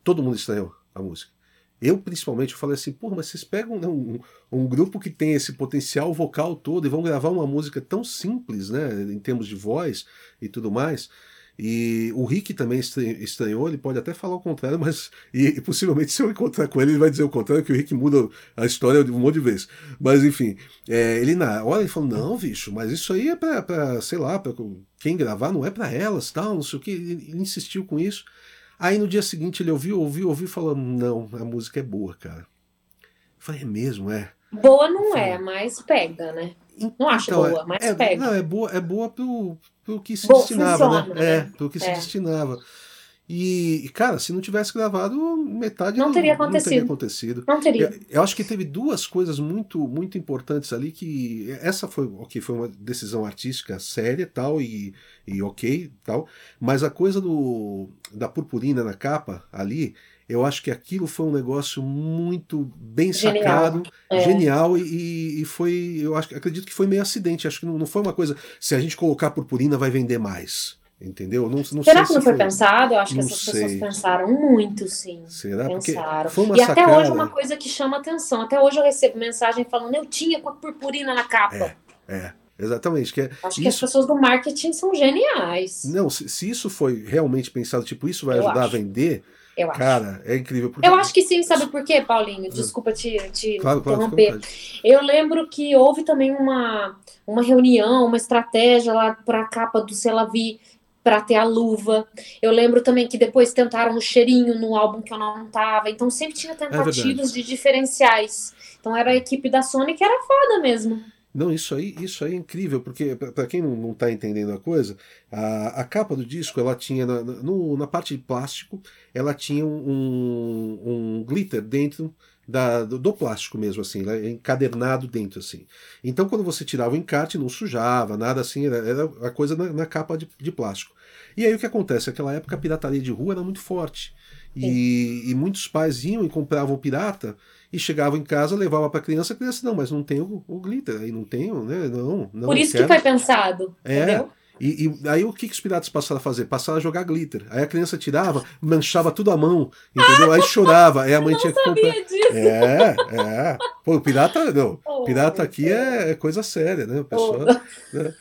Todo mundo estranhou a música. Eu, principalmente, eu falei assim, porra, mas vocês pegam né, um, um, grupo que tem esse potencial vocal todo e vão gravar uma música tão simples, né, em termos de voz e tudo mais. E o Rick também estranhou, ele pode até falar o contrário, mas. E, e, possivelmente, se eu encontrar com ele, ele vai dizer o contrário, que o Rick muda a história de um monte de vezes. Mas, enfim, é, ele na hora ele falou: não, bicho, mas isso aí é pra, pra sei lá, pra quem gravar, não é pra elas, tal, não sei o que. Ele, ele insistiu com isso. Aí no dia seguinte ele ouviu, ouviu, ouviu e falou: Não, a música é boa, cara. Eu falei: É mesmo, é. Boa não falei, é, mas pega, né? Não acho então, boa, mas é, pega. Não, é boa, é boa pro, pro que se destinava, né? funciona, né? É, pro que se é. destinava. E, cara, se não tivesse gravado, metade não teria acontecido. Não teria. Acontecido. Não teria. Eu, eu, acho que teve duas coisas muito, muito importantes ali que essa foi, ok, foi uma decisão artística séria, tal e, e ok, tal. Mas a coisa do da purpurina na capa ali, eu acho que aquilo foi um negócio muito bem genial. sacado, é. genial e, e, foi, eu acho, acredito que foi meio acidente. Acho que não, não foi uma coisa. Se a gente colocar purpurina, vai vender mais. Entendeu? Não, não Será que não foi, foi, pensado? Eu acho não que essas sei. pessoas pensaram muito, sim. Será? Pensaram. Foi uma e sacada. até hoje é uma coisa que chama atenção. Até hoje eu recebo mensagem falando, eu tinha com a purpurina na capa. É, é. Exatamente. Que é, acho que as pessoas do marketing são geniais. Não, se, se isso foi realmente pensado, tipo, isso vai eu ajudar acho. a vender, eu Cara, acho. é incrível. Porque... Eu acho que sim, sabe por quê, Paulinho? Desculpa te, te claro, interromper. Claro, eu lembro que houve também uma, uma reunião, uma estratégia lá para a capa do Selavi para ter a luva. Eu lembro também que depois tentaram o cheirinho no álbum que eu não tava. Então sempre tinha é tentativas é de diferenciais. Então era a equipe da Sony que era foda mesmo. Não, isso aí, isso aí é incrível, porque para quem não está entendendo a coisa, a, a capa do disco, ela tinha, na, no, na parte de plástico, ela tinha um, um glitter dentro da, do, do, plástico mesmo, assim, é encadernado dentro, assim. Então, quando você tirava o encarte, não sujava, nada assim, era, era a coisa na, na capa de, de, plástico. E aí o que acontece? Naquela época a pirataria de rua era muito forte. E, e muitos pais iam e compravam pirata e chegavam em casa, levavam para a criança, a criança, não, mas não tem o, o glitter, aí não tem, né? Não, não. Por isso que foi pensado, é, entendeu? E, e, aí o que, que os piratas passaram a fazer? Passaram a jogar glitter. Aí a criança tirava, manchava tudo a mão, entendeu? Aí chorava, aí a mãe não tinha que comprar. Disso. É, é. Pô, o pirata, não. Oh, pirata aqui é, é, coisa séria, né? O pessoal, oh. né?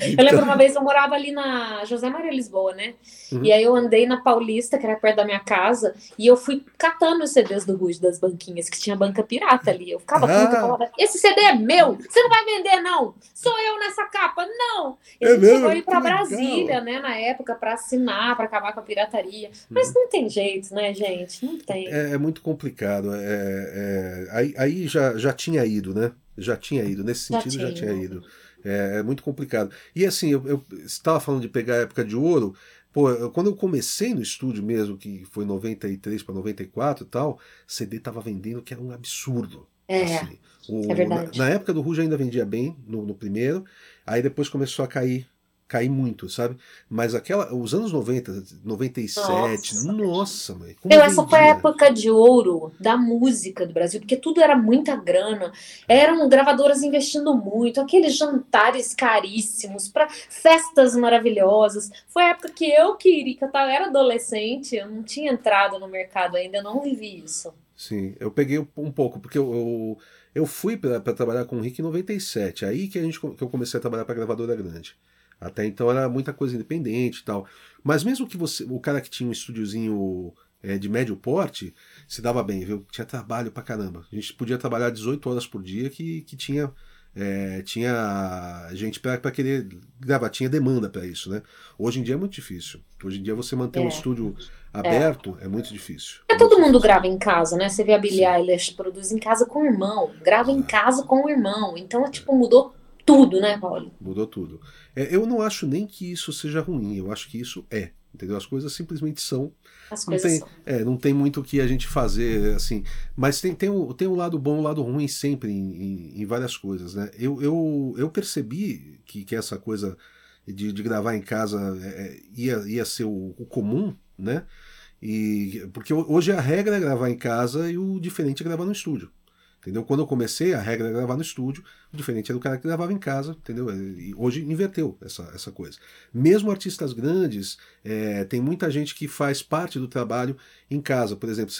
Então... Eu lembro uma vez eu morava ali na José Maria Lisboa, né? Uhum. E aí eu andei na Paulista, que era perto da minha casa, e eu fui catando os CDs do Rude das banquinhas, que tinha banca pirata ali. Eu ficava ah. puta, falava, esse CD é meu, você não vai vender, não! Sou eu nessa capa, não! E é a gente chegou aí pra Brasília, né, na época, para assinar, para acabar com a pirataria. Mas uhum. não tem jeito, né, gente? Não tem. É, é muito complicado. É, é, aí aí já, já tinha ido, né? Já tinha ido, nesse sentido já tinha, já tinha ido. É, é muito complicado. E assim, eu, eu estava falando de pegar a época de ouro. Pô, quando eu comecei no estúdio mesmo, que foi 93 para 94 e tal, CD tava vendendo que era um absurdo. É, assim. o, é verdade. Na, na, época do Ruge ainda vendia bem, no, no primeiro, aí depois começou a cair cair muito, sabe? Mas aquela, os anos 90, 97, nossa, nossa mãe. Meu, essa foi a época de ouro da música do Brasil, porque tudo era muita grana, eram gravadoras investindo muito, aqueles jantares caríssimos para festas maravilhosas. Foi a época que eu queria, que eu era adolescente, eu não tinha entrado no mercado ainda, eu não vivi isso. Sim, eu peguei um pouco, porque eu, eu, eu fui para trabalhar com o Rick em 97, aí que, a gente, que eu comecei a trabalhar para gravadora grande. Até então era muita coisa independente e tal. Mas mesmo que você, o cara que tinha um estúdiozinho é, de médio porte, se dava bem, viu? Tinha trabalho pra caramba. A gente podia trabalhar 18 horas por dia que, que tinha é, tinha gente para querer gravar, tinha demanda para isso, né? Hoje em dia é muito difícil. Hoje em dia você manter é. um estúdio aberto é, é muito difícil. É, todo mundo grava em casa, né? Você vê a Billie Eilish produz em casa com o irmão, grava em casa com o irmão. Então, tipo, mudou tudo, né, Paulo? Mudou tudo. É, eu não acho nem que isso seja ruim, eu acho que isso é. Entendeu? As coisas simplesmente são. As não tem, são. É, não tem muito o que a gente fazer, assim. Mas tem, tem, um, tem um lado bom e um lado ruim sempre em, em, em, várias coisas, né? Eu, eu, eu percebi que, que essa coisa de, de gravar em casa é, é ia, ia ser o, o comum, né? E, porque hoje a regra é gravar em casa e o diferente é gravar no estúdio. Entendeu? Quando eu comecei, a regra era gravar no estúdio, o diferente era o cara que gravava em casa, entendeu? E hoje inverteu essa, essa coisa. Mesmo artistas grandes, é, tem muita gente que faz parte do trabalho em casa. Por exemplo,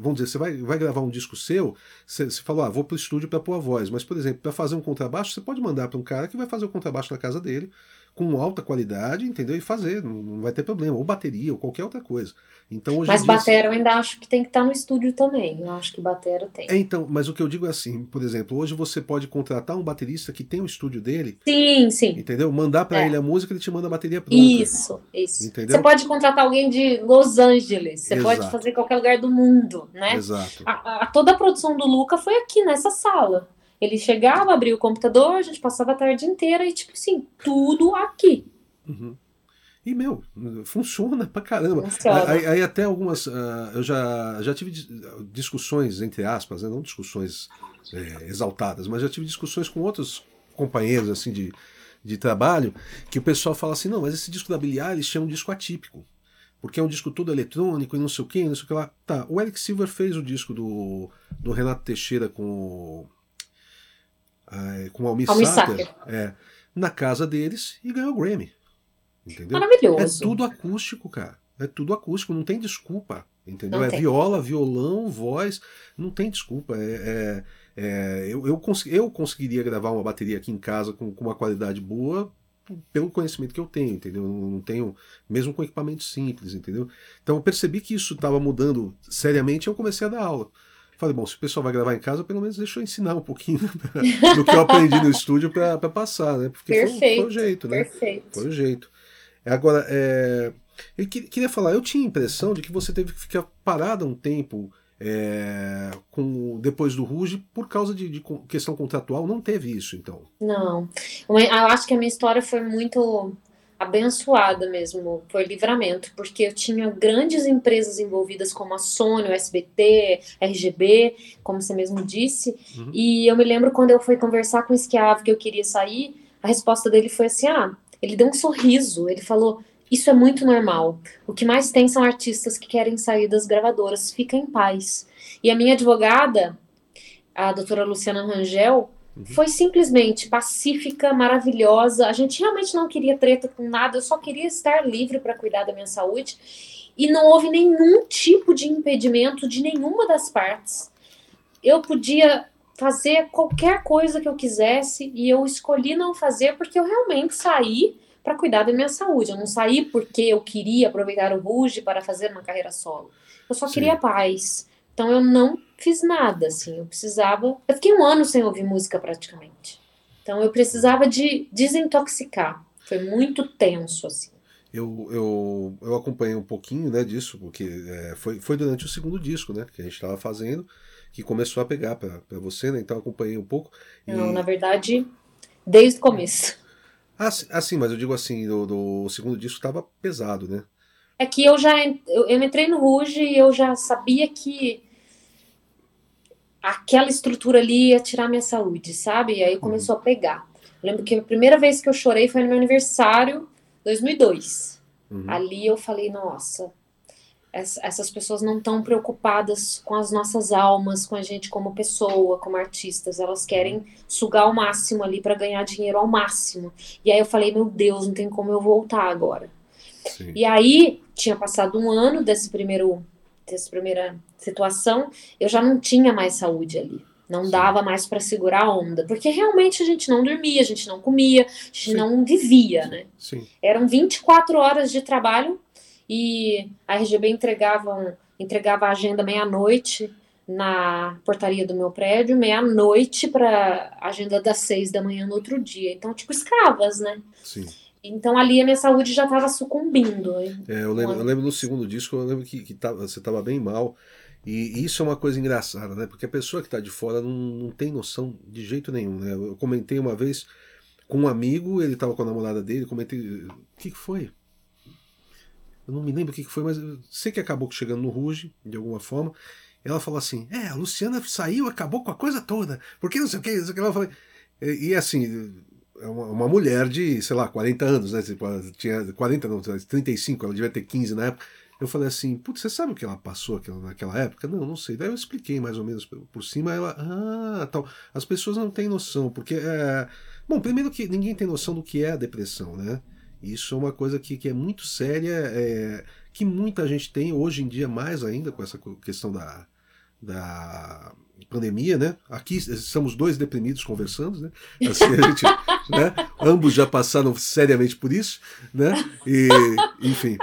vamos dizer, você vai, vai gravar um disco seu, você, falou, ah, vou para o estúdio para pôr a voz. Mas, por exemplo, para fazer um contrabaixo, você pode mandar para um cara que vai fazer o contrabaixo na casa dele, com alta qualidade, entendeu? E fazer, não, vai ter problema. Ou bateria, ou qualquer outra coisa. Então, hoje mas batera eu ainda acho que tem que estar tá no estúdio também. Eu acho que batera tem. É, então, mas o que eu digo é assim, por exemplo, hoje você pode contratar um baterista que tem o estúdio dele. Sim, sim. Entendeu? Mandar para é. ele a música, ele te manda a bateria pronta. Isso, isso. Entendeu? Você pode contratar alguém de Los Angeles, você Exato. pode fazer em qualquer lugar do mundo, né? Exato. A, a, toda a produção do Luca foi aqui nessa sala. Ele chegava, abria o computador, a gente passava a tarde inteira e, tipo assim, tudo aqui. Uhum. E, meu, funciona pra caramba. Funciona. Aí, aí, até algumas. Uh, eu já, já tive discussões, entre aspas, né? não discussões é, exaltadas, mas já tive discussões com outros companheiros assim de, de trabalho, que o pessoal fala assim: não, mas esse disco da Billie Eilish é um disco atípico. Porque é um disco todo eletrônico e não sei o que, não sei o que lá. Tá, o Eric Silver fez o disco do, do Renato Teixeira com o. com o Almir Sater, é, na casa deles e ganhou o Grammy. Entendeu? Maravilhoso. É tudo acústico, cara. É tudo acústico, não tem desculpa. Entendeu? Não é tem. viola, violão, voz, não tem desculpa. É, é, é eu, eu, cons eu conseguiria gravar uma bateria aqui em casa com, com uma qualidade boa pelo conhecimento que eu tenho, entendeu? Não tenho, mesmo com equipamento simples, entendeu? Então eu percebi que isso estava mudando seriamente e eu comecei a dar aula. Falei, bom, se o pessoal vai gravar em casa, pelo menos deixa eu ensinar um pouquinho do que eu aprendi no estúdio para passar, né? Porque Perfeito. Foi, o jeito, né? Perfeito. Foi o jeito. Agora, é, eu queria falar, eu tinha a impressão de que você teve que ficar parada um tempo é, com, depois do Ruge por causa de, de, questão contratual. Não teve isso, então? Não. Eu acho que a minha história foi muito abençoada mesmo, foi livramento, porque eu tinha grandes empresas envolvidas como a Sony, o SBT, RGB, como você mesmo disse, uhum. e eu me lembro quando eu fui conversar com o Esquiavo que eu queria sair, a resposta dele foi assim, ah, ele deu um sorriso, ele falou: Isso é muito normal. O que mais tem são artistas que querem sair das gravadoras. Fica em paz. E a minha advogada, a doutora Luciana Rangel, uhum. foi simplesmente pacífica, maravilhosa. A gente realmente não queria treta com nada, eu só queria estar livre para cuidar da minha saúde. E não houve nenhum tipo de impedimento de nenhuma das partes. Eu podia fazer qualquer coisa que eu quisesse e eu escolhi não fazer porque eu realmente saí para cuidar da minha saúde. Eu não saí porque eu queria aproveitar o Ruge para fazer uma carreira solo. Eu só Sim. queria paz. Então eu não fiz nada, assim. Eu precisava. Eu fiquei um ano sem ouvir música praticamente. Então eu precisava de desintoxicar. Foi muito tenso, assim. Eu, eu, eu acompanhei um pouquinho né, disso, porque é, foi, foi durante o segundo disco né, que a gente estava fazendo que começou a pegar para você, né? Então acompanhei um pouco. E... Não, na verdade, desde o começo. Ah, ah sim, mas eu digo assim, do, do segundo disco estava pesado, né? É que eu já eu, eu entrei no Ruge e eu já sabia que aquela estrutura ali ia tirar minha saúde, sabe? E aí começou a pegar. Eu lembro que a primeira vez que eu chorei foi no meu aniversário, 2002. Uhum. Ali eu falei, nossa, essas pessoas não estão preocupadas com as nossas almas, com a gente como pessoa, como artistas. Elas querem sugar ao máximo ali para ganhar dinheiro ao máximo. E aí eu falei, meu Deus, não tem como eu voltar agora. Sim. E aí tinha passado um ano desse primeiro dessa primeira situação, eu já não tinha mais saúde ali. Não dava mais para segurar a onda, porque realmente a gente não dormia, a gente não comia, a gente Sim. não vivia, né? Sim. Eram 24 horas de trabalho e a RGB entregava, entregava a agenda meia-noite na portaria do meu prédio, meia-noite para agenda das seis da manhã no outro dia. Então, tipo, escravas, né? Sim. Então ali a minha saúde já estava sucumbindo. É, eu lembro, eu lembro no segundo disco, eu lembro que, que tava, você estava bem mal. E isso é uma coisa engraçada, né? Porque a pessoa que está de fora não, não tem noção de jeito nenhum, né? Eu comentei uma vez com um amigo, ele estava com a namorada dele, comentei, o que, que foi? Eu não me lembro o que, que foi, mas sei que acabou chegando no Ruge, de alguma forma. Ela falou assim: É, a Luciana saiu, acabou com a coisa toda, porque não sei o que, não sei o que. Ela falou, e, e assim, uma, uma, mulher de, sei lá, 40 anos, né? Tipo, tinha 40, não, 35, ela devia ter 15 na época. Eu falei assim, putz, você sabe o que ela passou naquela época? Não, não sei. Daí eu expliquei mais ou menos por cima, ela, ah, tal. As pessoas não têm noção, porque é... Bom, primeiro que ninguém tem noção do que é a depressão, né? Isso é uma coisa que, que é muito séria, é... que muita gente tem hoje em dia mais ainda com essa questão da, da pandemia, né? Aqui estamos dois deprimidos conversando, né? Assim, a gente, né? Ambos já passaram seriamente por isso, né? E, enfim,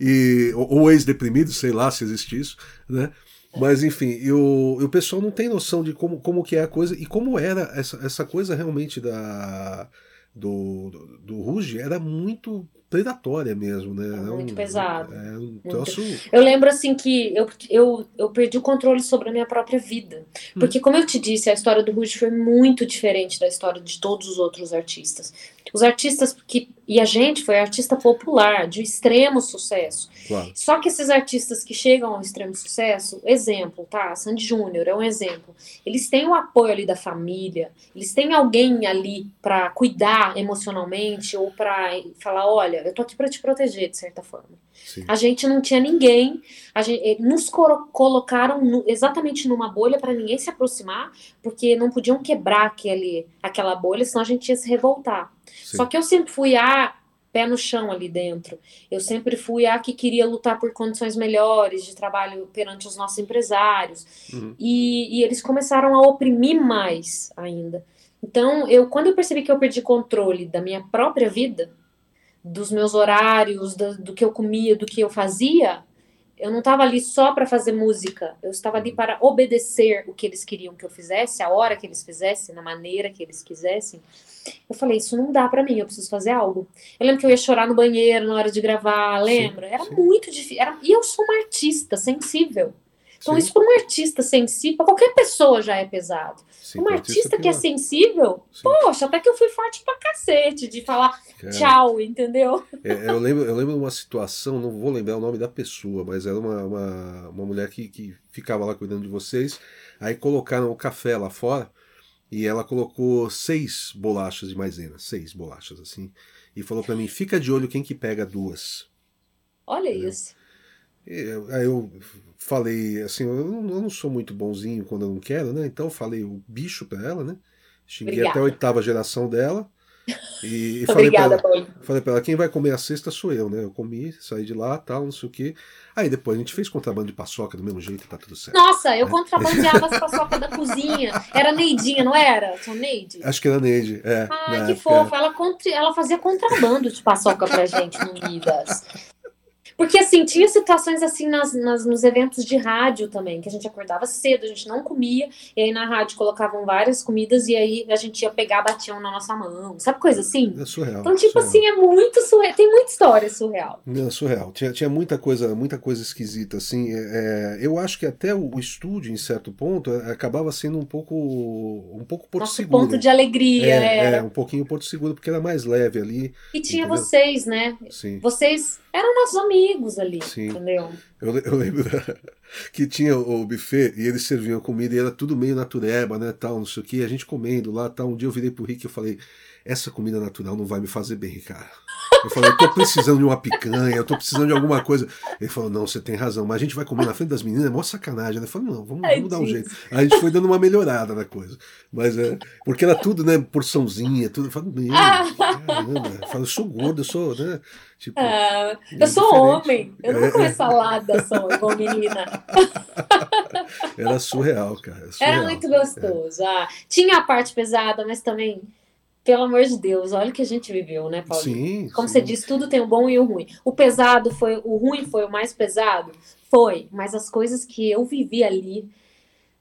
e, ou ex-deprimidos, sei lá se existe isso, né? Mas enfim, e o, e o pessoal não tem noção de como, como que é a coisa e como era essa, essa coisa realmente da do, do, do Ruge era muito predatória mesmo, né? É muito um, pesado. É um troço... Eu lembro assim que eu, eu, eu perdi o controle sobre a minha própria vida. Hum. Porque, hum. como eu te disse, a história do Ruge foi muito diferente da história de todos os outros artistas. Os artistas que. E a gente foi artista popular, de extremo sucesso. Claro. Só que esses artistas que chegam ao extremo sucesso, exemplo, tá? Sandy Júnior é um exemplo. Eles têm o apoio ali da família, eles têm alguém ali para cuidar emocionalmente ou para falar: olha, eu tô aqui para te proteger, de certa forma. Sim. A gente não tinha ninguém, a gente, eh, nos colocaram no, exatamente numa bolha para ninguém se aproximar, porque não podiam quebrar aquele, aquela bolha, senão a gente ia se revoltar. Sim. Só que eu sempre fui a pé no chão ali dentro. Eu sempre fui a que queria lutar por condições melhores de trabalho perante os nossos empresários. Uhum. E, e, eles começaram a oprimir mais ainda. Então, eu quando eu percebi que eu perdi controle da minha própria vida, dos meus horários, do, do que eu comia, do que eu fazia, eu não estava ali só para fazer música, eu estava ali para obedecer o que eles queriam que eu fizesse, a hora que eles fizessem, na maneira que eles quisessem. Eu falei, isso não dá para mim, eu preciso fazer algo. Eu lembro que eu ia chorar no banheiro na hora de gravar, lembra? Sim, Era sim. muito difícil. Era... E eu sou uma artista sensível. Então, Sim. isso para um artista sensível, para qualquer pessoa já é pesado. Sim, um artista que é sensível, Sim. poxa, até que eu fui forte pra cacete de falar Cara, tchau, entendeu? É, eu, lembro, eu lembro uma situação, não vou lembrar o nome da pessoa, mas era uma, uma, uma mulher que, que ficava lá cuidando de vocês. Aí colocaram o café lá fora e ela colocou seis bolachas de maisena, seis bolachas assim, e falou para mim: fica de olho quem que pega duas. Olha isso. Aí eu falei assim, eu não, eu não, sou muito bonzinho quando eu não quero, né? Então eu falei o bicho para ela, né? Xinguei Obrigada. até a oitava geração dela. E, e falei Obrigada, pra ela, falei ela, quem vai comer a sexta sou eu, né? Eu comi, saí de lá, tal, não sei o quê. Aí depois a gente fez contrabando de paçoca do mesmo jeito, tá tudo certo. Nossa, eu contrabandeava as paçoca da cozinha. Era Neidinha, não era? Tinha Neide? Acho que era Neide, é. Ai, que fofa. Ela, ela fazia contrabando de paçoca pra gente no Midas. Porque, assim, tinha situações assim nas, nas, nos eventos de rádio também, que a gente acordava cedo, a gente não comia, e aí na rádio colocavam várias comidas, e aí a gente ia pegar, batiam na nossa mão, sabe coisa assim? É surreal. Então, tipo surreal. assim, é muito surreal, tem muita história surreal. É surreal. Tinha, tinha muita coisa muita coisa esquisita, assim. É, eu acho que até o, estúdio, em certo ponto, é, acabava sendo um pouco um pouco Porto Nosso Seguro. ponto de alegria, é, é. um pouquinho Porto Seguro, porque era mais leve ali. E tinha entendeu? vocês, né? Sim. Vocês eram nossos amigos ali, Sim. entendeu? Eu, eu lembro que tinha o buffet e eles serviam comida e era tudo meio natureba, né, tal, não sei o que, a gente comendo lá, tal. Um dia eu virei pro Rick e eu falei, essa comida natural não vai me fazer bem, cara. Eu falei, eu tô precisando de uma picanha, eu tô precisando de alguma coisa. Ele falou, não, você tem razão, mas a gente vai comer na frente das meninas, é mó sacanagem. Eu falei, não, vamos, vamos dar um jeito. A gente foi dando uma melhorada na coisa. Mas é, porque era tudo, né, porçãozinha, tudo. Eu falei, meu, caramba. Eu falei, eu sou gordo, eu sou, né? Tipo, ah, eu sou diferente. homem, eu não vou comer salada só, igual menina. Era surreal, cara. Surreal. Era muito gostoso. É. Ah, tinha a parte pesada, mas também pelo amor de Deus, olha o que a gente viveu, né, Paulo? Sim. Como sim. você disse, tudo tem o bom e o ruim. O pesado foi, o ruim foi o mais pesado? Foi, mas as coisas que eu vivi ali,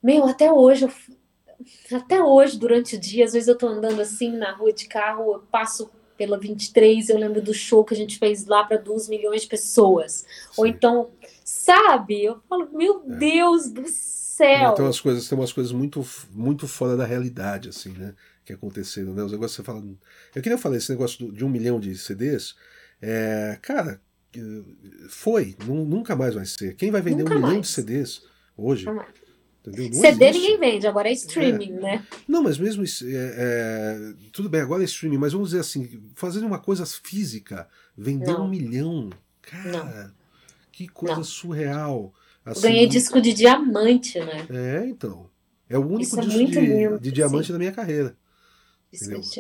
meu, até hoje, eu, até hoje, durante o dia, às vezes eu tô andando assim na rua de carro, eu passo pela 23, eu lembro do show que a gente fez lá para 2 milhões de pessoas. Sim. Ou então, sabe? Eu falo, meu é. Deus do céu. Tem umas coisas, tem umas coisas muito, muito fora da realidade, assim, né? Que aconteceram, né? Os negócios você fala. Eu queria falar esse negócio de um milhão de CDs. É, cara, foi, nunca mais vai ser. Quem vai vender nunca um mais. milhão de CDs hoje? Entendeu? CD existe. ninguém vende, agora é streaming, é. né? Não, mas mesmo é, é, tudo bem, agora é streaming, mas vamos dizer assim, fazendo uma coisa física, vender Não. um milhão, cara, Não. que coisa Não. surreal. Assim, Ganhei disco de diamante, né? É, então. É o único Isso disco é de, de, diamante sim. da minha carreira.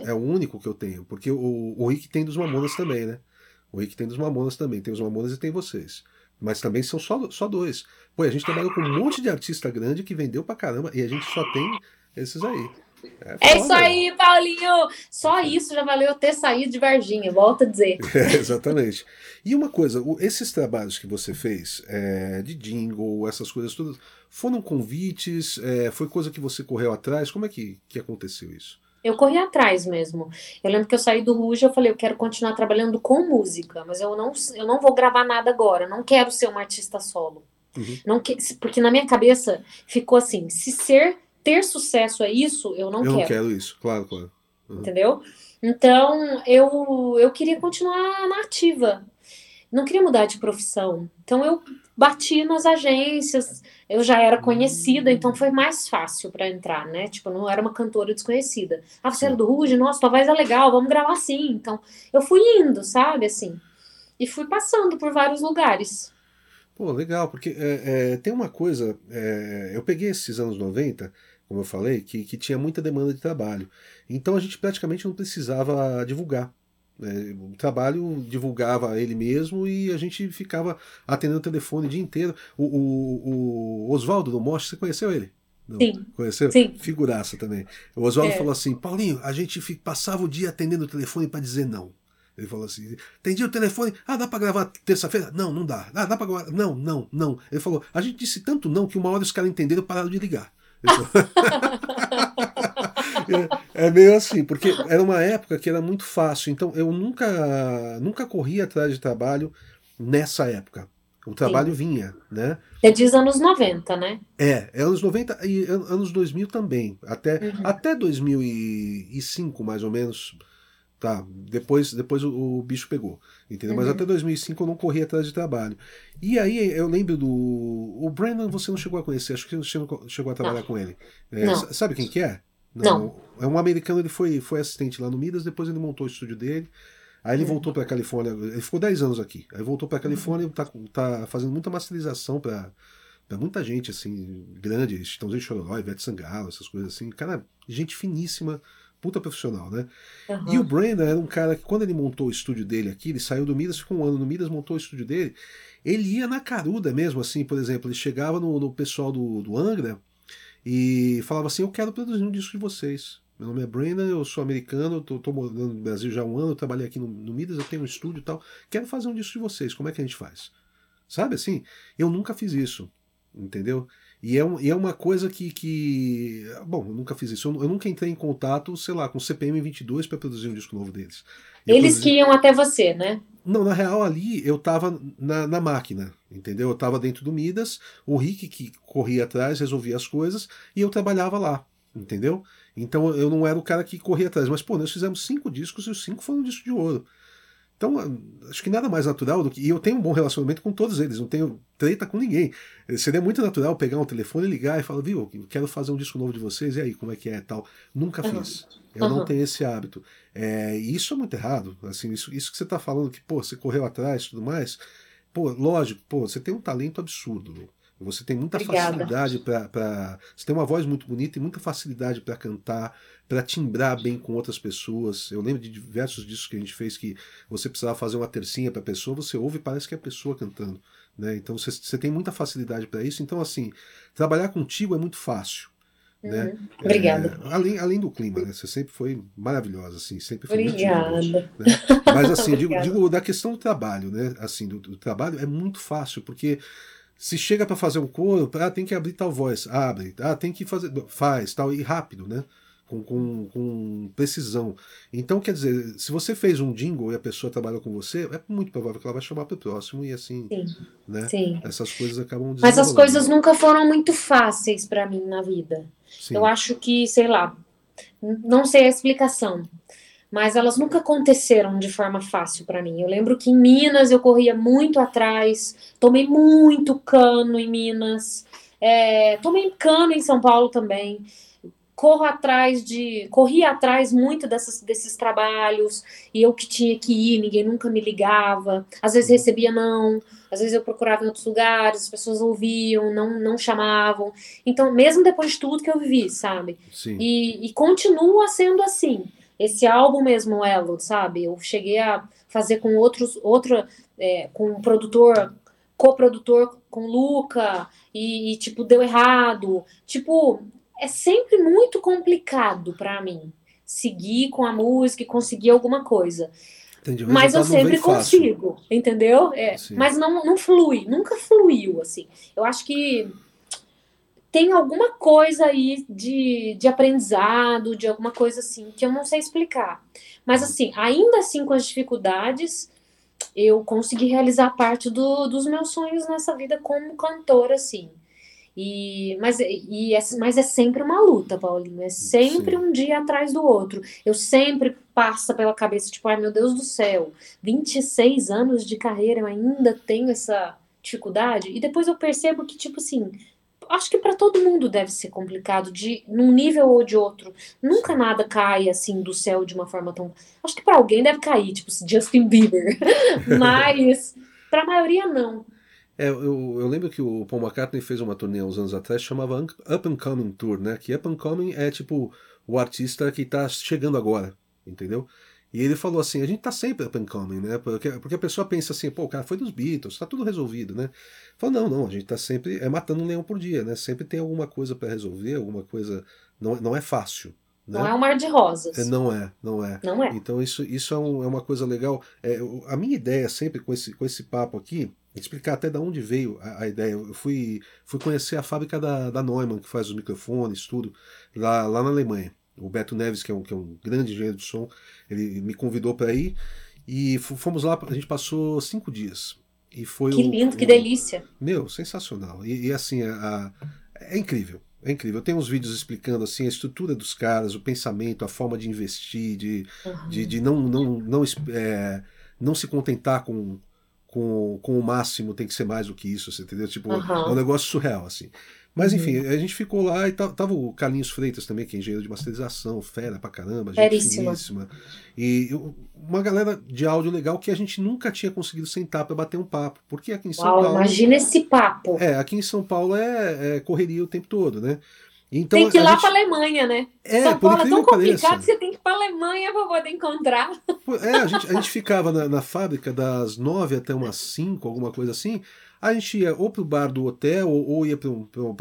É o único que eu tenho, porque o, o Rick tem dos Mamonas também, né? O Rick tem dos Mamonas também, tem os Mamonas e tem vocês. Mas também são só, só dois. Pô, a gente trabalhou com um monte de artista grande que vendeu pra caramba e a gente só tem esses aí. É, é isso aí, Paulinho! Só isso já valeu ter saído de Varginha, volta a dizer. É, exatamente. E uma coisa, esses trabalhos que você fez, é, de jingle, essas coisas todas, foram convites? É, foi coisa que você correu atrás? Como é que, que aconteceu isso? Eu corri atrás mesmo. Eu lembro que eu saí do Ruge, eu falei, eu quero continuar trabalhando com música, mas eu não, eu não vou gravar nada agora. Não quero ser uma artista solo. Uhum. Não que, porque na minha cabeça ficou assim: se ser ter sucesso é isso, eu não eu quero. Eu não quero isso, claro, claro. Uhum. Entendeu? Então eu eu queria continuar na ativa. Não queria mudar de profissão. Então eu bati nas agências, eu já era conhecida, então foi mais fácil para entrar, né? Tipo, não era uma cantora desconhecida. Ah, você era do Ruge? Nossa, tua voz é legal, vamos gravar assim. Então, eu fui indo, sabe, assim. E fui passando por vários lugares. Pô, legal, porque é, é, tem uma coisa, é, eu peguei esses anos 90, como eu falei, que, que tinha muita demanda de trabalho. Então a gente praticamente não precisava divulgar. É, o trabalho divulgava ele mesmo e a gente ficava atendendo o telefone o dia inteiro. O, o, o Oswaldo do Moche, você conheceu ele? Não. Sim. Conheceu? Sim. Figuraça também. O Oswaldo é. falou assim: Paulinho, a gente passava o dia atendendo o telefone para dizer não. Ele falou assim: atendi o telefone, ah, dá para gravar terça-feira? Não, não dá. Ah, dá para gravar? Não, não, não. Ele falou: a gente disse tanto não que uma hora os caras entenderam e pararam de ligar. é, é, meio assim, porque era uma época que era muito fácil, então eu nunca, nunca corri atrás de trabalho nessa época. O trabalho Sim. vinha, né? É diz anos 90, né? É, é anos 90 e anos 2000 também. Até, uhum. até 2005, mais ou menos. Tá, depois, depois o, o bicho pegou, entendeu? Uhum. Mas até 2005 eu não corri atrás de trabalho. E aí eu lembro do. O Brandon você não chegou a conhecer, acho que você chegou, chegou a trabalhar não. com ele. É, sabe quem que é? Não. É um americano, ele foi, foi assistente lá no Midas, depois ele montou o estúdio dele. Aí ele uhum. voltou para Califórnia, ele ficou 10 anos aqui. Aí voltou para Califórnia, uhum. tá, tá fazendo muita masterização para muita gente assim, grande, Chitãozinho Chororó, Ivete Sangalo, essas coisas assim. Cara, gente finíssima, puta profissional, né? Uhum. E o Brandon era um cara que quando ele montou o estúdio dele aqui, ele saiu do Midas, ficou um ano no Midas, montou o estúdio dele, ele ia na caruda mesmo, assim, por exemplo, ele chegava no, no pessoal do, do Angra, e falava assim: Eu quero produzir um disco de vocês. Meu nome é Brandon, eu sou americano, estou morando no Brasil já há um ano, trabalhei aqui no, no Midas, eu tenho um estúdio e tal. Quero fazer um disco de vocês, como é que a gente faz? Sabe assim? Eu nunca fiz isso, entendeu? E é, um, e é uma coisa que, que. Bom, eu nunca fiz isso. Eu, eu nunca entrei em contato, sei lá, com o CPM 22 para produzir um disco novo deles. Eu Eles produzi... que iam até você, né? Não, na real ali eu tava na, na máquina, entendeu? Eu tava dentro do Midas, o Rick que corria atrás, resolvia as coisas, e eu trabalhava lá, entendeu? Então eu não era o cara que corria atrás. Mas, pô, nós fizemos cinco discos e os cinco foram um disco de ouro. Então, acho que nada mais natural do que. E eu tenho um bom relacionamento com todos eles, não tenho treta com ninguém. Seria muito natural pegar um telefone, ligar e falar, viu, quero fazer um disco novo de vocês, e aí, como é que é tal. Nunca fiz. Eu uhum. não tenho esse hábito. É, e isso é muito errado. Assim, isso, isso que você está falando, que, pô, você correu atrás e tudo mais. Pô, lógico, pô, você tem um talento absurdo. Você tem muita Obrigada. facilidade para. Você tem uma voz muito bonita e muita facilidade para cantar, para timbrar bem com outras pessoas. Eu lembro de diversos discos que a gente fez que você precisava fazer uma tercinha para a pessoa, você ouve e parece que é a pessoa cantando. Né? Então você, você tem muita facilidade para isso. Então, assim, trabalhar contigo é muito fácil. Né? Uhum. Obrigada. É, além, além do clima, né? Você sempre foi maravilhosa, assim, sempre foi Obrigada. Muito né? Mas assim, digo, digo, da questão do trabalho, né? Assim, do, do trabalho é muito fácil, porque se chega para fazer um coro, ah, tem que abrir tal voz, abre, ah, tem que fazer, faz, tal, e rápido, né? Com, com, com, precisão. Então, quer dizer, se você fez um jingle e a pessoa trabalha com você, é muito provável que ela vai chamar para o próximo e assim, Sim. né? Sim. Essas coisas acabam Mas as coisas nunca foram muito fáceis para mim na vida. Sim. Eu acho que, sei lá, não sei a explicação mas elas nunca aconteceram de forma fácil para mim. Eu lembro que em Minas eu corria muito atrás, tomei muito cano em Minas, é, tomei cano em São Paulo também. Corro atrás de. Corri atrás muito dessas, desses trabalhos, e eu que tinha que ir, ninguém nunca me ligava. Às vezes recebia não, às vezes eu procurava em outros lugares, as pessoas ouviam, não, não chamavam. Então, mesmo depois de tudo que eu vivi, sabe? Sim. E, e continua sendo assim esse álbum mesmo, Elo, sabe? Eu cheguei a fazer com outros, outro, é, com um produtor, coprodutor com Luca, e, e, tipo, deu errado. Tipo, é sempre muito complicado para mim seguir com a música e conseguir alguma coisa. Entendi, mas eu sempre consigo, entendeu? É, mas não, não flui, nunca fluiu, assim. Eu acho que tem alguma coisa aí de, de aprendizado, de alguma coisa assim, que eu não sei explicar. Mas assim, ainda assim com as dificuldades, eu consegui realizar parte do, dos meus sonhos nessa vida como cantora, assim. E, mas, e é, mas é sempre uma luta, Paulinho. É sempre Sim. um dia atrás do outro. Eu sempre passa pela cabeça, tipo, ai meu Deus do céu, 26 anos de carreira, eu ainda tenho essa dificuldade. E depois eu percebo que, tipo assim, acho que para todo mundo deve ser complicado de num nível ou de outro. Nunca nada cai assim do céu de uma forma tão. Acho que para alguém deve cair, tipo Justin Bieber, mas para a maioria não. É, eu, eu, lembro que o Paul McCartney fez uma turnê uns anos atrás chamava Up and Coming Tour, né? Que Up and Coming é tipo o artista que está chegando agora, entendeu? E ele falou assim: a gente tá sempre up and coming, né? Porque, porque a pessoa pensa assim, pô, o cara foi dos Beatles, tá tudo resolvido, né? Falou, não, não, a gente tá sempre é matando um leão por dia, né? Sempre tem alguma coisa para resolver, alguma coisa. Não, não é fácil. Né? Não é um mar de rosas. É, não é, não é. Não é. Então isso, isso é, um, é uma coisa legal. É, a minha ideia sempre com esse, com esse papo aqui, explicar até de onde veio a, a, ideia. Eu fui, fui conhecer a fábrica da, da Neumann, que faz os microfones, tudo, lá, lá na Alemanha. O Beto Neves, que é um, que é um grande engenheiro de som, ele me convidou para ir e fomos lá. A gente passou cinco dias. E foi que lindo, que delícia. Meu, sensacional. E, e assim, a, a, é incrível. É incrível. Tem uns vídeos explicando assim a estrutura dos caras, o pensamento, a forma de investir, de, uhum. de, de, não, não, não, é, não se contentar com, com, com o máximo, tem que ser mais do que isso, você entendeu? Tipo, uhum. é um negócio surreal, assim. Mas enfim, uhum. a gente ficou lá e tava o Carlinhos Freitas também, que é engenheiro de masterização, fera pra caramba, gente finíssima. E uma galera de áudio legal que a gente nunca tinha conseguido sentar para bater um papo. Porque aqui em São Uau, Paulo. Imagina esse papo. É, aqui em São Paulo é, é correria o tempo todo, né? Então, tem que ir lá gente... para Alemanha, né? É, São Paulo é tão complicado que você tem que ir para Alemanha para poder encontrar. É, a gente, a gente ficava na, na fábrica das nove até umas cinco, alguma coisa assim. A gente ia ou pro bar do hotel, ou, ou ia para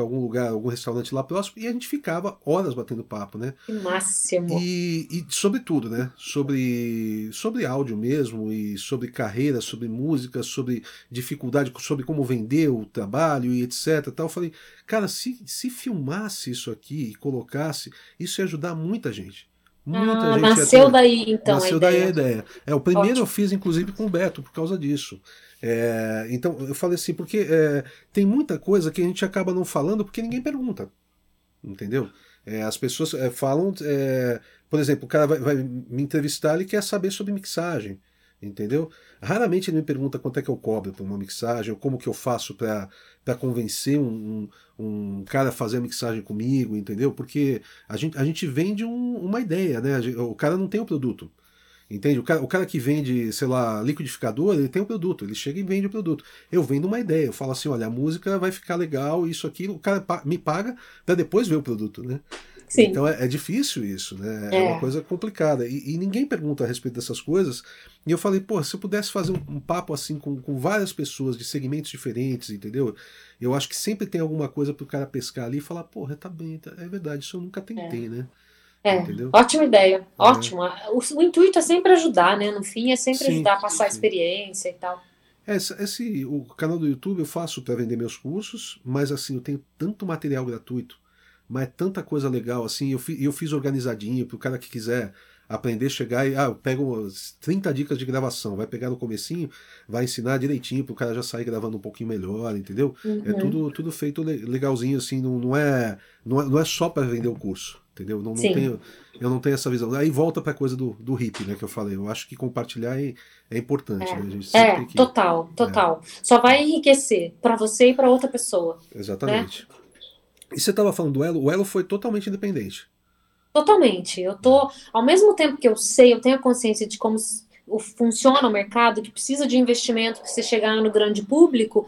algum lugar, algum restaurante lá próximo, e a gente ficava horas batendo papo, né? Que máximo. E, e sobre tudo, né? Sobre, sobre áudio mesmo, e sobre carreira, sobre música, sobre dificuldade, sobre como vender o trabalho e etc. Tal. Eu falei, cara, se, se filmasse isso aqui e colocasse, isso ia ajudar muita gente. Muita ah, gente nasceu ter... daí então. Nasceu a daí a ideia. É, o primeiro Ótimo. eu fiz, inclusive, com o Beto, por causa disso. É, então, eu falei assim, porque é, tem muita coisa que a gente acaba não falando porque ninguém pergunta. Entendeu? É, as pessoas é, falam, é, por exemplo, o cara vai, vai, me entrevistar, ele quer saber sobre mixagem. entendeu? Raramente ele me pergunta quanto é que eu cobro para uma mixagem, ou como que eu faço para convencer um, um, um, cara a fazer a mixagem comigo, entendeu? Porque a gente, a gente vende um, uma ideia, né? O cara não tem o produto. Entende? O cara, o cara que vende, sei lá, liquidificador, ele tem um produto, ele chega e vende o produto. Eu vendo uma ideia, eu falo assim, olha, a música vai ficar legal, isso aqui, o cara me paga para depois ver o produto, né? Sim. Então é, é, difícil isso, né? É, é uma coisa complicada. E, e, ninguém pergunta a respeito dessas coisas. E eu falei, pô, se eu pudesse fazer um, um, papo assim com, com várias pessoas de segmentos diferentes, entendeu? Eu acho que sempre tem alguma coisa para o cara pescar ali e falar, porra, tá bem, tá, é verdade, isso eu nunca tentei, é. né? É, Entendeu? ótima ideia, é. ótimo. O, o, intuito é sempre ajudar, né? No fim, é sempre sim, ajudar a passar sim. experiência e tal. Esse, esse, o canal do YouTube eu faço para vender meus cursos, mas assim, eu tenho tanto material gratuito, mas é tanta coisa legal, assim, eu, fi, eu fiz organizadinho para o cara que quiser aprender, chegar e, ah, eu pego 30 dicas de gravação, vai pegar no comecinho, vai ensinar direitinho para o cara já sair gravando um pouquinho melhor, entendeu? É uhum. É tudo, tudo feito legalzinho, assim, não, não, é, não é, não é só para vender o curso entendeu? Não, não tenho, eu não tenho essa visão. Aí volta para a coisa do, do hip, né, que eu falei. Eu acho que compartilhar é, é importante. É, né? é que, total, total. É. Só vai enriquecer para você e para outra pessoa. Exatamente. Né? E você estava falando do Elo, o Elo foi totalmente independente. Totalmente. Eu tô, ao mesmo tempo que eu sei, eu tenho a consciência de como funciona o mercado, que precisa de investimento para você chegar no grande público,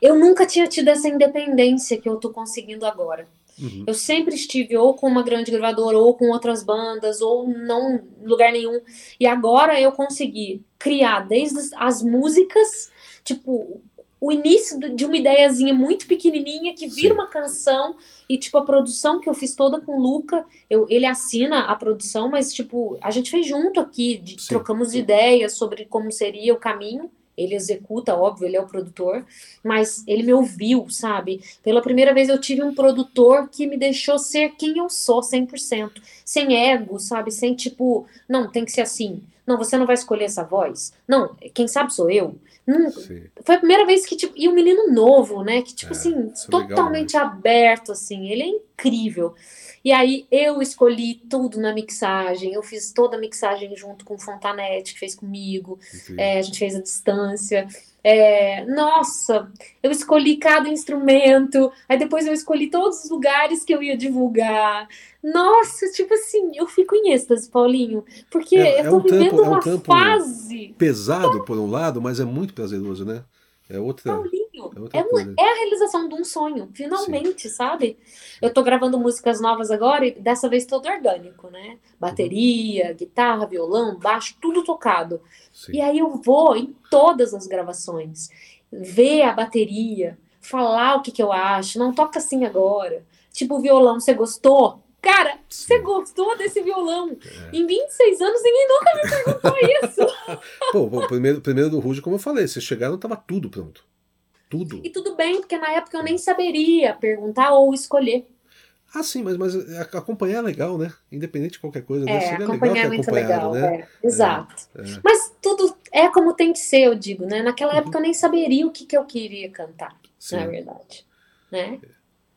eu nunca tinha tido essa independência que eu tô conseguindo agora. Uhum. Eu sempre estive ou com uma grande gravadora, ou com outras bandas, ou não em lugar nenhum. E agora eu consegui criar desde as músicas, tipo, o início de uma ideiazinha muito pequenininha que vira Sim. uma canção e tipo a produção que eu fiz toda com o Luca, eu, ele assina a produção, mas tipo a gente fez junto aqui, de, trocamos ideias sobre como seria o caminho ele executa, óbvio, ele é o produtor, mas ele me ouviu, sabe? Pela primeira vez eu tive um produtor que me deixou ser quem eu sou, 100%, sem ego, sabe? Sem tipo, não, tem que ser assim. Não, você não vai escolher essa voz. Não, quem sabe sou eu. Não, foi a primeira vez que, tipo, e um menino novo, né? Que, tipo é, assim, totalmente legal, né? aberto, assim. Ele é incrível. E aí eu escolhi tudo na mixagem, eu fiz toda a mixagem junto com o Fontanete, que fez comigo, é, a gente fez a distância. É, nossa, eu escolhi cada instrumento, aí depois eu escolhi todos os lugares que eu ia divulgar. Nossa, tipo assim, eu fico em êxtase, Paulinho, porque é, eu é tô é um vivendo tempo, uma é um fase. Pesado por um lado, mas é muito prazeroso, né? É outra. Paulinho, é, é, é, a realização de um sonho, finalmente, Sim. sabe? Eu tô gravando músicas novas agora e dessa vez todo orgânico, né? Bateria, uhum. guitarra, violão, baixo, tudo tocado. Sim. E aí eu vou em todas as gravações, ver a bateria, falar o que, que eu acho, não toca assim agora. Tipo, violão, você gostou? Cara, você gostou desse violão? É. Em 26 anos ninguém nunca me perguntou isso. Pô, o primeiro, primeiro do Ruge, como eu falei, vocês chegaram, tava tudo pronto. Tudo. E tudo bem, porque na época eu nem saberia perguntar ou escolher. Ah, sim, mas, mas acompanhar é legal, né? Independente de qualquer coisa. É, acompanhar é muito legal, né? É, exato. É, é. Mas tudo é como tem que ser, eu digo, né? Naquela uhum. época eu nem saberia o que, que eu queria cantar, sim. na verdade. Né?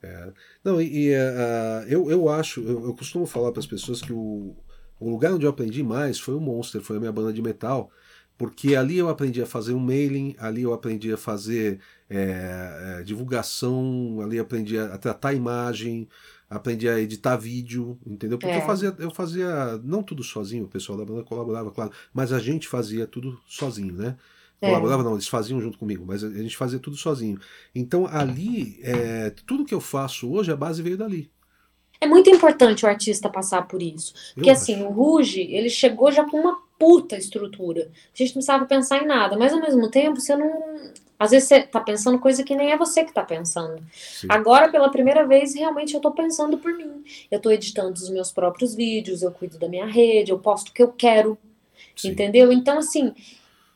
É. Não, e, e uh, eu, eu acho, eu, eu costumo falar para as pessoas que o, o lugar onde eu aprendi mais foi o Monster, foi a minha banda de metal, porque ali eu aprendi a fazer um mailing, ali eu aprendi a fazer é, é, divulgação, ali aprendi a, a, tratar a imagem, aprendi a editar vídeo, entendeu? Porque é. eu, fazia, eu fazia, não tudo sozinho, o pessoal da banda colaborava, claro, mas a gente fazia tudo sozinho, né? É. Colaborava, não, eles faziam junto comigo, mas a gente fazia tudo sozinho. Então ali, é, tudo que eu faço hoje, a base veio dali. É muito importante o artista passar por isso. Porque eu assim, acho. o Ruge, ele chegou já com uma puta estrutura. A gente não precisava pensar em nada, mas ao mesmo tempo você não. Às vezes você tá pensando coisa que nem é você que tá pensando. Sim. Agora, pela primeira vez, realmente eu tô pensando por mim. Eu tô editando os meus próprios vídeos, eu cuido da minha rede, eu posto o que eu quero. Sim. Entendeu? Então, assim,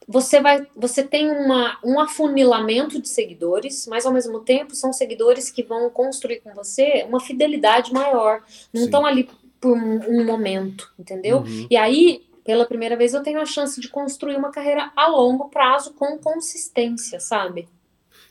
você vai, você tem uma, um afunilamento de seguidores, mas ao mesmo tempo são seguidores que vão construir com você uma fidelidade maior. Não estão ali por um, um momento, entendeu? Uhum. E aí, pela primeira vez, eu tenho a chance de construir uma carreira a longo prazo com consistência, sabe?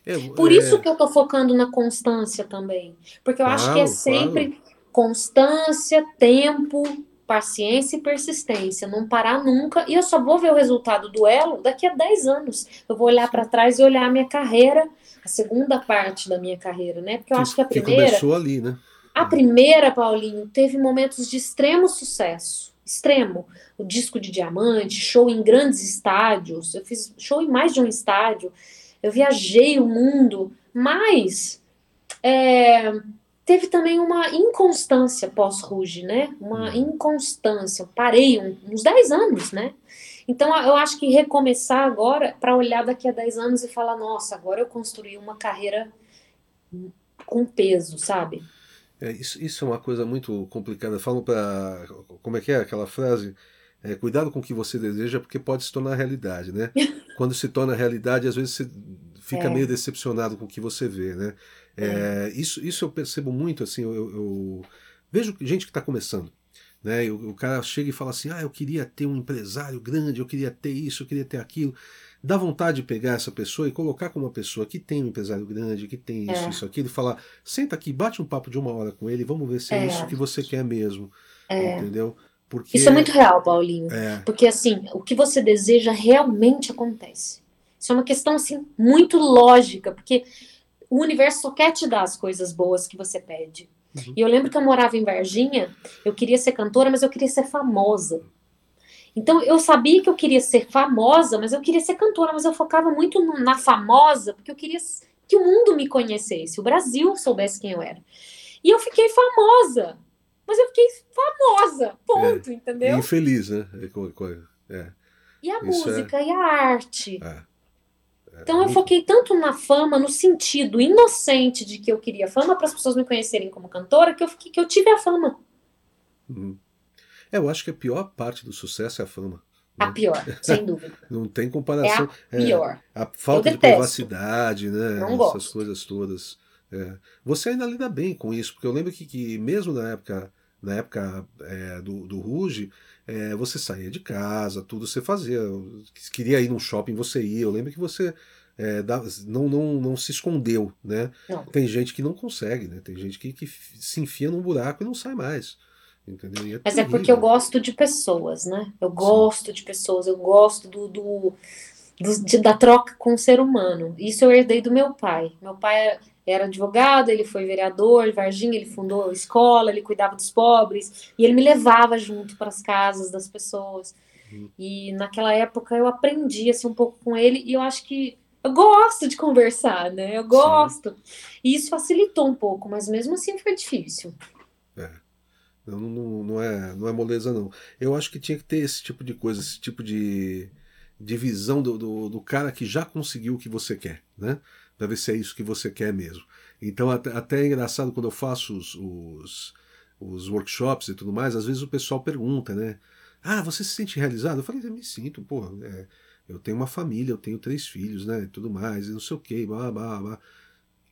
É, por é... isso que eu tô focando na constância também. Porque eu claro, acho que é sempre claro. constância, tempo, paciência e persistência, não parar nunca, e eu só vou ver o resultado do elo daqui a 10 anos. Eu vou olhar para trás e olhar a minha carreira, a segunda parte da minha carreira, né? Porque eu que, acho que a primeira. Que começou ali, né? A primeira, Paulinho, teve momentos de extremo sucesso. Extremo. O disco de diamante, show em grandes estádios. Eu fiz show em mais de um estádio. Eu viajei o mundo, mas é, teve também uma inconstância pós-Ruge, né? Uma uhum. inconstância. Eu parei um, uns 10 anos, né? Então eu acho que recomeçar agora para olhar daqui a 10 anos e falar, nossa, agora eu construí uma carreira com peso, sabe? É, isso, isso é uma coisa muito complicada. Falam para. Como é que é aquela frase? É, cuidado com o que você deseja, porque pode se tornar realidade, né? Quando se torna realidade, às vezes você fica é. meio decepcionado com o que você vê, né? É, isso, isso eu percebo muito, assim, eu, eu vejo gente que está começando, né? O, o, cara chega e fala assim, ah, eu queria ter um empresário grande, eu queria ter isso, eu queria ter aquilo. Dá vontade de pegar essa pessoa e colocar como uma pessoa que tem um empresário grande, que tem isso, é. isso, aquilo, e falar, senta aqui, bate um papo de uma hora com ele, vamos ver se é, é isso que você quer mesmo, é. entendeu? Porque... Isso é muito real, Paulinho. É. Porque assim, o que você deseja realmente acontece. Isso é uma questão assim muito lógica, porque o universo só quer te dar as coisas boas que você pede. Uhum. E eu lembro que eu morava em Varginha, eu queria ser cantora, mas eu queria ser famosa. Então eu sabia que eu queria ser famosa, mas eu queria ser cantora, mas eu focava muito na famosa, porque eu queria que o mundo me conhecesse, o Brasil soubesse quem eu era. E eu fiquei famosa, mas eu fiquei famosa, ponto, é, entendeu? Infeliz, né? É. é. E a música é... e a arte. É. Então eu foquei tanto na fama, no sentido inocente de que eu queria fama para as pessoas me conhecerem como cantora, que eu, fiquei, que eu tive a fama. Uhum. É, eu acho que a pior parte do sucesso é a fama. A né? pior, sem dúvida. Não tem comparação. É a pior. É, a falta de privacidade, né? Não Essas gosto. coisas todas. É. Você ainda lida bem com isso, porque eu lembro que, que mesmo na época, na época é, do, do Ruge, é, você saía de casa, tudo você fazia. Queria ir num shopping, você ia. Eu lembro que você é, não, não, não se escondeu, né? Não. Tem gente que não consegue, né? Tem gente que, que se enfia num buraco e não sai mais. Entendeu? É Mas terrível. é porque eu gosto de pessoas, né? Eu gosto Sim. de pessoas, eu gosto do, do, do de, da troca com o ser humano. Isso eu herdei do meu pai. Meu pai era advogado, ele foi vereador, Varginha, ele fundou a escola, ele cuidava dos pobres, e ele me levava junto para as casas das pessoas. Uhum. E naquela época eu aprendi assim, um pouco com ele, e eu acho que eu gosto de conversar, né? Eu gosto. Sim. E isso facilitou um pouco, mas mesmo assim foi difícil. É. Não, não, não, é, não é moleza, não. Eu acho que tinha que ter esse tipo de coisa, esse tipo de, de visão do, do, do cara que já conseguiu o que você quer, né? para ver se é isso que você quer mesmo. Então, até, até é engraçado quando eu faço os, os, os, workshops e tudo mais, às vezes o pessoal pergunta, né? Ah, você se sente realizado? Eu falei, eu me sinto, porra, é, eu tenho uma família, eu tenho três filhos, né? E tudo mais, e não sei o quê, blá, blá, blá.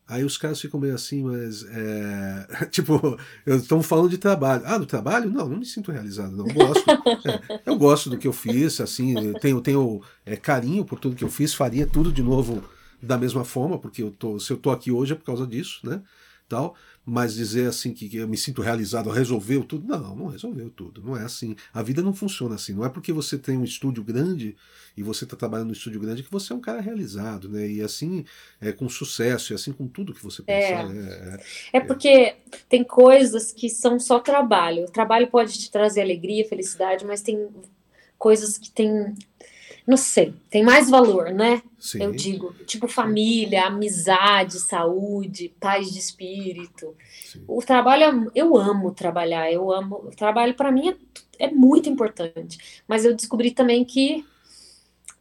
Aí os caras ficam meio assim, mas é... tipo, estamos falando de trabalho. Ah, do trabalho? Não, não me sinto realizado, não. Eu gosto. é, eu gosto do que eu fiz, assim, eu tenho, tenho é, carinho por tudo que eu fiz, faria tudo de novo da mesma forma, porque eu tô, se eu tô aqui hoje é por causa disso, né? Tal, mas dizer assim que eu me sinto realizado, resolveu tudo, não, não resolveu tudo, não é assim. A vida não funciona assim, não é porque você tem um estúdio grande e você está trabalhando no estúdio grande que você é um cara realizado, né? E assim é com sucesso, e assim com tudo que você pensar. É, é, é, é porque tem coisas que são só trabalho. O trabalho pode te trazer alegria, felicidade, mas tem coisas que tem não sei, tem mais valor, né? Sim. Eu digo, tipo família, amizade, saúde, paz de espírito. Sim. O trabalho, eu amo trabalhar, eu amo. O trabalho para mim é, é muito importante. Mas eu descobri também que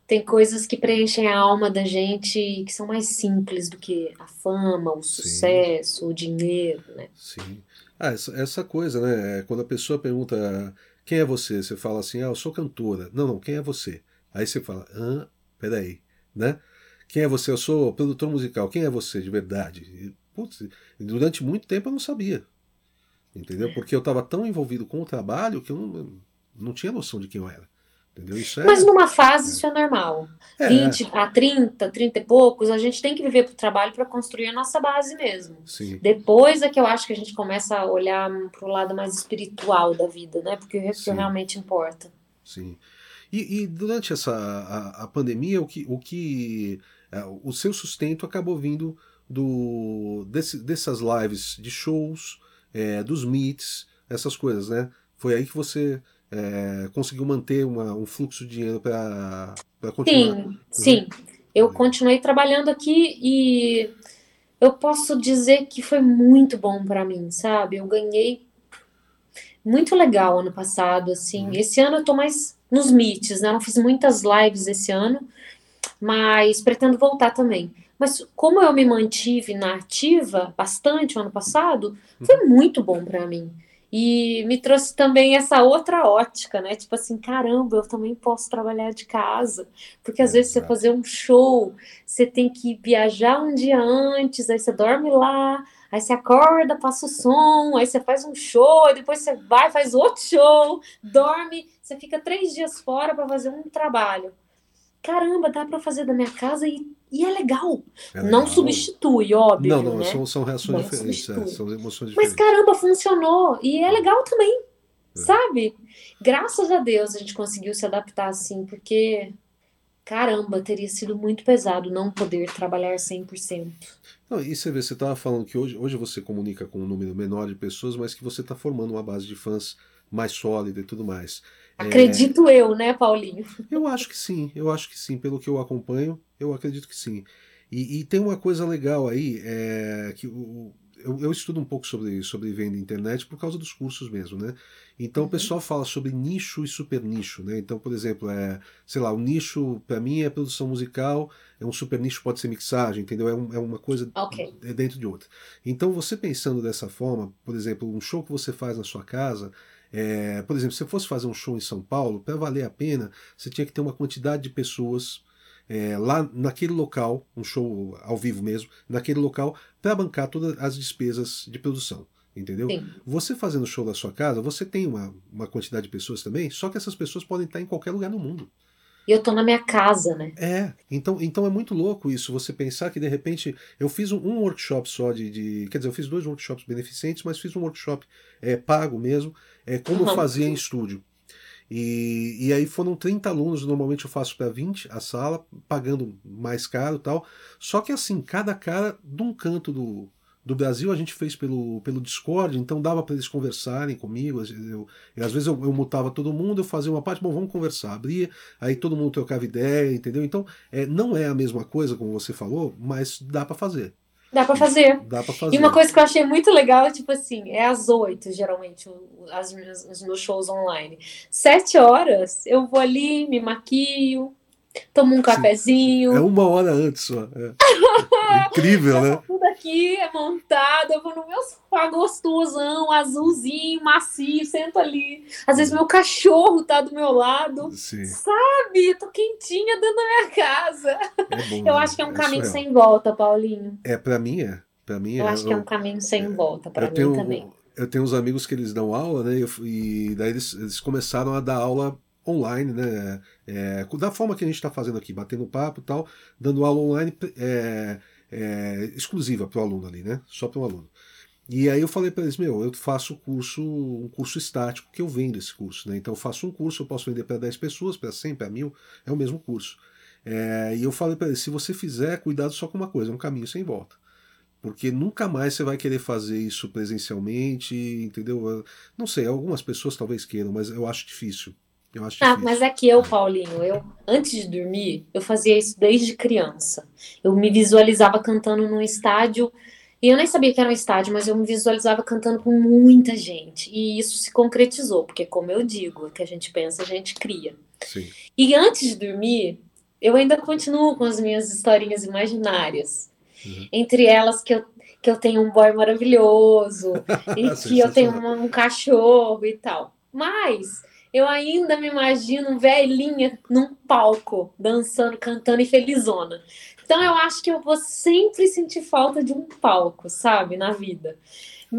tem coisas que preenchem a alma da gente que são mais simples do que a fama, o sucesso, Sim. o dinheiro, né? Sim. Ah, essa, essa coisa, né? É, quando a pessoa pergunta quem é você, você fala assim, ah, eu sou cantora. Não, não, quem é você? Aí você fala, ah, peraí, né? Quem é você? Eu sou produtor musical. Quem é você de verdade? E, putz, durante muito tempo eu não sabia. Entendeu? Porque eu estava tão envolvido com o trabalho que eu não, não tinha noção de quem eu era. É... Mas numa fase isso é normal. É. 20 a 30, 30 e poucos, a gente tem que viver para o trabalho para construir a nossa base mesmo. Sim. Depois é que eu acho que a gente começa a olhar para o lado mais espiritual da vida, né? Porque é o que realmente importa. Sim. E, e durante essa a, a, pandemia, o que, o que é, o seu sustento acabou vindo do desse, dessas lives de shows, é, dos meets, essas coisas, né? Foi aí que você é, conseguiu manter uma, um fluxo de dinheiro para continuar? Sim, uhum. sim. Eu continuei trabalhando aqui e eu posso dizer que foi muito bom para mim, sabe? Eu ganhei muito legal ano passado, assim. Uhum. Esse ano eu tô mais nos meets, né? Eu não fiz muitas lives esse ano, mas pretendo voltar também. Mas como eu me mantive na ativa bastante o ano passado, foi uhum. muito bom para mim. E me trouxe também essa outra ótica, né? Tipo assim, caramba, eu também posso trabalhar de casa. Porque às é, vezes você fazer um show, você tem que viajar um dia antes, aí você dorme lá, aí você acorda, passa o som, aí você faz um show, e depois você vai, faz outro show, dorme, você fica três dias fora para fazer um trabalho caramba, dá para fazer da minha casa e, e é legal. É legal. Não substitui, óbvio. Não, não, né? são, são reações não diferentes, é, são emoções diferentes. Mas caramba, funcionou e é legal também, é. sabe? Graças a Deus a gente conseguiu se adaptar assim, porque caramba, teria sido muito pesado não poder trabalhar 100%. Não, e você vê, você estava falando que hoje, hoje você comunica com um número menor de pessoas, mas que você está formando uma base de fãs mais sólida e tudo mais. Acredito é... eu, né, Paulinho? Eu acho que sim, eu acho que sim, pelo que eu acompanho, eu acredito que sim. E, e tem uma coisa legal aí, é, que o, eu, eu, estudo um pouco sobre, sobre venda internet por causa dos cursos mesmo, né? Então uhum. o pessoal fala sobre nicho e super nicho, né? Então, por exemplo, é, sei lá, o nicho para mim é produção musical, é um super nicho pode ser mixagem, entendeu? É, um, é uma coisa okay. dentro de outra. Então, você pensando dessa forma, por exemplo, um show que você faz na sua casa, é, por exemplo, se você fosse fazer um show em São Paulo, para valer a pena, você tinha que ter uma quantidade de pessoas é, lá naquele local, um show ao vivo mesmo, naquele local, para bancar todas as despesas de produção. Entendeu? Sim. Você fazendo show da sua casa, você tem uma, uma quantidade de pessoas também, só que essas pessoas podem estar em qualquer lugar no mundo. E eu tô na minha casa, né? É, então, então é muito louco isso, você pensar que de repente eu fiz um, um workshop só de, de, Quer dizer, eu fiz dois workshops beneficentes, mas fiz um workshop é, pago mesmo, é, como uhum. fazia em estúdio. E, e aí foram 30 alunos, normalmente eu faço para 20 a sala, pagando mais caro tal. Só que assim, cada cara de um canto do, do Brasil a gente fez pelo, pelo Discord, então dava para eles conversarem comigo. Eu, eu às vezes eu, eu, mutava todo mundo, eu fazia uma parte, bom, vamos conversar. Abria, aí todo mundo trocava ideia, entendeu? Então é, não é a mesma coisa, como você falou, mas dá para fazer. Dá para fazer. Dá pra fazer. E uma coisa que eu achei muito legal, tipo assim, é às oito, geralmente, as minhas, os meus shows online. Sete horas, eu vou ali, me maquio, tomo um Sim. cafezinho. É uma hora antes só. É. é incrível, né? Aqui é montado, eu vou no meu sofá gostosão, azulzinho, macio, sento ali. Às vezes meu cachorro tá do meu lado. Sim. Sabe? tô quentinha dentro da minha casa. É bom, eu né? acho que é um é caminho sem volta, Paulinho. É, para mim é. Pra mim eu é. acho que é um caminho sem volta, para mim tenho, também. Eu tenho uns amigos que eles dão aula, né? E daí eles, eles começaram a dar aula online, né? É, da forma que a gente está fazendo aqui, batendo papo e tal, dando aula online é, é, exclusiva para o aluno ali, né? Só para o aluno. E aí eu falei para eles, meu, eu faço curso, um curso estático que eu vendo esse curso, né? Então eu faço um curso, eu posso vender para 10 pessoas, para 100, para 1000, é o mesmo curso. É, e eu falei para eles, se você fizer, cuidado só com uma coisa, é um caminho sem volta. Porque nunca mais você vai querer fazer isso presencialmente, entendeu? Não sei, algumas pessoas talvez queiram, mas eu acho difícil. Eu acho ah, mas é que eu, Paulinho, eu antes de dormir, eu fazia isso desde criança. Eu me visualizava cantando num estádio, e eu nem sabia que era um estádio, mas eu me visualizava cantando com muita gente. E isso se concretizou, porque como eu digo, o que a gente pensa, a gente cria. Sim. E antes de dormir, eu ainda continuo com as minhas historinhas imaginárias. Uhum. Entre elas que eu que eu tenho um boy maravilhoso e que eu tenho um, um cachorro e tal. Mas eu ainda me imagino velhinha num palco, dançando, cantando e felizona. Então eu acho que eu vou sempre sentir falta de um palco, sabe, na vida.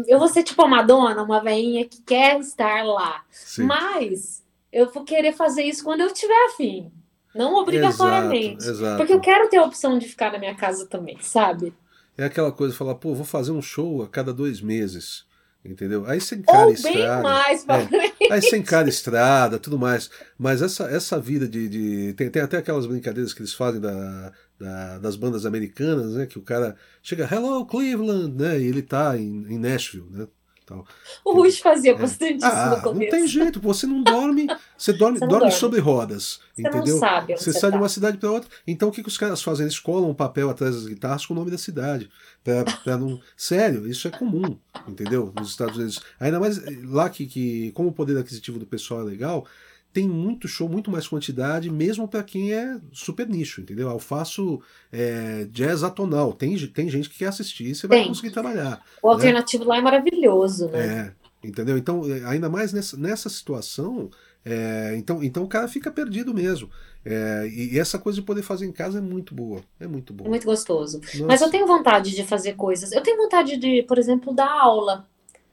Eu vou ser tipo a Madonna, uma velhinha que quer estar lá. Sim. Mas eu vou querer fazer isso quando eu tiver afim. Não obrigatoriamente. Exato, exato. Porque eu quero ter a opção de ficar na minha casa também, sabe? É aquela coisa de falar, pô, vou fazer um show a cada dois meses. Entendeu? Aí você encara Ou estrada. mais, é, aí você encara estrada, tudo mais. Mas essa, essa vida de. de tem, tem até aquelas brincadeiras que eles fazem da, da, das bandas americanas, né? Que o cara chega, Hello, Cleveland, né? E ele tá em, em Nashville, né? Tal. O Rush fazia é. bastante ah, isso no começo. Não tem jeito, você não dorme, você dorme, você dorme, dorme, sobre rodas, você entendeu? Sabe você, sai tá. de uma cidade para outra. Então o que, que os caras fazem? Eles colam um papel atrás das guitarras com o nome da cidade. Pra, pra não... Sério, isso é comum, entendeu? Nos Estados Unidos. Ainda mais lá que, que como o poder aquisitivo do pessoal é legal, tem muito show, muito mais quantidade, mesmo para quem é super nicho, entendeu? Eu faço é, jazz atonal. Tem, tem gente que quer assistir e você vai conseguir trabalhar. O né? alternativo lá é maravilhoso, né? É, entendeu? Então, é, ainda mais nessa, nessa situação, é, então, então o cara fica perdido mesmo. É, e, e, essa coisa de poder fazer em casa é muito boa. É muito boa. É muito gostoso. Nossa. Mas eu tenho vontade de fazer coisas. Eu tenho vontade de, por exemplo, dar aula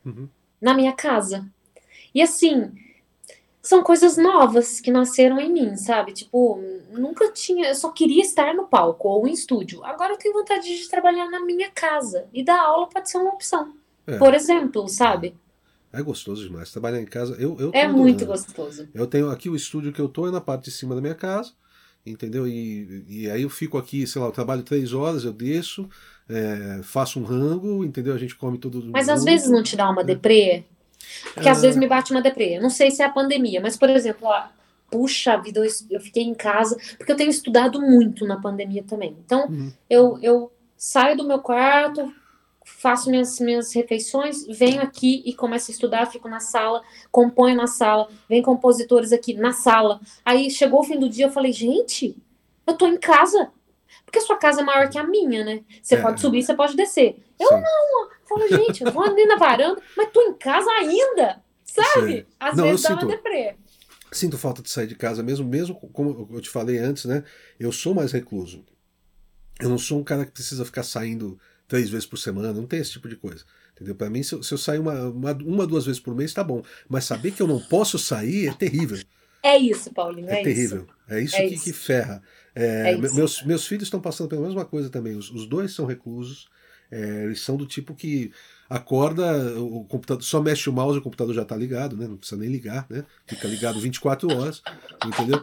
uhum. na minha casa. E assim, são coisas novas que nasceram em mim, sabe? Tipo, nunca tinha, eu só queria estar no palco ou em estúdio. Agora eu tenho vontade de trabalhar na minha casa e dar aula pode ser uma opção. É. Por exemplo, sabe? É gostoso demais. Trabalhar em casa, eu, eu É muito gostoso. Eu tenho aqui o estúdio que eu tô é na parte de cima da minha casa, entendeu? E, e aí eu fico aqui, sei lá, eu trabalho três horas, eu desço, é, faço um rango, entendeu? A gente come tudo. Mas às vezes não te dá uma deprê? Porque às vezes me bate uma deprê. Não sei se é a pandemia, mas, por exemplo, ó, puxa vida, eu, eu, fiquei em casa, porque eu tenho estudado muito na pandemia também. Então, uhum. eu, eu saio do meu quarto, faço minhas, minhas refeições, venho aqui e começo a estudar, fico na sala, componho na sala, vem compositores aqui na sala. Aí chegou o fim do dia, eu falei, gente, eu tô em casa. Porque a sua casa é maior que a minha, né? Você é. pode subir, você pode descer. Eu Sim. não, Fala, gente, eu vou ali na varanda, mas tô em casa ainda, sabe? Às Não, vezes dá sinto, uma deprê. Sinto falta de sair de casa mesmo, mesmo como eu te falei antes, né? Eu sou mais recluso. Eu não sou um cara que precisa ficar saindo três vezes por semana, não tem esse tipo de coisa. Entendeu? Para mim, se eu, se eu sair uma, uma, uma, duas vezes por mês, tá bom. Mas saber que eu não posso sair é terrível. É isso, Paulinho. É, é terrível. Isso. É isso, é que, isso. que ferra. É, é. Meus, meus filhos estão passando pela mesma coisa também. Os, os dois são reclusos. É, eles são do tipo que acorda, o computador só mexe o mouse, o computador já está ligado, né? Não precisa nem ligar, né? Fica ligado 24 horas, entendeu?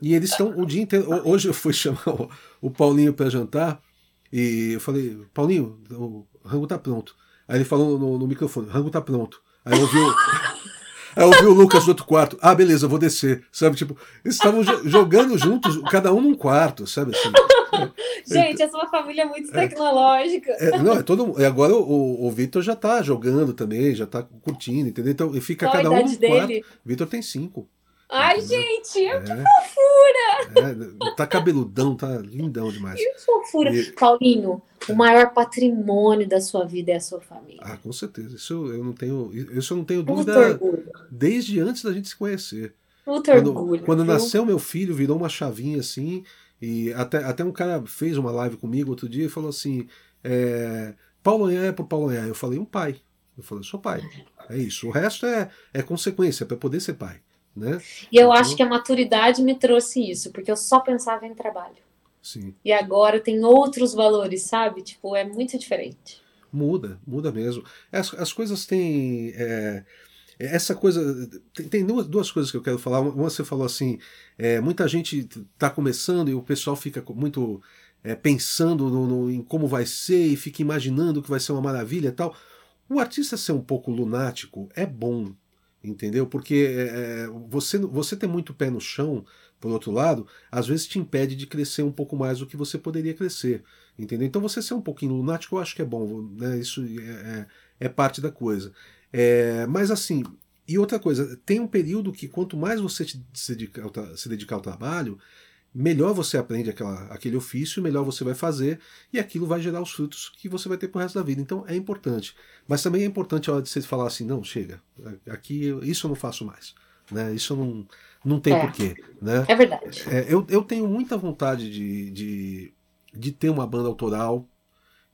E eles estão o dia inteiro. Hoje eu fui chamar o, o Paulinho para jantar e eu falei, Paulinho, o rango tá pronto. Aí ele falou no, no microfone, rango tá pronto. Aí eu vi o, Aí eu vi o Lucas do outro quarto. Ah, beleza, eu vou descer. Sabe, tipo, eles estavam jogando juntos, cada um num quarto, sabe? Assim. Gente, essa é uma família muito é. tecnológica. É, não, é todo E agora o, o Vitor já tá jogando também, já tá curtindo, entendeu? Então e fica Qual cada um no quarto. Vitor tem cinco. Ai, gente, é. que fofura! É, tá cabeludão, tá lindão demais. Que fofura. E... Paulinho, o maior patrimônio da sua vida é a sua família. Ah, com certeza. Isso eu não tenho, isso eu não tenho dúvida desde antes da gente se conhecer. Muito quando, orgulho. Quando viu? nasceu meu filho, virou uma chavinha assim. E até, até um cara fez uma live comigo outro dia e falou assim: é, Paulo é pro Paulo. Eu falei, um pai. Eu falei, sou pai. É isso. O resto é, é consequência, é para poder ser pai. Né? E eu então, acho que a maturidade me trouxe isso, porque eu só pensava em trabalho. Sim. E agora tem outros valores, sabe? Tipo, é muito diferente. Muda, muda mesmo. As, as coisas têm. É, essa coisa. Tem, tem, duas, duas coisas que eu quero falar. Uma você falou assim: é, muita gente está começando e o pessoal fica muito é, pensando no, no, em como vai ser e fica imaginando que vai ser uma maravilha e tal. O artista ser um pouco lunático é bom, entendeu? Porque é, é você, você ter muito pé no chão, por outro lado, às vezes te impede de crescer um pouco mais do que você poderia crescer, entendeu? Então você ser um pouquinho lunático eu acho que é bom, né? Isso é, é, é parte da coisa. É, mas assim, e outra coisa, tem um período que quanto mais você se dedicar, se dedicar ao trabalho, melhor você aprende aquela, aquele ofício, melhor você vai fazer, e aquilo vai gerar os frutos que você vai ter pro resto da vida. Então é importante. Mas também é importante a hora de você falar assim, não, chega, aqui isso eu não faço mais. Né? Isso não, não tem é. porquê. Né? É verdade. É, eu, eu tenho muita vontade de, de, de ter uma banda autoral,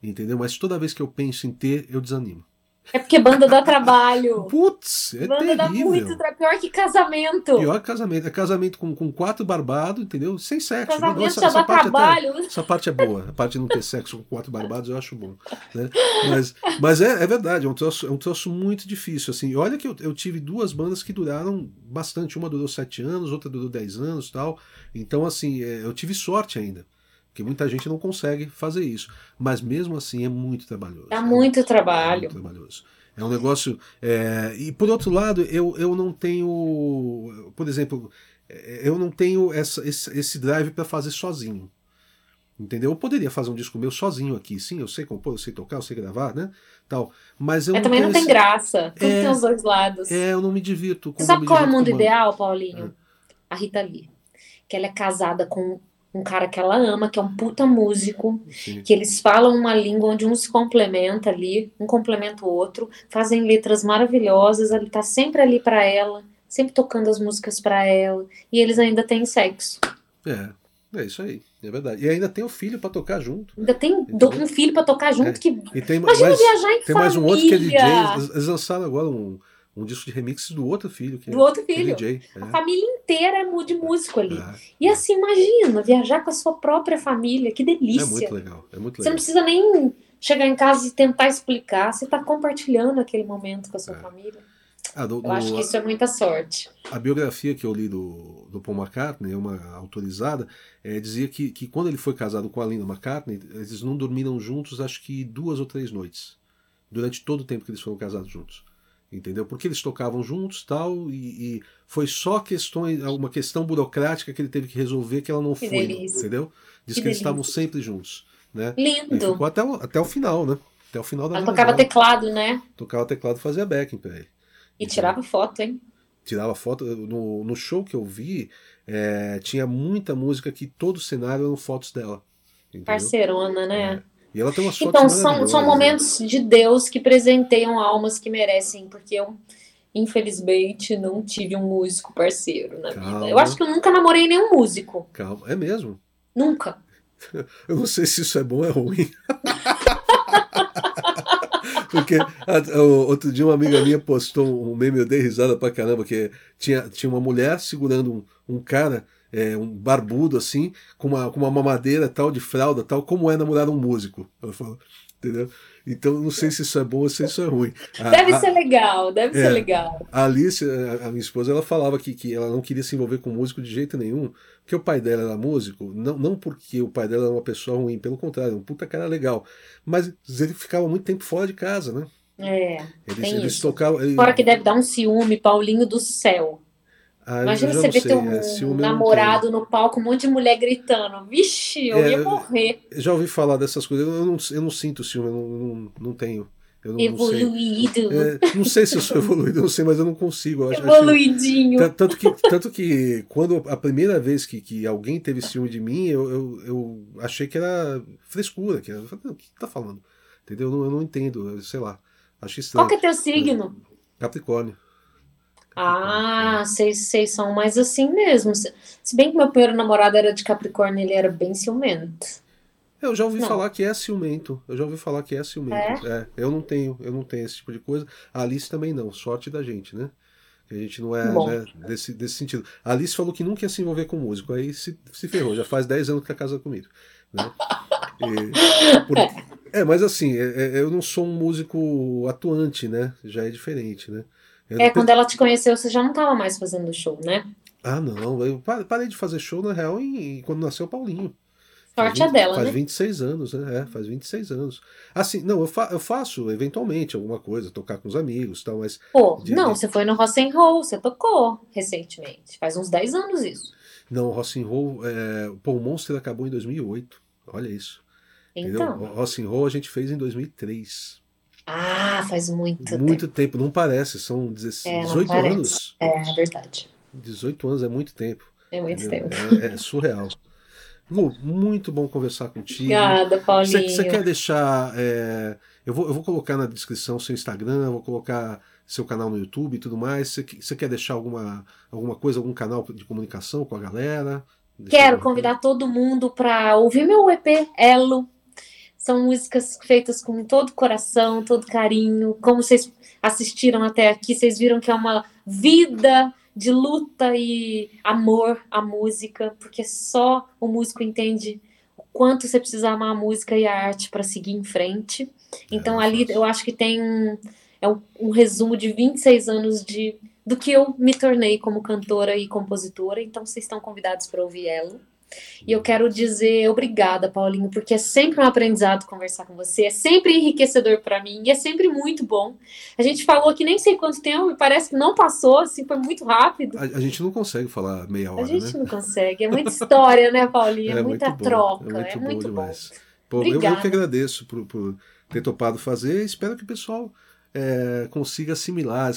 entendeu? Mas toda vez que eu penso em ter, eu desanimo. É porque banda dá trabalho. Putz, é banda terrível. dá muito trabalho. Pior que casamento. Pior que casamento. É casamento com, com quatro barbados, entendeu? Sem sexo. Casamento Nossa, já dá trabalho. Até, essa parte é boa. A parte de não ter sexo com quatro barbados eu acho bom. Né? Mas, mas é, é verdade, é um, troço, é um troço muito difícil. Assim. Olha que eu, eu tive duas bandas que duraram bastante. Uma durou sete anos, outra durou dez anos tal. Então, assim, é, eu tive sorte ainda. Porque muita gente não consegue fazer isso. Mas mesmo assim é muito trabalhoso. Dá muito é, trabalho. É muito trabalhoso. É um negócio. É... E por outro lado, eu, eu não tenho. Por exemplo, é, eu não tenho essa, esse, esse drive para fazer sozinho. Entendeu? Eu poderia fazer um disco meu sozinho aqui, sim, eu sei compor, eu sei tocar, eu sei gravar, né? Tal. Mas eu é, não também não tem esse... graça. Tudo é, tem os dois lados. É, eu não me divirto. Você sabe qual é o mundo ideal, Paulinho? É. A Rita Lee. Que ela é casada com um cara que ela ama, que é um puta músico, Sim. que eles falam uma língua onde um se complementa ali, um complementa o outro, fazem letras maravilhosas, ele tá sempre ali para ela, sempre tocando as músicas para ela, e eles ainda têm sexo. É, é isso aí, é verdade. E ainda tem o filho para tocar junto. Ainda tem um filho para tocar junto é. que. E tem, Imagina mais, viajar em tem família. mais um outro que é DJ. Eles lançaram agora um um disco de remix do outro filho. do outro filho. DJ, é. A família inteira é de músico ali. É. E assim, imagina, viajar com a sua própria família, que delícia. É muito legal, é muito legal. Você não precisa nem chegar em casa e tentar explicar, você está compartilhando aquele momento com a sua é. família. Ah, do, eu acho que isso é muita sorte. A biografia que eu li do, do Paul McCartney, uma autorizada, é, dizia que, que quando ele foi casado com a Linda McCartney, eles não dormiram juntos, acho que duas ou três noites. Durante todo o tempo que eles foram casados juntos entendeu? Porque eles tocavam juntos tal e, e foi só questões, uma questão burocrática que ele teve que resolver que ela não que foi, delícia. entendeu? Diz que, que eles estavam sempre juntos, né? Lindo. ficou até o, até o final, né? Até o final da Ela tocava teclado, né? Tocava teclado, fazia backing para ele. E tirava foto, hein? Tirava foto no, no show que eu vi, é, tinha muita música que todo o cenário eram fotos dela. Entendeu? Parceirona, né? É. E ela tem uma Então, são, são momentos de Deus que presenteiam almas que merecem, porque eu, infelizmente, não tive um músico parceiro na Calma. vida. Eu acho que eu nunca namorei nenhum músico. Calma, é mesmo? Nunca. Eu não sei se isso é bom ou é ruim. Porque outro dia uma amiga minha postou um meme, eu dei risada pra caramba, que tinha, tinha uma mulher segurando um, um cara é, um barbudo assim, com uma, com uma mamadeira tal, de fralda tal, como é namorar um músico. Ela falou, entendeu? Então não sei se isso é bom ou se isso é ruim. Deve a, ser legal, deve é, ser legal. A Alice, a, minha esposa, ela falava que, que ela não queria se envolver com músico de jeito nenhum, porque o pai dela era músico, não, não porque o pai dela era uma pessoa ruim, pelo contrário, um puta cara legal. Mas ele ficava muito tempo fora de casa, né? É, eles, tem eles isso. tocavam. Fora que deve dar um ciúme, Paulinho do céu. Ah, Imagina você ver teu é, namorado no palco, um monte de mulher gritando. Vixe, eu é, ia morrer. Já ouvi falar dessas coisas. Eu não, eu não sinto ciúme, eu não, não, não tenho. Não, Evoluído. Não sei. É, não sei se eu sou evoluído, não sei, mas eu não consigo. Eu Evoluidinho. Acho, tanto, que, tanto que quando a primeira vez que, que alguém teve ciúme de mim, eu, eu, eu achei que era frescura. Que era, o que tá falando? Entendeu? Eu não, eu não entendo, sei lá. Acho estranho. Qual que é teu signo? Capricórnio. Ah, vocês, vocês são mais assim mesmo. Se bem que meu primeiro namorado era de Capricórnio, ele era bem ciumento. Eu já ouvi não. falar que é ciumento. Eu já ouvi falar que é ciumento. É? é? eu não tenho, eu não tenho esse tipo de coisa. A Alice também não. Sorte da gente, né? Que a gente não é né, desse, desse sentido. A Alice falou que nunca ia se envolver com músico. Aí se, se ferrou. Já faz 10 anos que tá casada comigo. Né? E, por, é, mas assim, é, é, eu não sou um músico atuante, né? Já é diferente, né? É, quando ela te conheceu, você já não estava mais fazendo show, né? Ah, não. Eu parei de fazer show, na real, em, quando nasceu o Paulinho. Sorte 20, a dela, faz né? 26 anos, né? É, faz 26 anos. Assim, não, eu, fa eu faço eventualmente alguma coisa, tocar com os amigos tal, mas. Pô, de, não, de... você foi no Rock and Roll, você tocou recentemente. Faz uns 10 anos isso. Não, o Rock and Roll, é... Pô, o Monster acabou em 2008. Olha isso. Então. Entendeu? O Rock and Roll a gente fez em 2003. Ah, faz muito, muito tempo. tempo. Não parece, são 16, é, 18 parece. anos. É, é verdade. 18 anos é muito tempo. É muito tempo. É, é, surreal. Lu, muito bom conversar contigo. Obrigada, Paulinho. Você quer deixar. É, eu, vou, eu vou colocar na descrição seu Instagram, vou colocar seu canal no YouTube e tudo mais. Você quer deixar alguma, alguma coisa, algum canal de comunicação com a galera? Quero convidar todo mundo para ouvir meu EP Elo São músicas feitas com todo coração, todo carinho. Como vocês assistiram até aqui, vocês viram que é uma vida de luta e amor à música, porque só o músico entende o quanto você precisa amar a música e a arte para seguir em frente. Então, é, ali eu acho que tem um, é um, um resumo de 26 anos de do que eu me tornei como cantora e compositora. Então, vocês estão convidados para ouvir ela. E eu quero dizer obrigada, Paulinho, porque é sempre um aprendizado conversar com você, é sempre enriquecedor para mim e é sempre muito bom. A gente falou que nem sei quanto tempo e parece que não passou, assim, foi muito rápido. A, a gente não consegue falar meia hora, A gente né? não consegue, é muita história, né, Paulinho? É, é muita bom, troca, é muito, é muito bom. Demais. Pô, eu, eu, que agradeço por, por ter topado fazer, espero que o pessoal é, consiga assimilar.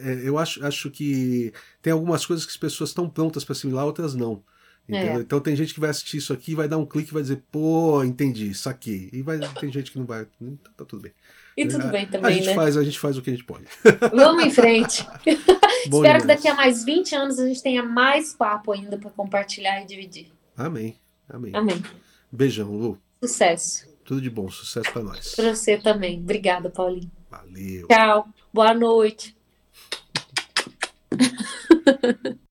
É, eu acho, acho que tem algumas coisas que as pessoas estão prontas para assimilar, outras não. É. Então tem gente que vai assistir isso aqui, vai dar um clique e vai dizer, pô, entendi, saquei. E vai, tem gente que não vai. Então tá tudo bem. E tudo bem também, a gente né? Faz, a gente faz o que a gente pode. Vamos em frente. Espero demais. que daqui a mais 20 anos a gente tenha mais papo ainda para compartilhar e dividir. Amém. Amém. Amém. Beijão, Lu. Sucesso. Tudo de bom, sucesso para nós. Para você também. Obrigada, Paulinho. Valeu. Tchau. Boa noite.